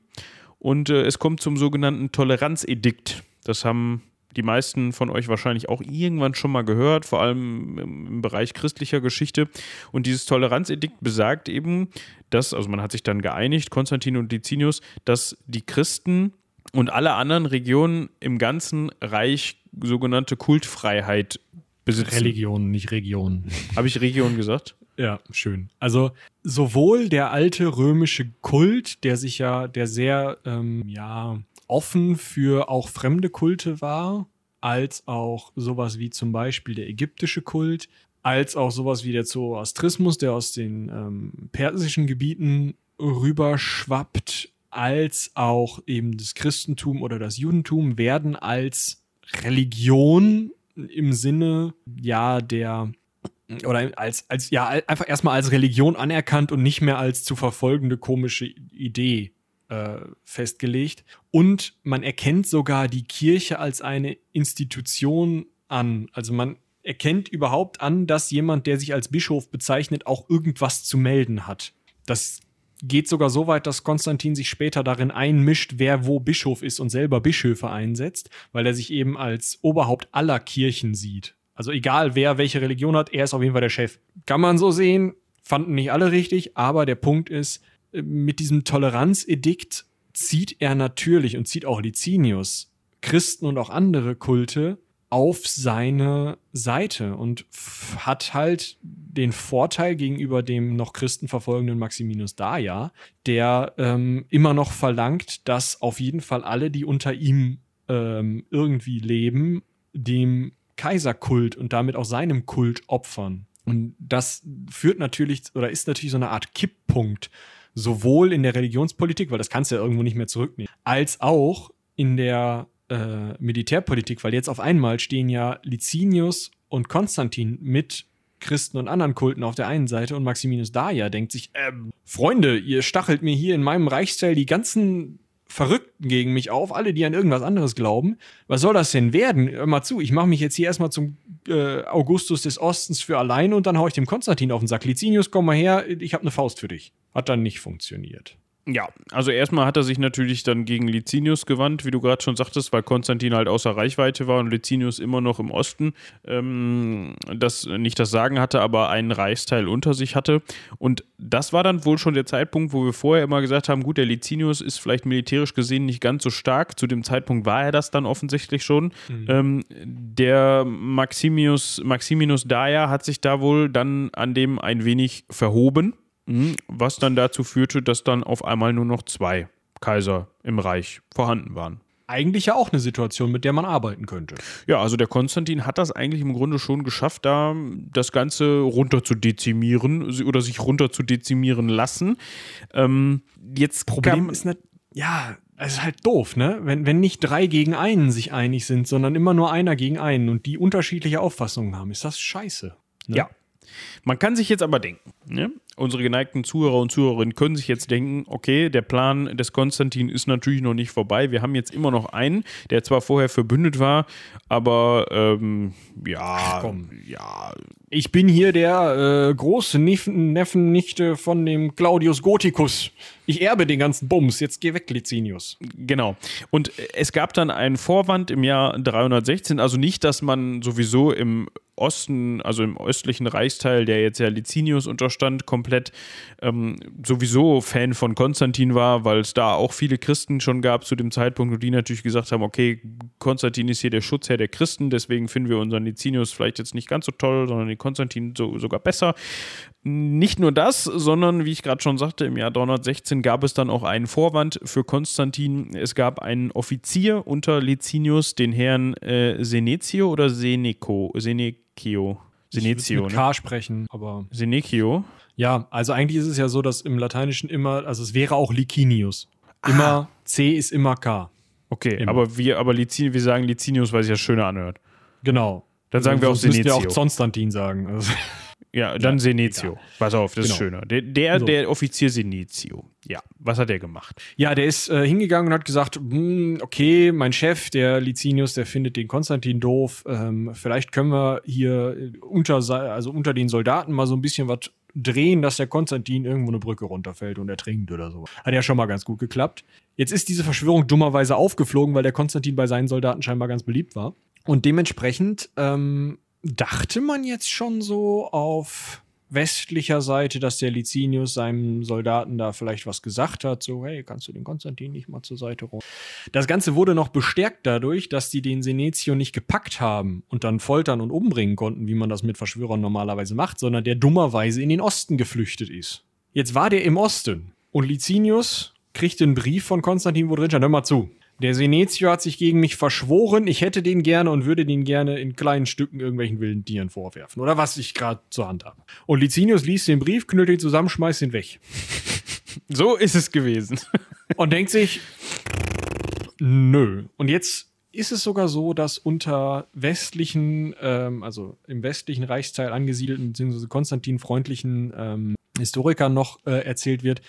Und äh, es kommt zum sogenannten Toleranzedikt. Das haben die meisten von euch wahrscheinlich auch irgendwann schon mal gehört, vor allem im Bereich christlicher Geschichte. Und dieses Toleranzedikt besagt eben, dass, also man hat sich dann geeinigt, Konstantin und Licinius, dass die Christen und alle anderen Regionen im ganzen Reich sogenannte Kultfreiheit besitzen. Religion, nicht Region. Habe ich Region gesagt? Ja, schön. Also sowohl der alte römische Kult, der sich ja, der sehr, ähm, ja, offen für auch fremde Kulte war, als auch sowas wie zum Beispiel der ägyptische Kult, als auch sowas wie der Zoroastrismus, der aus den ähm, persischen Gebieten rüberschwappt, als auch eben das Christentum oder das Judentum werden als Religion im Sinne ja der oder als als ja einfach erstmal als Religion anerkannt und nicht mehr als zu verfolgende komische Idee äh, festgelegt. Und man erkennt sogar die Kirche als eine Institution an. Also man erkennt überhaupt an, dass jemand, der sich als Bischof bezeichnet, auch irgendwas zu melden hat. Das geht sogar so weit, dass Konstantin sich später darin einmischt, wer wo Bischof ist und selber Bischöfe einsetzt, weil er sich eben als Oberhaupt aller Kirchen sieht. Also egal, wer welche Religion hat, er ist auf jeden Fall der Chef. Kann man so sehen, fanden nicht alle richtig, aber der Punkt ist, mit diesem Toleranzedikt zieht er natürlich und zieht auch Licinius Christen und auch andere Kulte auf seine Seite und hat halt den Vorteil gegenüber dem noch Christen verfolgenden Maximinus Daja, der ähm, immer noch verlangt, dass auf jeden Fall alle, die unter ihm ähm, irgendwie leben, dem Kaiserkult und damit auch seinem Kult opfern. Und das führt natürlich oder ist natürlich so eine Art Kipppunkt, sowohl in der Religionspolitik, weil das kannst du ja irgendwo nicht mehr zurücknehmen, als auch in der äh, Militärpolitik, weil jetzt auf einmal stehen ja Licinius und Konstantin mit Christen und anderen Kulten auf der einen Seite und Maximinus Daia denkt sich, äh, Freunde, ihr stachelt mir hier in meinem Reichsteil die ganzen Verrückten gegen mich auf, alle, die an irgendwas anderes glauben. Was soll das denn werden? Hör mal zu, ich mache mich jetzt hier erstmal zum äh, Augustus des Ostens für allein und dann hau ich dem Konstantin auf den Sack. Licinius, komm mal her, ich habe eine Faust für dich. Hat dann nicht funktioniert. Ja, also erstmal hat er sich natürlich dann gegen Licinius gewandt, wie du gerade schon sagtest, weil Konstantin halt außer Reichweite war und Licinius immer noch im Osten ähm, das nicht das Sagen hatte, aber einen Reichsteil unter sich hatte. Und das war dann wohl schon der Zeitpunkt, wo wir vorher immer gesagt haben, gut, der Licinius ist vielleicht militärisch gesehen nicht ganz so stark. Zu dem Zeitpunkt war er das dann offensichtlich schon. Mhm. Ähm, der Maximius, Maximinus Daia hat sich da wohl dann an dem ein wenig verhoben. Was dann dazu führte, dass dann auf einmal nur noch zwei Kaiser im Reich vorhanden waren. Eigentlich ja auch eine Situation, mit der man arbeiten könnte. Ja, also der Konstantin hat das eigentlich im Grunde schon geschafft, da das Ganze runter zu dezimieren oder sich runter zu dezimieren lassen. Ähm, jetzt Problem ist nicht, ja, es ist halt doof, ne? Wenn, wenn nicht drei gegen einen sich einig sind, sondern immer nur einer gegen einen und die unterschiedliche Auffassungen haben, ist das scheiße. Ne? Ja, man kann sich jetzt aber denken, ne? Unsere geneigten Zuhörer und Zuhörerinnen können sich jetzt denken, okay, der Plan des Konstantin ist natürlich noch nicht vorbei. Wir haben jetzt immer noch einen, der zwar vorher verbündet war, aber ähm, ja, ja. Ich bin hier der äh, große Neffen, Neffennichte von dem Claudius Gothicus. Ich erbe den ganzen Bums. Jetzt geh weg, Licinius. Genau. Und es gab dann einen Vorwand im Jahr 316, also nicht, dass man sowieso im Osten, also im östlichen Reichsteil, der jetzt ja Licinius unterstand, komplett ähm, sowieso Fan von Konstantin war, weil es da auch viele Christen schon gab zu dem Zeitpunkt und die natürlich gesagt haben, okay, Konstantin ist hier der Schutzherr der Christen, deswegen finden wir unseren Licinius vielleicht jetzt nicht ganz so toll, sondern den Konstantin so, sogar besser. Nicht nur das, sondern wie ich gerade schon sagte, im Jahr 316 gab es dann auch einen Vorwand für Konstantin. Es gab einen Offizier unter Licinius, den Herrn äh, Senetio oder Seneco, Senekio. Senetio. Mit K ne? sprechen, aber. Senekio. Ja, also eigentlich ist es ja so, dass im Lateinischen immer, also es wäre auch Licinius. Immer ah. C ist immer K. Okay, immer. aber wir, aber Licinius, wir sagen Licinius, weil es ja schöner anhört. Genau. Dann sagen wir auch Senetio. wir auch Konstantin sagen. Also ja, dann ja, Senetio. Egal. Pass auf, das genau. ist schöner. Der, der, so. der, Offizier Senetio. Ja, was hat der gemacht? Ja, der ist äh, hingegangen und hat gesagt, hm, okay, mein Chef, der Licinius, der findet den Konstantin doof. Ähm, vielleicht können wir hier unter, also unter den Soldaten mal so ein bisschen was drehen, dass der Konstantin irgendwo eine Brücke runterfällt und ertrinkt oder so. Hat ja schon mal ganz gut geklappt. Jetzt ist diese Verschwörung dummerweise aufgeflogen, weil der Konstantin bei seinen Soldaten scheinbar ganz beliebt war. Und dementsprechend ähm, dachte man jetzt schon so auf westlicher Seite, dass der Licinius seinem Soldaten da vielleicht was gesagt hat, so, hey, kannst du den Konstantin nicht mal zur Seite rum? Das Ganze wurde noch bestärkt dadurch, dass die den Senetio nicht gepackt haben und dann foltern und umbringen konnten, wie man das mit Verschwörern normalerweise macht, sondern der dummerweise in den Osten geflüchtet ist. Jetzt war der im Osten und Licinius kriegt einen Brief von Konstantin, wo drin stand, hör mal zu, der Senetio hat sich gegen mich verschworen. Ich hätte den gerne und würde den gerne in kleinen Stücken irgendwelchen wilden Tieren vorwerfen. Oder was ich gerade zur Hand habe. Und Licinius liest den Brief, knüllt ihn zusammen, schmeißt ihn weg. So ist es gewesen. Und denkt sich, nö. Und jetzt ist es sogar so, dass unter westlichen, ähm, also im westlichen Reichsteil angesiedelten, beziehungsweise Konstantin-freundlichen ähm, Historikern noch äh, erzählt wird,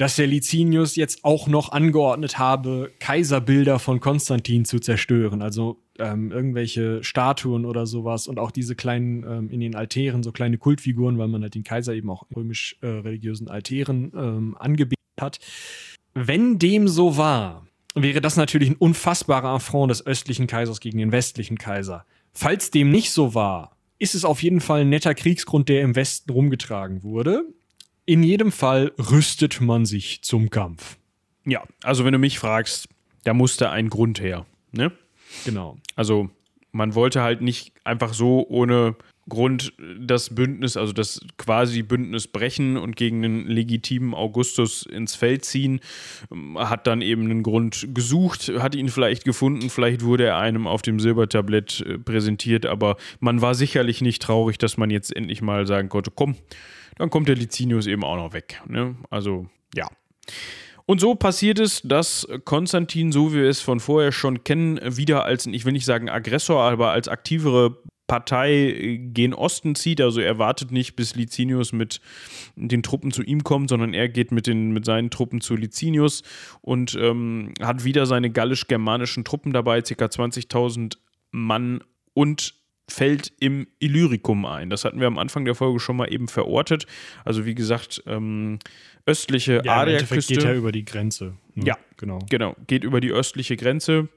dass der Licinius jetzt auch noch angeordnet habe, Kaiserbilder von Konstantin zu zerstören. Also ähm, irgendwelche Statuen oder sowas und auch diese kleinen ähm, in den Altären, so kleine Kultfiguren, weil man halt den Kaiser eben auch römisch-religiösen äh, Altären ähm, angebetet hat. Wenn dem so war, wäre das natürlich ein unfassbarer Affront des östlichen Kaisers gegen den westlichen Kaiser. Falls dem nicht so war, ist es auf jeden Fall ein netter Kriegsgrund, der im Westen rumgetragen wurde. In jedem Fall rüstet man sich zum Kampf. Ja, also wenn du mich fragst, da muss da ein Grund her. Ne? Genau. Also man wollte halt nicht einfach so ohne Grund das Bündnis, also das quasi Bündnis brechen und gegen den legitimen Augustus ins Feld ziehen, hat dann eben einen Grund gesucht, hat ihn vielleicht gefunden, vielleicht wurde er einem auf dem Silbertablett äh, präsentiert, aber man war sicherlich nicht traurig, dass man jetzt endlich mal sagen konnte, komm, dann kommt der Licinius eben auch noch weg. Ne? Also ja. Und so passiert es, dass Konstantin, so wie wir es von vorher schon kennen, wieder als, ich will nicht sagen Aggressor, aber als aktivere Partei gen Osten zieht. Also er wartet nicht, bis Licinius mit den Truppen zu ihm kommt, sondern er geht mit, den, mit seinen Truppen zu Licinius und ähm, hat wieder seine gallisch-germanischen Truppen dabei, ca. 20.000 Mann und fällt im Illyricum ein. Das hatten wir am Anfang der Folge schon mal eben verortet. Also wie gesagt, ähm, östliche ja, Adriaküste. geht ja über die Grenze. Ne? Ja, genau. Genau, geht über die östliche Grenze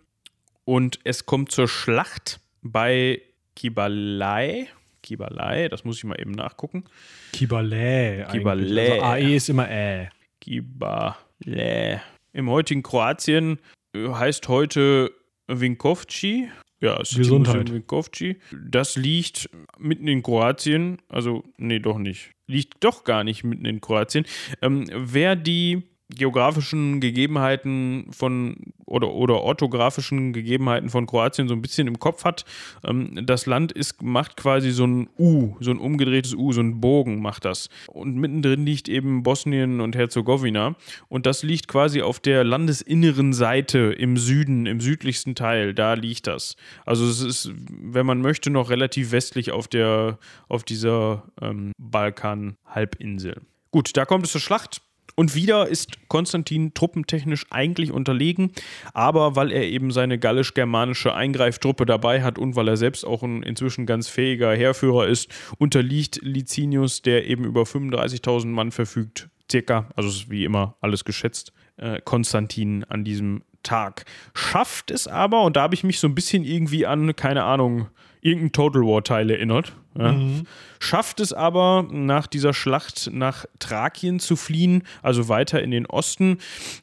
und es kommt zur Schlacht bei Kibalai. Kibalai, das muss ich mal eben nachgucken. Kibalai. Kibalai. Also AE ist immer Ä. Kibalai. Im heutigen Kroatien äh, heißt heute Vinkovci. Ja, es Gesundheit. Vinkovci. Das liegt mitten in Kroatien. Also, nee, doch nicht. Liegt doch gar nicht mitten in Kroatien. Ähm, wer die geografischen Gegebenheiten von oder, oder orthografischen Gegebenheiten von Kroatien so ein bisschen im Kopf hat. Ähm, das Land ist, macht quasi so ein U, so ein umgedrehtes U, so ein Bogen macht das. Und mittendrin liegt eben Bosnien und Herzegowina. Und das liegt quasi auf der landesinneren Seite im Süden, im südlichsten Teil. Da liegt das. Also es ist, wenn man möchte, noch relativ westlich auf der, auf dieser ähm, Balkan-Halbinsel. Gut, da kommt es zur Schlacht. Und wieder ist Konstantin truppentechnisch eigentlich unterlegen, aber weil er eben seine gallisch-germanische Eingreiftruppe dabei hat und weil er selbst auch ein inzwischen ganz fähiger Heerführer ist, unterliegt Licinius, der eben über 35.000 Mann verfügt, circa, also ist wie immer alles geschätzt, äh, Konstantin an diesem Tag. Schafft es aber, und da habe ich mich so ein bisschen irgendwie an, keine Ahnung, irgendein Total War-Teil erinnert. Ja. Mhm. Schafft es aber, nach dieser Schlacht nach Thrakien zu fliehen, also weiter in den Osten,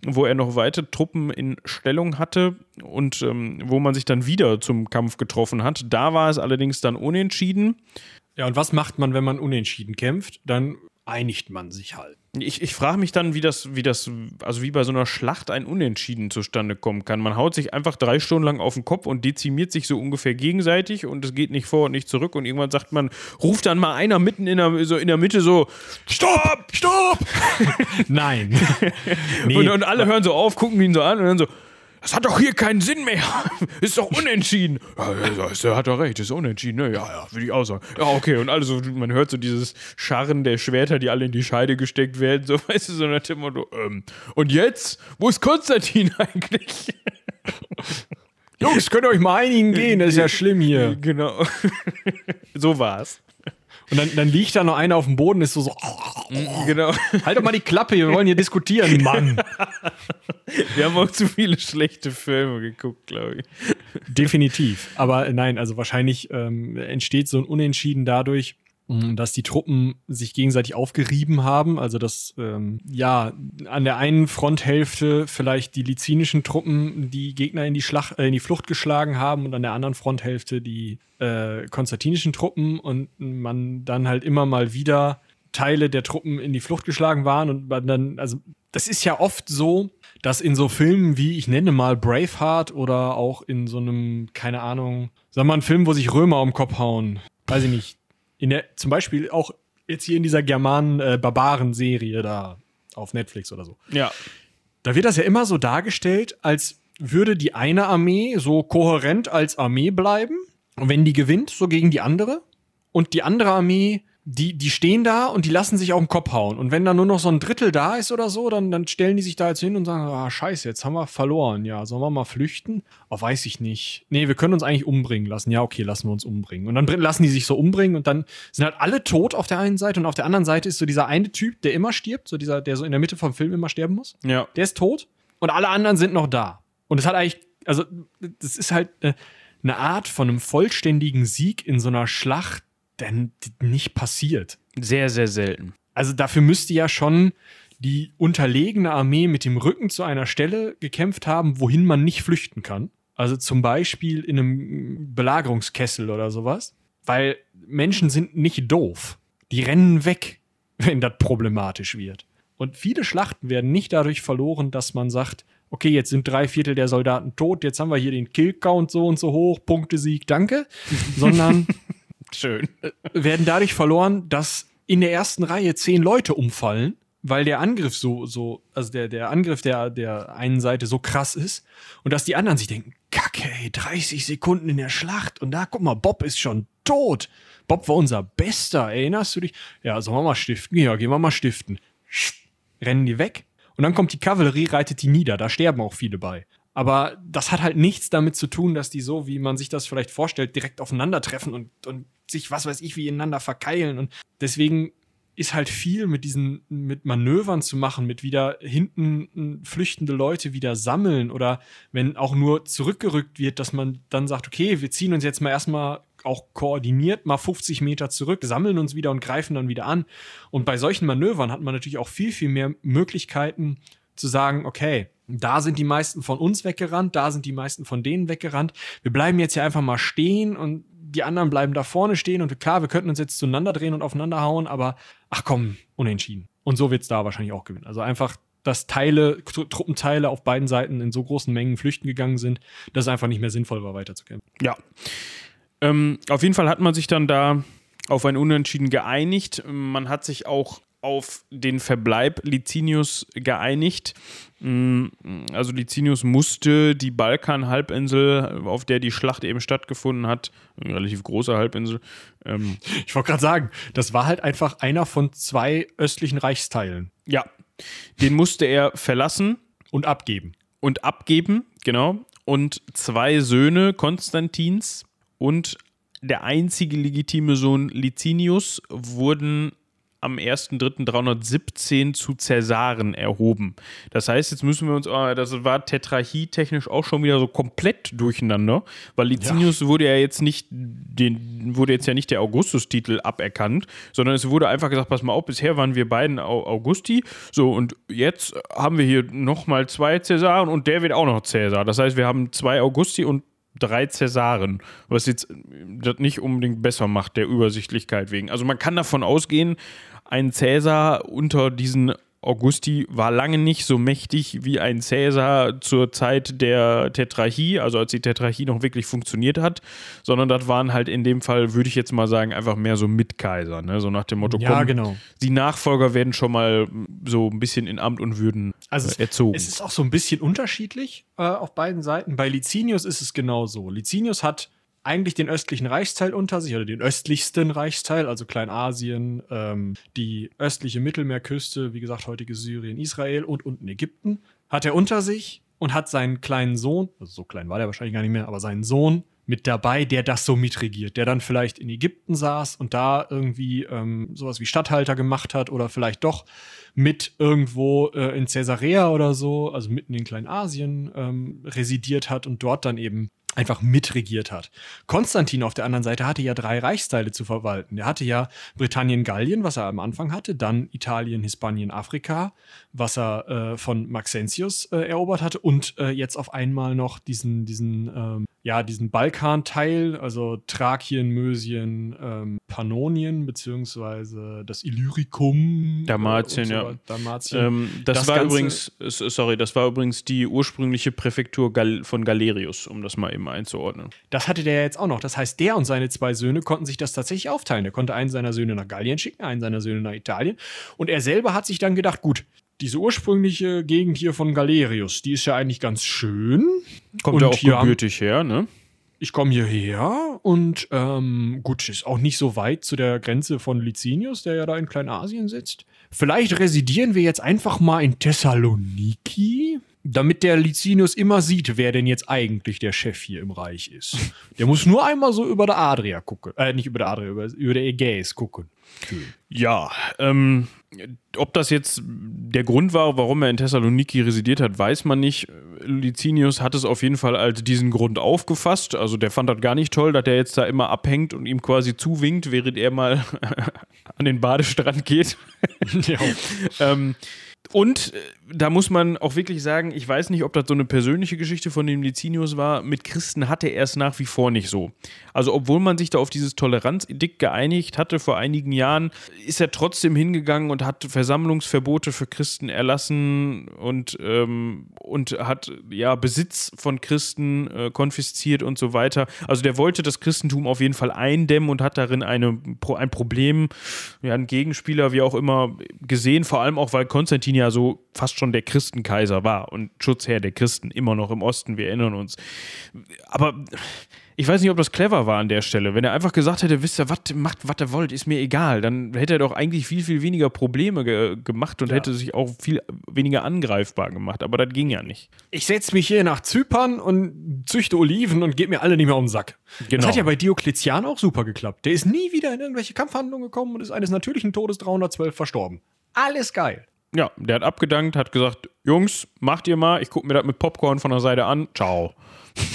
wo er noch weitere Truppen in Stellung hatte und ähm, wo man sich dann wieder zum Kampf getroffen hat. Da war es allerdings dann unentschieden. Ja, und was macht man, wenn man unentschieden kämpft? Dann einigt man sich halt. Ich, ich frage mich dann, wie das, wie das, also wie bei so einer Schlacht ein Unentschieden zustande kommen kann. Man haut sich einfach drei Stunden lang auf den Kopf und dezimiert sich so ungefähr gegenseitig und es geht nicht vor und nicht zurück und irgendwann sagt man, ruft dann mal einer mitten in der, so in der Mitte so, Stopp! Stopp! Nein. nee. und, und alle hören so auf, gucken ihn so an und dann so, das hat doch hier keinen Sinn mehr. ist doch unentschieden. Ja, er hat doch recht, ist unentschieden. Ne? Ja, ja, würde ich auch sagen. Ja, okay. Und also, man hört so dieses Scharren der Schwerter, die alle in die Scheide gesteckt werden. So, weißt du, so nach dem Motto, ähm, und jetzt? Wo ist Konstantin eigentlich? Jungs, könnt ihr euch mal einigen gehen? Das ist ja schlimm hier. Genau. so war's. Und dann, dann liegt da noch einer auf dem Boden, ist so so. Mhm, genau. Halt doch mal die Klappe, wir wollen hier diskutieren, Mann. Wir haben auch zu viele schlechte Filme geguckt, glaube ich. Definitiv. Aber nein, also wahrscheinlich ähm, entsteht so ein Unentschieden dadurch, dass die Truppen sich gegenseitig aufgerieben haben. Also dass ähm, ja an der einen Fronthälfte vielleicht die lizinischen Truppen die Gegner in die, Schlacht, äh, in die Flucht geschlagen haben und an der anderen Fronthälfte die äh, konstantinischen Truppen. Und man dann halt immer mal wieder Teile der Truppen in die Flucht geschlagen waren und man dann, also das ist ja oft so, dass in so Filmen wie, ich nenne mal Braveheart oder auch in so einem, keine Ahnung, sag mal, ein Film, wo sich Römer um Kopf hauen, weiß ich nicht, in der, zum Beispiel auch jetzt hier in dieser Germanen-Barbaren-Serie äh, da auf Netflix oder so. Ja. Da wird das ja immer so dargestellt, als würde die eine Armee so kohärent als Armee bleiben. Und wenn die gewinnt, so gegen die andere. Und die andere Armee die, die stehen da und die lassen sich auf den Kopf hauen. Und wenn da nur noch so ein Drittel da ist oder so, dann, dann stellen die sich da jetzt hin und sagen, ah, scheiße, jetzt haben wir verloren. Ja, sollen wir mal flüchten? Oh, weiß ich nicht. Nee, wir können uns eigentlich umbringen lassen. Ja, okay, lassen wir uns umbringen. Und dann lassen die sich so umbringen und dann sind halt alle tot auf der einen Seite und auf der anderen Seite ist so dieser eine Typ, der immer stirbt, so dieser, der so in der Mitte vom Film immer sterben muss. Ja. Der ist tot und alle anderen sind noch da. Und es hat eigentlich, also, das ist halt äh, eine Art von einem vollständigen Sieg in so einer Schlacht, denn nicht passiert. Sehr, sehr selten. Also dafür müsste ja schon die unterlegene Armee mit dem Rücken zu einer Stelle gekämpft haben, wohin man nicht flüchten kann. Also zum Beispiel in einem Belagerungskessel oder sowas. Weil Menschen sind nicht doof. Die rennen weg, wenn das problematisch wird. Und viele Schlachten werden nicht dadurch verloren, dass man sagt, okay, jetzt sind drei Viertel der Soldaten tot, jetzt haben wir hier den Killcount so und so hoch, Punktesieg, danke. Sondern Schön. Äh, werden dadurch verloren, dass in der ersten Reihe zehn Leute umfallen, weil der Angriff so, so, also der, der Angriff der, der einen Seite so krass ist und dass die anderen sich denken, Kacke, ey, 30 Sekunden in der Schlacht und da, guck mal, Bob ist schon tot. Bob war unser Bester, erinnerst du dich? Ja, sollen wir mal stiften? Ja, gehen wir mal stiften. Rennen die weg und dann kommt die Kavallerie, reitet die nieder, da sterben auch viele bei. Aber das hat halt nichts damit zu tun, dass die so, wie man sich das vielleicht vorstellt, direkt aufeinandertreffen und, und sich, was weiß ich, wie ineinander verkeilen. Und deswegen ist halt viel mit diesen, mit Manövern zu machen, mit wieder hinten flüchtende Leute wieder sammeln oder wenn auch nur zurückgerückt wird, dass man dann sagt, okay, wir ziehen uns jetzt mal erstmal auch koordiniert mal 50 Meter zurück, sammeln uns wieder und greifen dann wieder an. Und bei solchen Manövern hat man natürlich auch viel, viel mehr Möglichkeiten zu sagen, okay, da sind die meisten von uns weggerannt, da sind die meisten von denen weggerannt. Wir bleiben jetzt hier einfach mal stehen und die anderen bleiben da vorne stehen und klar, wir könnten uns jetzt zueinander drehen und aufeinander hauen, aber ach komm, unentschieden. Und so wird es da wahrscheinlich auch gewinnen. Also einfach, dass Teile, Truppenteile auf beiden Seiten in so großen Mengen flüchten gegangen sind, dass es einfach nicht mehr sinnvoll war, weiterzukämpfen. Ja. Ähm, auf jeden Fall hat man sich dann da auf ein Unentschieden geeinigt. Man hat sich auch auf den Verbleib Licinius geeinigt. Mm, also Licinius musste die Balkan-Halbinsel, auf der die Schlacht eben stattgefunden hat, eine relativ große Halbinsel. Ähm ich wollte gerade sagen, das war halt einfach einer von zwei östlichen Reichsteilen. Ja, den musste er verlassen. Und abgeben. Und abgeben, genau. Und zwei Söhne Konstantins und der einzige legitime Sohn Licinius wurden am 1.3.317 zu Cäsaren erhoben. Das heißt, jetzt müssen wir uns, oh, das war Tetrarchie technisch auch schon wieder so komplett durcheinander, weil Licinius ja. wurde ja jetzt nicht, den, wurde jetzt ja nicht der Augustus-Titel aberkannt, sondern es wurde einfach gesagt, pass mal auf, bisher waren wir beiden Augusti, so und jetzt haben wir hier nochmal zwei Cäsaren und der wird auch noch Cäsar. Das heißt, wir haben zwei Augusti und drei Cäsaren, was jetzt das nicht unbedingt besser macht, der Übersichtlichkeit wegen. Also man kann davon ausgehen, ein Cäsar unter diesen Augusti war lange nicht so mächtig wie ein Cäsar zur Zeit der Tetrarchie, also als die Tetrarchie noch wirklich funktioniert hat, sondern das waren halt in dem Fall, würde ich jetzt mal sagen, einfach mehr so Mitkaiser, ne? so nach dem Motto, ja, komm, genau. die Nachfolger werden schon mal so ein bisschen in Amt und Würden also äh, erzogen. Es ist auch so ein bisschen unterschiedlich äh, auf beiden Seiten. Bei Licinius ist es genau so. Licinius hat eigentlich den östlichen Reichsteil unter sich oder den östlichsten Reichsteil, also Kleinasien, ähm, die östliche Mittelmeerküste, wie gesagt, heutige Syrien, Israel und unten Ägypten, hat er unter sich und hat seinen kleinen Sohn, also so klein war der wahrscheinlich gar nicht mehr, aber seinen Sohn mit dabei, der das so mitregiert, der dann vielleicht in Ägypten saß und da irgendwie ähm, sowas wie Statthalter gemacht hat oder vielleicht doch mit irgendwo äh, in Caesarea oder so, also mitten in Kleinasien ähm, residiert hat und dort dann eben einfach mitregiert hat. Konstantin auf der anderen Seite hatte ja drei Reichsteile zu verwalten. Er hatte ja Britannien, Gallien, was er am Anfang hatte, dann Italien, Hispanien, Afrika, was er äh, von Maxentius äh, erobert hatte und äh, jetzt auf einmal noch diesen, diesen, ähm, ja, diesen Balkan-Teil, also Thrakien, Mösien, ähm, Pannonien, beziehungsweise das Illyricum. Dalmatien, so ja. Dalmatien. Ähm, das, das, war Ganze, übrigens, sorry, das war übrigens die ursprüngliche Präfektur Gal von Galerius, um das mal eben einzuordnen. Das hatte der jetzt auch noch. Das heißt, der und seine zwei Söhne konnten sich das tatsächlich aufteilen. Er konnte einen seiner Söhne nach Gallien schicken, einen seiner Söhne nach Italien. Und er selber hat sich dann gedacht, gut, diese ursprüngliche Gegend hier von Galerius, die ist ja eigentlich ganz schön. Kommt ja auch gebürtig her, ne? Ich komme hierher und ähm, gut, ist auch nicht so weit zu der Grenze von Licinius, der ja da in Kleinasien sitzt. Vielleicht residieren wir jetzt einfach mal in Thessaloniki damit der Licinius immer sieht, wer denn jetzt eigentlich der Chef hier im Reich ist. Der muss nur einmal so über der Adria gucken. Äh, nicht über der Adria, über, über der Ägäis gucken. Ja, ähm, ob das jetzt der Grund war, warum er in Thessaloniki residiert hat, weiß man nicht. Licinius hat es auf jeden Fall als diesen Grund aufgefasst. Also der fand das gar nicht toll, dass er jetzt da immer abhängt und ihm quasi zuwinkt, während er mal an den Badestrand geht. ja. ähm, Und äh, da muss man auch wirklich sagen, ich weiß nicht, ob das so eine persönliche Geschichte von dem Licinius war. Mit Christen hatte er es nach wie vor nicht so. Also, obwohl man sich da auf dieses Toleranzedikt geeinigt hatte vor einigen Jahren, ist er trotzdem hingegangen und hat Versammlungsverbote für Christen erlassen und, ähm, und hat ja Besitz von Christen äh, konfisziert und so weiter. Also, der wollte das Christentum auf jeden Fall eindämmen und hat darin eine, ein Problem, ja, einen Gegenspieler, wie auch immer, gesehen. Vor allem auch, weil Konstantin ja so fast schon der Christenkaiser war und Schutzherr der Christen immer noch im Osten, wir erinnern uns. Aber ich weiß nicht, ob das clever war an der Stelle. Wenn er einfach gesagt hätte, wisst ihr, was macht, was ihr wollt, ist mir egal, dann hätte er doch eigentlich viel, viel weniger Probleme ge gemacht und ja. hätte sich auch viel weniger angreifbar gemacht. Aber das ging ja nicht. Ich setze mich hier nach Zypern und züchte Oliven und gebe mir alle nicht mehr um den Sack. Genau. Das hat ja bei Diokletian auch super geklappt. Der ist nie wieder in irgendwelche Kampfhandlungen gekommen und ist eines natürlichen Todes 312 verstorben. Alles geil. Ja, der hat abgedankt, hat gesagt, Jungs, macht ihr mal, ich gucke mir das mit Popcorn von der Seite an, ciao.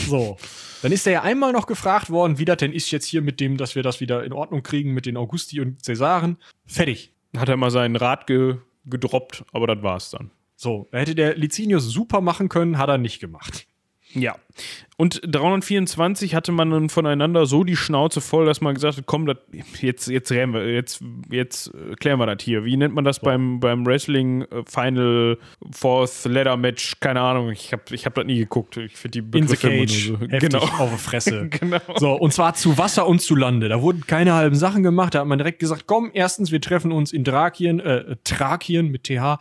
So. Dann ist er ja einmal noch gefragt worden, wie das denn ist jetzt hier mit dem, dass wir das wieder in Ordnung kriegen mit den Augusti und Cäsaren. Fertig. Hat er mal seinen Rat ge gedroppt, aber das war's dann. So, hätte der Licinius super machen können, hat er nicht gemacht. Ja. Und 324 hatte man dann voneinander so die Schnauze voll, dass man gesagt hat, komm, das, jetzt, jetzt, wir, jetzt, jetzt klären wir das hier. Wie nennt man das ja. beim, beim Wrestling äh, Final Fourth Ladder Match? Keine Ahnung, ich habe ich hab das nie geguckt. Ich finde die Begriffe In the cage. So, genau. auf die Fresse. genau. So, und zwar zu Wasser und zu Lande. Da wurden keine halben Sachen gemacht. Da hat man direkt gesagt, komm, erstens, wir treffen uns in Drakien, äh, Thrakien mit TH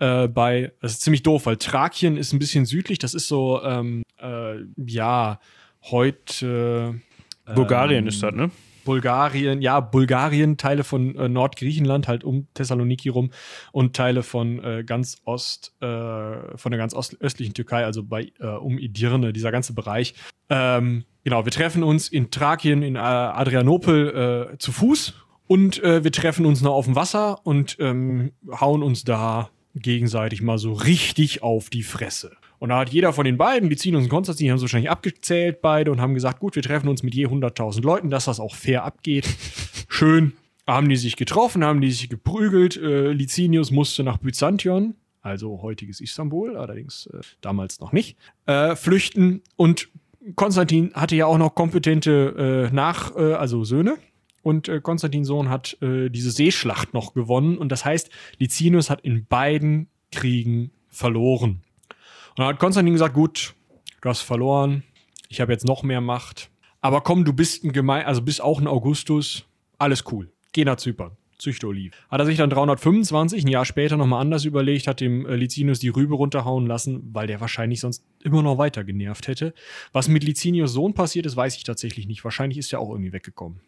äh, bei, das ist ziemlich doof, weil Thrakien ist ein bisschen südlich, das ist so, ähm, äh, ja, heute. Äh, Bulgarien ist das, ne? Bulgarien, ja, Bulgarien, Teile von äh, Nordgriechenland, halt um Thessaloniki rum und Teile von äh, ganz Ost, äh, von der ganz östlichen Türkei, also bei äh, um Edirne, dieser ganze Bereich. Ähm, genau, wir treffen uns in Thrakien, in äh, Adrianopel äh, zu Fuß und wir treffen uns noch auf dem Wasser und ähm, hauen uns da gegenseitig mal so richtig auf die Fresse. Und da hat jeder von den beiden, Lizinus und Konstantin, die haben es wahrscheinlich abgezählt beide und haben gesagt, gut, wir treffen uns mit je 100.000 Leuten, dass das auch fair abgeht. Schön. Haben die sich getroffen, haben die sich geprügelt. Äh, Licinius musste nach Byzantion, also heutiges Istanbul, allerdings äh, damals noch nicht, äh, flüchten. Und Konstantin hatte ja auch noch kompetente äh, Nach-, äh, also Söhne. Und äh, Konstantins Sohn hat äh, diese Seeschlacht noch gewonnen. Und das heißt, Licinius hat in beiden Kriegen verloren. Und dann hat Konstantin gesagt, gut, du hast verloren, ich habe jetzt noch mehr Macht. Aber komm, du bist ein Gemein, also bist auch ein Augustus, alles cool. Geh nach Zypern. Züchte Oliven. Hat er sich dann 325, ein Jahr später nochmal anders überlegt, hat dem äh, Licinius die Rübe runterhauen lassen, weil der wahrscheinlich sonst immer noch weiter genervt hätte. Was mit Licinius Sohn passiert ist, weiß ich tatsächlich nicht. Wahrscheinlich ist er auch irgendwie weggekommen.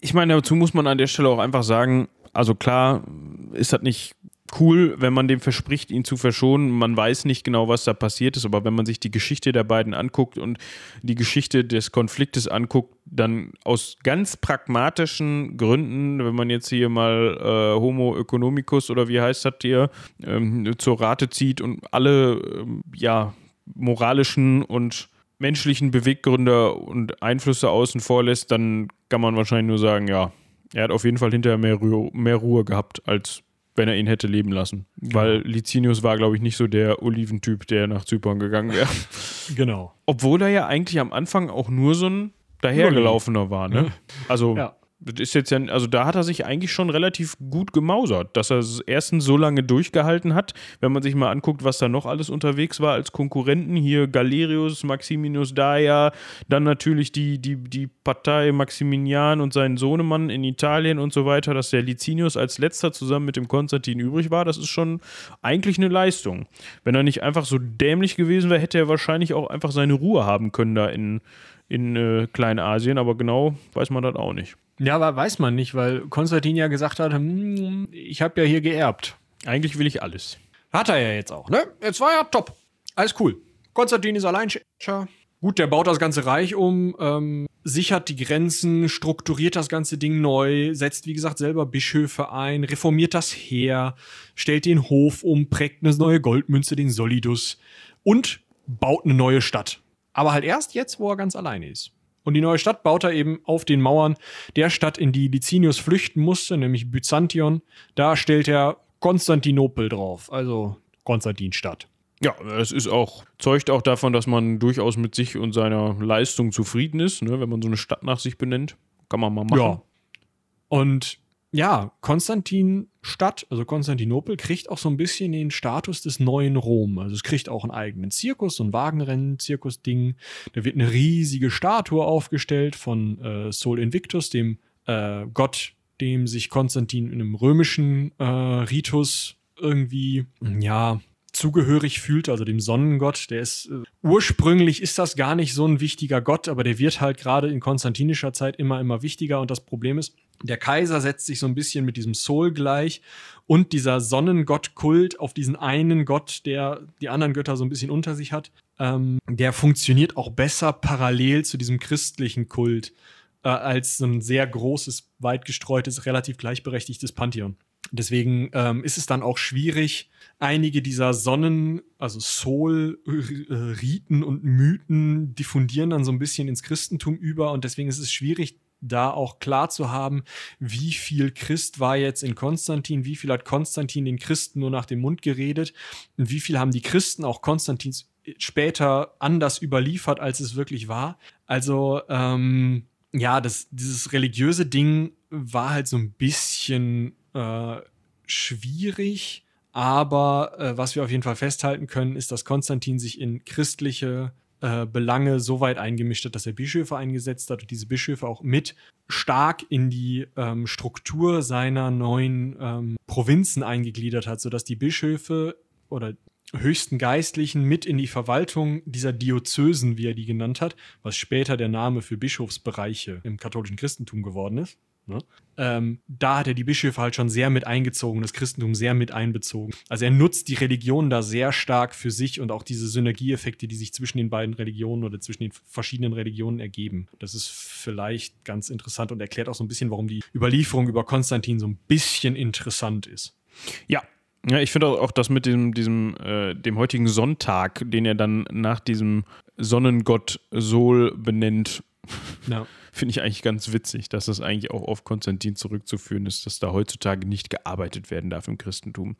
Ich meine, dazu muss man an der Stelle auch einfach sagen, also klar ist das nicht cool, wenn man dem verspricht, ihn zu verschonen. Man weiß nicht genau, was da passiert ist, aber wenn man sich die Geschichte der beiden anguckt und die Geschichte des Konfliktes anguckt, dann aus ganz pragmatischen Gründen, wenn man jetzt hier mal äh, Homo economicus oder wie heißt das hier, ähm, zur Rate zieht und alle ähm, ja, moralischen und menschlichen Beweggründe und Einflüsse außen vor lässt, dann kann man wahrscheinlich nur sagen, ja, er hat auf jeden Fall hinterher mehr, Ruhe, mehr Ruhe gehabt als wenn er ihn hätte leben lassen. Genau. Weil Licinius war, glaube ich, nicht so der Oliventyp, der nach Zypern gegangen wäre. genau. Obwohl er ja eigentlich am Anfang auch nur so ein dahergelaufener war, ne? Also ja. Ist jetzt ja, also da hat er sich eigentlich schon relativ gut gemausert, dass er es erstens so lange durchgehalten hat, wenn man sich mal anguckt, was da noch alles unterwegs war als Konkurrenten. Hier Galerius, Maximinus Daia, dann natürlich die, die, die Partei Maximinian und seinen Sohnemann in Italien und so weiter, dass der Licinius als letzter zusammen mit dem Konstantin übrig war, das ist schon eigentlich eine Leistung. Wenn er nicht einfach so dämlich gewesen wäre, hätte er wahrscheinlich auch einfach seine Ruhe haben können da in, in äh, Kleinasien, aber genau weiß man das auch nicht. Ja, aber weiß man nicht, weil Konstantin ja gesagt hat, hm, ich habe ja hier geerbt. Eigentlich will ich alles. Hat er ja jetzt auch, ne? Jetzt war ja top. Alles cool. Konstantin ist allein. Gut, der baut das ganze Reich um, ähm, sichert die Grenzen, strukturiert das ganze Ding neu, setzt, wie gesagt, selber Bischöfe ein, reformiert das Heer, stellt den Hof um, prägt eine neue Goldmünze, den Solidus und baut eine neue Stadt. Aber halt erst jetzt, wo er ganz alleine ist. Und die neue Stadt baut er eben auf den Mauern der Stadt, in die Licinius flüchten musste, nämlich Byzantion. Da stellt er Konstantinopel drauf, also Konstantinstadt. Ja, es ist auch, zeugt auch davon, dass man durchaus mit sich und seiner Leistung zufrieden ist, ne? wenn man so eine Stadt nach sich benennt. Kann man mal machen. Ja. Und ja, Konstantinstadt, also Konstantinopel, kriegt auch so ein bisschen den Status des neuen Rom. Also es kriegt auch einen eigenen Zirkus, so ein Wagenrennen, Zirkusding. Da wird eine riesige Statue aufgestellt von äh, Sol Invictus, dem äh, Gott, dem sich Konstantin in einem römischen äh, Ritus irgendwie, ja, zugehörig fühlt, also dem Sonnengott. Der ist äh, ursprünglich ist das gar nicht so ein wichtiger Gott, aber der wird halt gerade in konstantinischer Zeit immer, immer wichtiger. Und das Problem ist, der Kaiser setzt sich so ein bisschen mit diesem Sol gleich und dieser Sonnengottkult auf diesen einen Gott, der die anderen Götter so ein bisschen unter sich hat, ähm, der funktioniert auch besser parallel zu diesem christlichen Kult äh, als so ein sehr großes, weit gestreutes, relativ gleichberechtigtes Pantheon. Deswegen ähm, ist es dann auch schwierig, einige dieser Sonnen, also Sol-Riten und Mythen diffundieren dann so ein bisschen ins Christentum über und deswegen ist es schwierig, da auch klar zu haben, wie viel Christ war jetzt in Konstantin, wie viel hat Konstantin den Christen nur nach dem Mund geredet und wie viel haben die Christen auch Konstantins später anders überliefert, als es wirklich war. Also ähm, ja, das, dieses religiöse Ding war halt so ein bisschen äh, schwierig. Aber äh, was wir auf jeden Fall festhalten können, ist, dass Konstantin sich in christliche äh, Belange so weit eingemischt hat, dass er Bischöfe eingesetzt hat und diese Bischöfe auch mit stark in die ähm, Struktur seiner neuen ähm, Provinzen eingegliedert hat, sodass die Bischöfe oder höchsten Geistlichen mit in die Verwaltung dieser Diözesen, wie er die genannt hat, was später der Name für Bischofsbereiche im katholischen Christentum geworden ist. Ne? Ähm, da hat er die Bischöfe halt schon sehr mit eingezogen, das Christentum sehr mit einbezogen. Also er nutzt die Religion da sehr stark für sich und auch diese Synergieeffekte, die sich zwischen den beiden Religionen oder zwischen den verschiedenen Religionen ergeben. Das ist vielleicht ganz interessant und erklärt auch so ein bisschen, warum die Überlieferung über Konstantin so ein bisschen interessant ist. Ja, ja, ich finde auch, dass mit dem, diesem, äh, dem heutigen Sonntag, den er dann nach diesem Sonnengott Sol benennt, ja. finde ich eigentlich ganz witzig, dass das eigentlich auch auf Konstantin zurückzuführen ist, dass da heutzutage nicht gearbeitet werden darf im Christentum.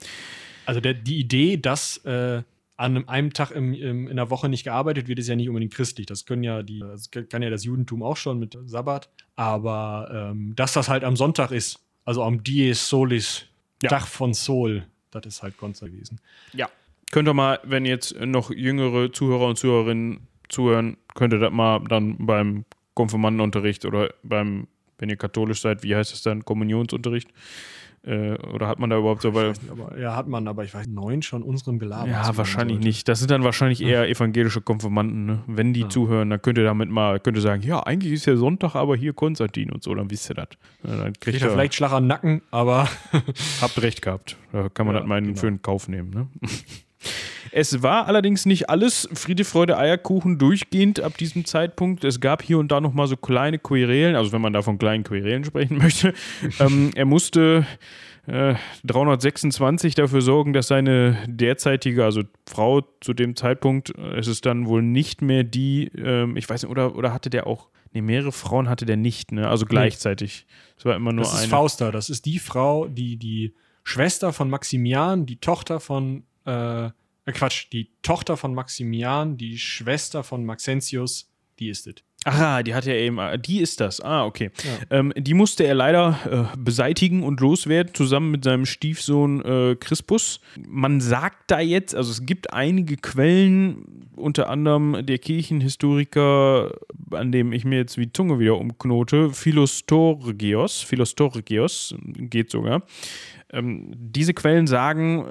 Also der, die Idee, dass äh, an einem Tag im, im, in der Woche nicht gearbeitet wird, ist ja nicht unbedingt christlich. Das können ja die, das kann ja das Judentum auch schon mit Sabbat. Aber ähm, dass das halt am Sonntag ist, also am Dies Solis, ja. Dach von Sol, das ist halt Konzer gewesen. Ja. Könnt ihr mal, wenn jetzt noch jüngere Zuhörer und Zuhörerinnen zuhören, könnt ihr das mal dann beim Konfirmandenunterricht oder beim, wenn ihr katholisch seid, wie heißt es dann, Kommunionsunterricht? Äh, oder hat man da überhaupt so? Aber, ja, hat man, aber ich weiß, neun schon unserem Gelaber. Ja, wahrscheinlich nicht. Das sind dann wahrscheinlich eher evangelische Konfirmanden. Ne? Wenn die ja. zuhören, dann könnt ihr damit mal, könnt ihr sagen, ja, eigentlich ist ja Sonntag, aber hier Konstantin und so, dann wisst ihr das. Dann kriegt ihr vielleicht Schlag an den Nacken, aber. habt recht gehabt. Da kann man ja, das mal genau. für einen Kauf nehmen. Ne? Es war allerdings nicht alles Friede, Freude, Eierkuchen durchgehend ab diesem Zeitpunkt. Es gab hier und da noch mal so kleine Querelen, also wenn man da von kleinen Querelen sprechen möchte. ähm, er musste äh, 326 dafür sorgen, dass seine derzeitige, also Frau zu dem Zeitpunkt, äh, es ist dann wohl nicht mehr die, ähm, ich weiß nicht, oder, oder hatte der auch, nee, mehrere Frauen hatte der nicht, ne? Also gleichzeitig. Es war immer nur das eine. Das ist Fausta, das ist die Frau, die die Schwester von Maximian, die Tochter von äh, äh, Quatsch, die Tochter von Maximian, die Schwester von Maxentius, die ist es. Aha, die hat ja eben, äh, die ist das. Ah, okay. Ja. Ähm, die musste er leider äh, beseitigen und loswerden, zusammen mit seinem Stiefsohn äh, Crispus. Man sagt da jetzt, also es gibt einige Quellen, unter anderem der Kirchenhistoriker, an dem ich mir jetzt die Zunge wieder umknote, Philostorgios, Philostorgios geht sogar, ähm, diese Quellen sagen,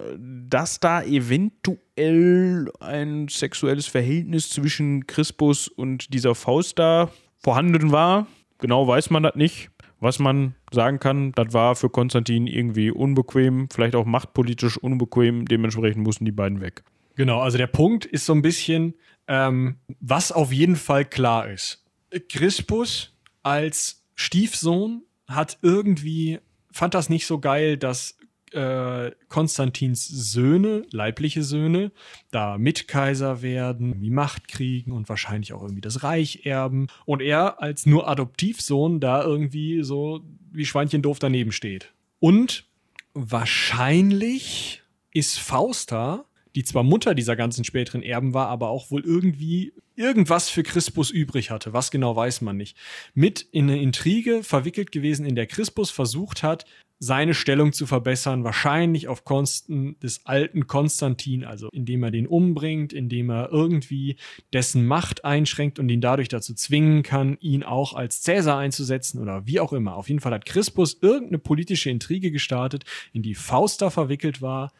dass da eventuell ein sexuelles Verhältnis zwischen Crispus und dieser Faust da vorhanden war. Genau weiß man das nicht. Was man sagen kann, das war für Konstantin irgendwie unbequem, vielleicht auch machtpolitisch unbequem. Dementsprechend mussten die beiden weg. Genau, also der Punkt ist so ein bisschen, ähm, was auf jeden Fall klar ist. Crispus als Stiefsohn hat irgendwie fand das nicht so geil, dass äh, Konstantins Söhne, leibliche Söhne, da Mitkaiser werden, die Macht kriegen und wahrscheinlich auch irgendwie das Reich erben. Und er als nur Adoptivsohn da irgendwie so wie Schweinchen doof daneben steht. Und wahrscheinlich ist Fausta, die zwar Mutter dieser ganzen späteren Erben war, aber auch wohl irgendwie irgendwas für Crispus übrig hatte. Was genau weiß man nicht. Mit in eine Intrige verwickelt gewesen, in der Crispus versucht hat, seine Stellung zu verbessern, wahrscheinlich auf Kosten des alten Konstantin, also indem er den umbringt, indem er irgendwie dessen Macht einschränkt und ihn dadurch dazu zwingen kann, ihn auch als Cäsar einzusetzen oder wie auch immer. Auf jeden Fall hat Crispus irgendeine politische Intrige gestartet, in die Fausta verwickelt war,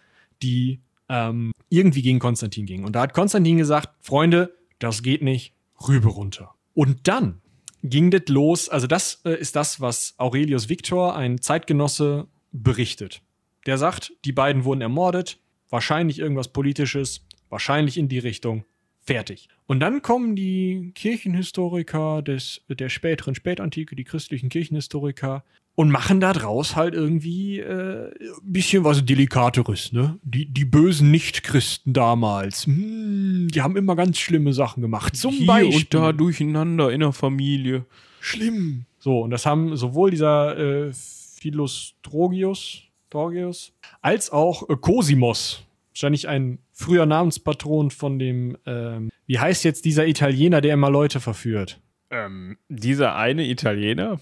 die ähm, irgendwie gegen Konstantin ging. Und da hat Konstantin gesagt, Freunde, das geht nicht, rübe runter. Und dann ging das los. Also, das äh, ist das, was Aurelius Victor, ein Zeitgenosse, berichtet. Der sagt, die beiden wurden ermordet, wahrscheinlich irgendwas Politisches, wahrscheinlich in die Richtung. Fertig. Und dann kommen die Kirchenhistoriker des, der späteren Spätantike, die christlichen Kirchenhistoriker, und machen da draus halt irgendwie äh, ein bisschen was Delikateres, ne? Die, die bösen Nichtchristen damals, hm, die haben immer ganz schlimme Sachen gemacht. Zum Hier Beispiel. und da durcheinander in der Familie. Schlimm. So, und das haben sowohl dieser äh, Philostrogius Torgius, als auch äh, Cosimos, wahrscheinlich ein früher Namenspatron von dem, ähm, wie heißt jetzt dieser Italiener, der immer Leute verführt? Ähm, dieser eine Italiener?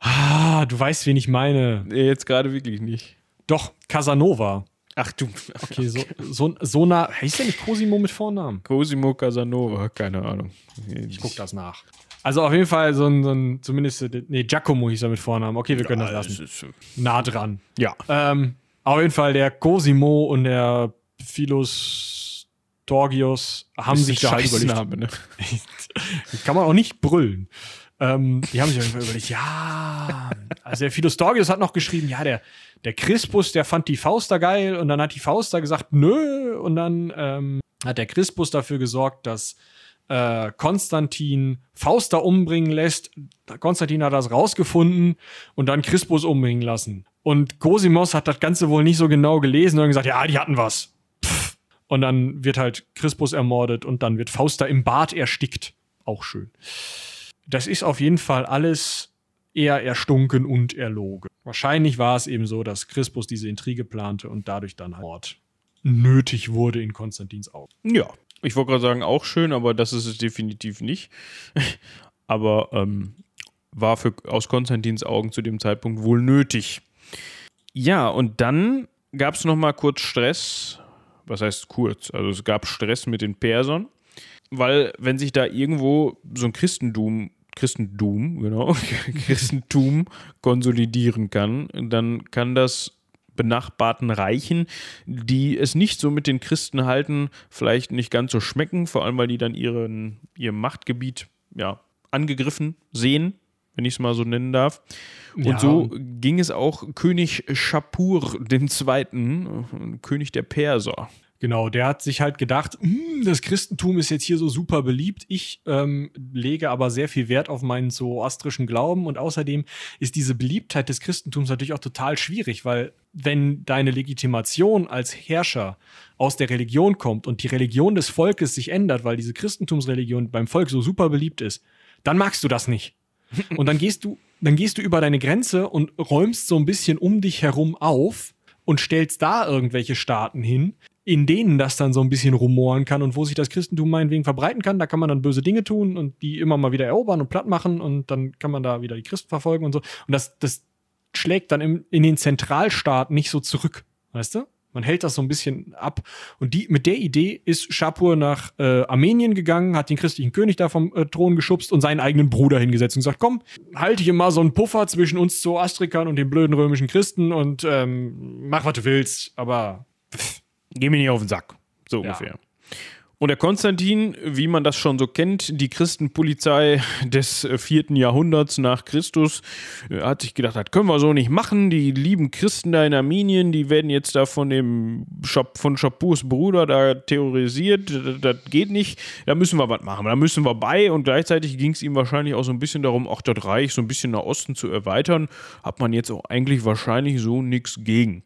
Ah, du weißt, wen ich meine. Nee, jetzt gerade wirklich nicht. Doch, Casanova. Ach du. Okay, so, so, so nah. Heißt der nicht Cosimo mit Vornamen? Cosimo Casanova, keine Ahnung. Ich guck das nach. Also auf jeden Fall so ein, so ein zumindest, nee, Giacomo hieß er mit Vornamen. Okay, wir können ja, das lassen. Das nah dran. Ja. Ähm, auf jeden Fall der Cosimo und der Philos Torgios haben sich da halt überlegt. Name, ne? Kann man auch nicht brüllen. Ähm, die haben sich auf jeden Fall überlegt, ja. Also der Philostorgius hat noch geschrieben, ja, der, der Crispus, der fand die Fausta geil und dann hat die Fausta gesagt, nö. Und dann ähm, hat der Crispus dafür gesorgt, dass äh, Konstantin Fausta umbringen lässt. Konstantin hat das rausgefunden und dann Crispus umbringen lassen. Und Cosimos hat das Ganze wohl nicht so genau gelesen und gesagt, ja, die hatten was. Und dann wird halt Crispus ermordet und dann wird Fausta im Bad erstickt. Auch schön das ist auf jeden Fall alles eher erstunken und erlogen. Wahrscheinlich war es eben so, dass Crispus diese Intrige plante und dadurch dann Mord nötig wurde in Konstantins Augen. Ja, ich wollte gerade sagen, auch schön, aber das ist es definitiv nicht. aber ähm, war für, aus Konstantins Augen zu dem Zeitpunkt wohl nötig. Ja, und dann gab es noch mal kurz Stress. Was heißt kurz? Also es gab Stress mit den Persern, weil wenn sich da irgendwo so ein Christentum Christentum, genau, Christentum konsolidieren kann, dann kann das benachbarten Reichen, die es nicht so mit den Christen halten, vielleicht nicht ganz so schmecken, vor allem weil die dann ihren, ihr Machtgebiet ja, angegriffen sehen, wenn ich es mal so nennen darf. Und ja. so ging es auch König Schapur II., König der Perser. Genau, der hat sich halt gedacht, hm, das Christentum ist jetzt hier so super beliebt. Ich ähm, lege aber sehr viel Wert auf meinen zoroastrischen Glauben und außerdem ist diese Beliebtheit des Christentums natürlich auch total schwierig, weil wenn deine Legitimation als Herrscher aus der Religion kommt und die Religion des Volkes sich ändert, weil diese Christentumsreligion beim Volk so super beliebt ist, dann magst du das nicht. Und dann gehst du, dann gehst du über deine Grenze und räumst so ein bisschen um dich herum auf und stellst da irgendwelche Staaten hin, in denen das dann so ein bisschen rumoren kann und wo sich das Christentum meinetwegen verbreiten kann. Da kann man dann böse Dinge tun und die immer mal wieder erobern und platt machen und dann kann man da wieder die Christen verfolgen und so. Und das, das schlägt dann im, in den Zentralstaat nicht so zurück, weißt du? Man hält das so ein bisschen ab. Und die, mit der Idee ist Schapur nach äh, Armenien gegangen, hat den christlichen König da vom äh, Thron geschubst und seinen eigenen Bruder hingesetzt und gesagt: Komm, halte hier mal so einen Puffer zwischen uns Zoroastrikern und den blöden römischen Christen und ähm, mach, was du willst, aber pff, Geh mir nicht auf den Sack. So ja. ungefähr. Und der Konstantin, wie man das schon so kennt, die Christenpolizei des äh, vierten Jahrhunderts nach Christus, äh, hat sich gedacht, das können wir so nicht machen. Die lieben Christen da in Armenien, die werden jetzt da von dem Schap von Schapurs Bruder da terrorisiert. Das, das, geht nicht. Da müssen wir was machen. Da müssen wir bei. Und gleichzeitig ging es ihm wahrscheinlich auch so ein bisschen darum, auch das Reich so ein bisschen nach Osten zu erweitern. Hat man jetzt auch eigentlich wahrscheinlich so nichts gegen.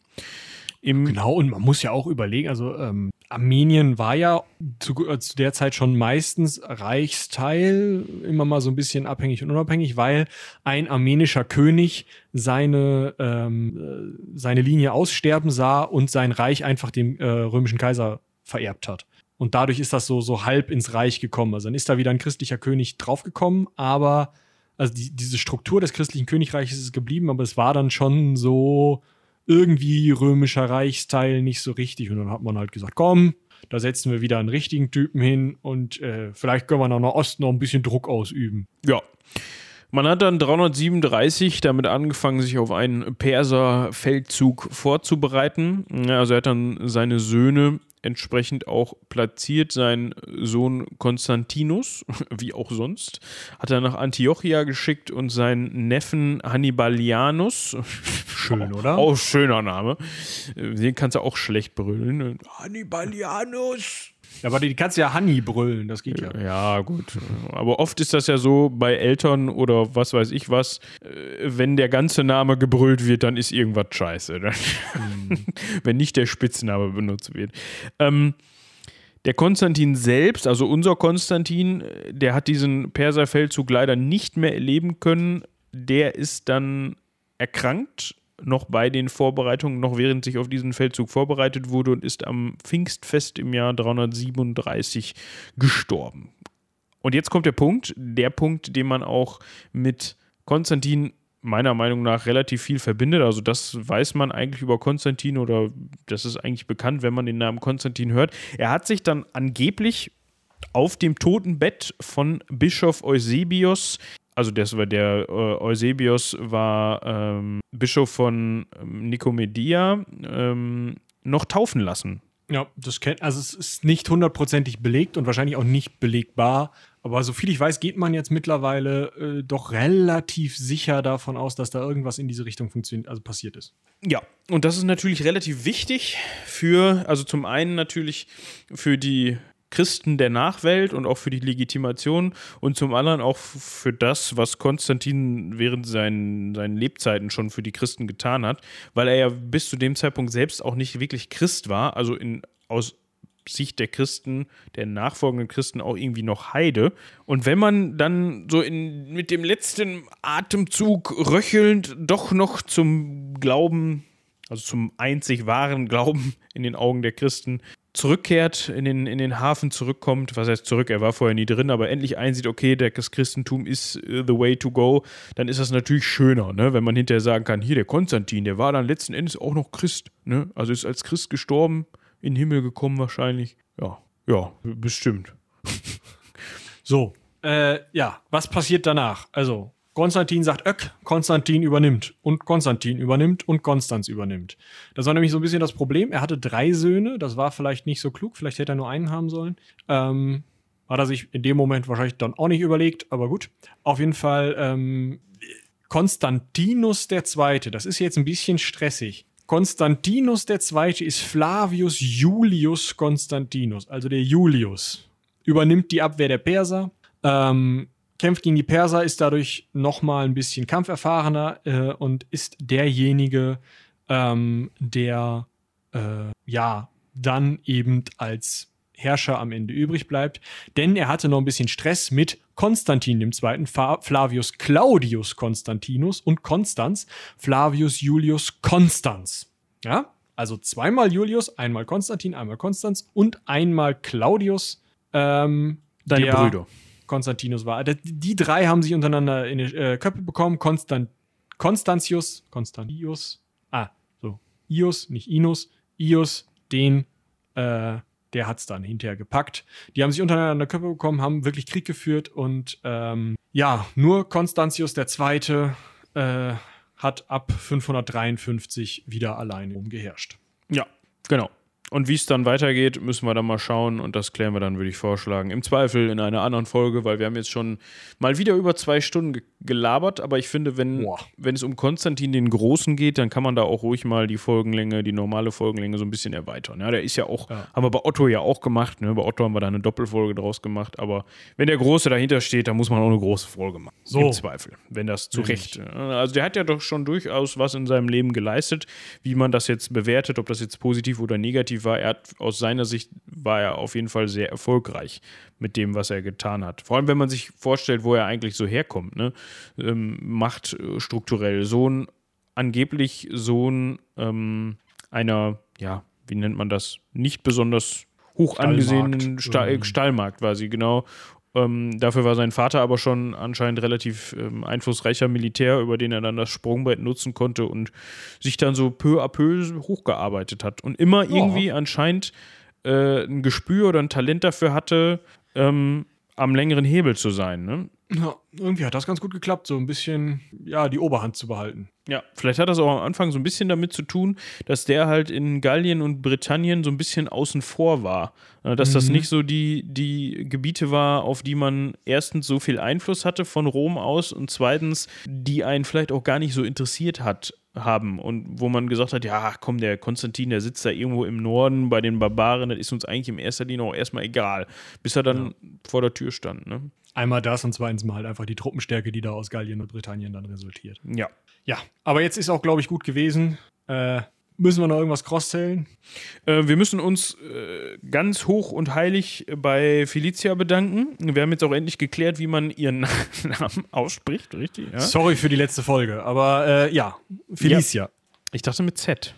Genau, und man muss ja auch überlegen, also ähm, Armenien war ja zu, äh, zu, der Zeit schon meistens Reichsteil, immer mal so ein bisschen abhängig und unabhängig, weil ein armenischer König seine, ähm, äh, seine Linie aussterben sah und sein Reich einfach dem äh, römischen Kaiser vererbt hat. Und dadurch ist das so, so halb ins Reich gekommen. Also dann ist da wieder ein christlicher König draufgekommen, aber also die, diese Struktur des christlichen Königreiches ist geblieben, aber es war dann schon so irgendwie römischer Reichsteil nicht so richtig. Und dann hat man halt gesagt, komm, da setzen wir wieder einen richtigen Typen hin und äh, vielleicht können wir nach Osten noch ein bisschen Druck ausüben. Ja. Man hat dann 337 damit angefangen, sich auf einen Perserfeldzug vorzubereiten. Also er hat dann seine Söhne entsprechend auch platziert. Sein Sohn Konstantinus, wie auch sonst, hat er nach Antiochia geschickt und seinen Neffen Hannibalianus. Schön, oder? Auch schöner Name. Den kannst du auch schlecht brüllen. Hannibalianus! Ja, aber die kannst ja Honey brüllen, das geht ja. Ja, gut. Aber oft ist das ja so bei Eltern oder was weiß ich was, äh, wenn der ganze Name gebrüllt wird, dann ist irgendwas scheiße. Mhm. wenn nicht der Spitzname benutzt wird. Ähm, der Konstantin selbst, also unser Konstantin, der hat diesen Perserfeldzug leider nicht mehr erleben können. Der ist dann erkrankt noch bei den Vorbereitungen, noch während sich auf diesen Feldzug vorbereitet wurde und ist am Pfingstfest im Jahr 337 gestorben. Und jetzt kommt der Punkt, der Punkt, den man auch mit Konstantin meiner Meinung nach relativ viel verbindet. Also das weiß man eigentlich über Konstantin oder das ist eigentlich bekannt, wenn man den Namen Konstantin hört. Er hat sich dann angeblich auf dem Totenbett von Bischof Eusebius also das war der äh, Eusebius war ähm, Bischof von ähm, Nikomedia, ähm, noch taufen lassen. Ja, das kennt, also es ist nicht hundertprozentig belegt und wahrscheinlich auch nicht belegbar. Aber soviel ich weiß, geht man jetzt mittlerweile äh, doch relativ sicher davon aus, dass da irgendwas in diese Richtung funktioniert, also passiert ist. Ja, und das ist natürlich relativ wichtig für, also zum einen natürlich für die Christen der Nachwelt und auch für die Legitimation und zum anderen auch für das, was Konstantin während seinen, seinen Lebzeiten schon für die Christen getan hat, weil er ja bis zu dem Zeitpunkt selbst auch nicht wirklich Christ war, also in, aus Sicht der Christen, der nachfolgenden Christen auch irgendwie noch Heide. Und wenn man dann so in, mit dem letzten Atemzug röchelnd doch noch zum Glauben, also zum einzig wahren Glauben in den Augen der Christen zurückkehrt, in den, in den Hafen zurückkommt, was heißt zurück, er war vorher nie drin, aber endlich einsieht, okay, das Christentum ist uh, the way to go, dann ist das natürlich schöner, ne? wenn man hinterher sagen kann, hier der Konstantin, der war dann letzten Endes auch noch Christ, ne? also ist als Christ gestorben, in den Himmel gekommen wahrscheinlich. Ja, ja, bestimmt. so, äh, ja, was passiert danach? Also, Konstantin sagt Öck, Konstantin übernimmt und Konstantin übernimmt und Konstanz übernimmt. Das war nämlich so ein bisschen das Problem. Er hatte drei Söhne, das war vielleicht nicht so klug, vielleicht hätte er nur einen haben sollen. Ähm, hat er sich in dem Moment wahrscheinlich dann auch nicht überlegt, aber gut. Auf jeden Fall ähm, Konstantinus II., das ist jetzt ein bisschen stressig. Konstantinus II. ist Flavius Julius Konstantinus, also der Julius. Übernimmt die Abwehr der Perser. Ähm, kämpft gegen die Perser, ist dadurch nochmal ein bisschen kampferfahrener äh, und ist derjenige, ähm, der äh, ja dann eben als Herrscher am Ende übrig bleibt. Denn er hatte noch ein bisschen Stress mit Konstantin II., Flavius Claudius Constantinus und Konstanz, Flavius Julius Konstanz. Ja, also zweimal Julius, einmal Konstantin, einmal Konstanz und einmal Claudius. Ähm, Deine Brüder. Konstantinus war. Die drei haben sich untereinander in die äh, Köpfe bekommen. Konstant, Konstantius, Konstantius, ah, so, Ius, nicht Inus, Ius, den, äh, der hat es dann hinterher gepackt. Die haben sich untereinander Köpfe bekommen, haben wirklich Krieg geführt und ähm, ja, nur Konstantius II. Äh, hat ab 553 wieder alleine umgeherrscht. Ja, genau. Und wie es dann weitergeht, müssen wir dann mal schauen und das klären wir dann, würde ich vorschlagen. Im Zweifel in einer anderen Folge, weil wir haben jetzt schon mal wieder über zwei Stunden gelabert, aber ich finde, wenn, wenn es um Konstantin den Großen geht, dann kann man da auch ruhig mal die Folgenlänge, die normale Folgenlänge so ein bisschen erweitern. Ja, der ist ja auch, ja. haben wir bei Otto ja auch gemacht, ne? bei Otto haben wir da eine Doppelfolge draus gemacht, aber wenn der Große dahinter steht, dann muss man auch eine große Folge machen. So. Im Zweifel, wenn das zu Recht. Also der hat ja doch schon durchaus was in seinem Leben geleistet, wie man das jetzt bewertet, ob das jetzt positiv oder negativ war. Er hat aus seiner Sicht war er auf jeden Fall sehr erfolgreich mit dem, was er getan hat. Vor allem, wenn man sich vorstellt, wo er eigentlich so herkommt, ne? Ähm, Macht äh, strukturell. Sohn, angeblich Sohn ähm, einer, ja, wie nennt man das, nicht besonders hoch angesehenen Stall, mhm. Stallmarkt quasi, genau. Ähm, dafür war sein Vater aber schon anscheinend relativ ähm, einflussreicher Militär, über den er dann das Sprungbrett nutzen konnte und sich dann so peu à peu hochgearbeitet hat. Und immer oh. irgendwie anscheinend äh, ein Gespür oder ein Talent dafür hatte, ähm, am längeren Hebel zu sein. Ne? Ja, irgendwie hat das ganz gut geklappt, so ein bisschen, ja, die Oberhand zu behalten. Ja, vielleicht hat das auch am Anfang so ein bisschen damit zu tun, dass der halt in Gallien und Britannien so ein bisschen außen vor war. Äh, dass mhm. das nicht so die, die Gebiete war, auf die man erstens so viel Einfluss hatte von Rom aus und zweitens, die einen vielleicht auch gar nicht so interessiert hat haben und wo man gesagt hat, ja, komm, der Konstantin, der sitzt da irgendwo im Norden bei den Barbaren, das ist uns eigentlich im erster Linie auch erstmal egal, bis er dann ja. vor der Tür stand. Ne? Einmal das und zweitens mal halt einfach die Truppenstärke, die da aus Gallien und Britannien dann resultiert. Ja. Ja, aber jetzt ist auch, glaube ich, gut gewesen. Äh, müssen wir noch irgendwas crosszählen? Äh, wir müssen uns äh, ganz hoch und heilig bei Felicia bedanken. Wir haben jetzt auch endlich geklärt, wie man ihren Namen ausspricht, richtig? Ja? Sorry für die letzte Folge, aber äh, ja, Felicia. Ja. Ich dachte mit Z.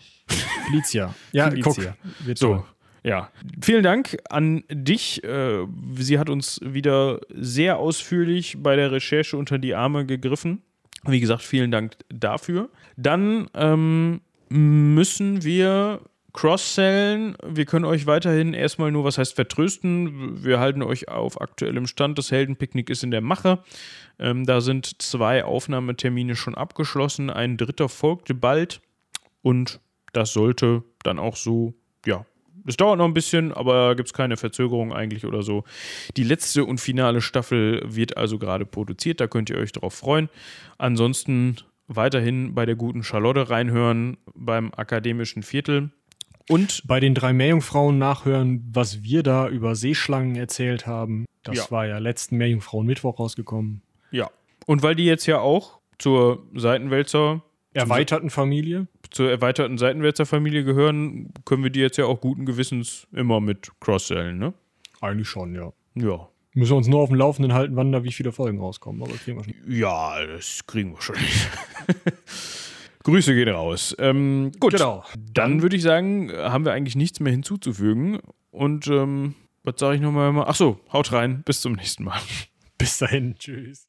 Felicia. Ja, Felicia. Guck, so, ja, vielen Dank an dich. Äh, sie hat uns wieder sehr ausführlich bei der Recherche unter die Arme gegriffen. Wie gesagt, vielen Dank dafür. Dann ähm, müssen wir cross-sellen. Wir können euch weiterhin erstmal nur, was heißt vertrösten. Wir halten euch auf aktuellem Stand. Das Heldenpicknick ist in der Mache. Ähm, da sind zwei Aufnahmetermine schon abgeschlossen. Ein dritter folgte bald. Und das sollte dann auch so, ja, es dauert noch ein bisschen, aber gibt es keine Verzögerung eigentlich oder so. Die letzte und finale Staffel wird also gerade produziert, da könnt ihr euch drauf freuen. Ansonsten weiterhin bei der guten Charlotte reinhören, beim akademischen Viertel. Und bei den drei Meerjungfrauen nachhören, was wir da über Seeschlangen erzählt haben. Das ja. war ja letzten Meerjungfrauen Mittwoch rausgekommen. Ja. Und weil die jetzt ja auch zur Seitenwälzer erweiterten Familie zur erweiterten Seitenwälzer-Familie gehören, können wir die jetzt ja auch guten Gewissens immer mit cross-sellen, ne? Eigentlich schon, ja. Ja. Müssen wir uns nur auf dem Laufenden halten, wann da wie viele Folgen rauskommen. Aber das kriegen wir schon. Ja, das kriegen wir schon. Grüße gehen raus. Ähm, gut, genau. dann würde ich sagen, haben wir eigentlich nichts mehr hinzuzufügen. Und ähm, was sage ich nochmal? Ach so, haut rein. Bis zum nächsten Mal. Bis dahin. Tschüss.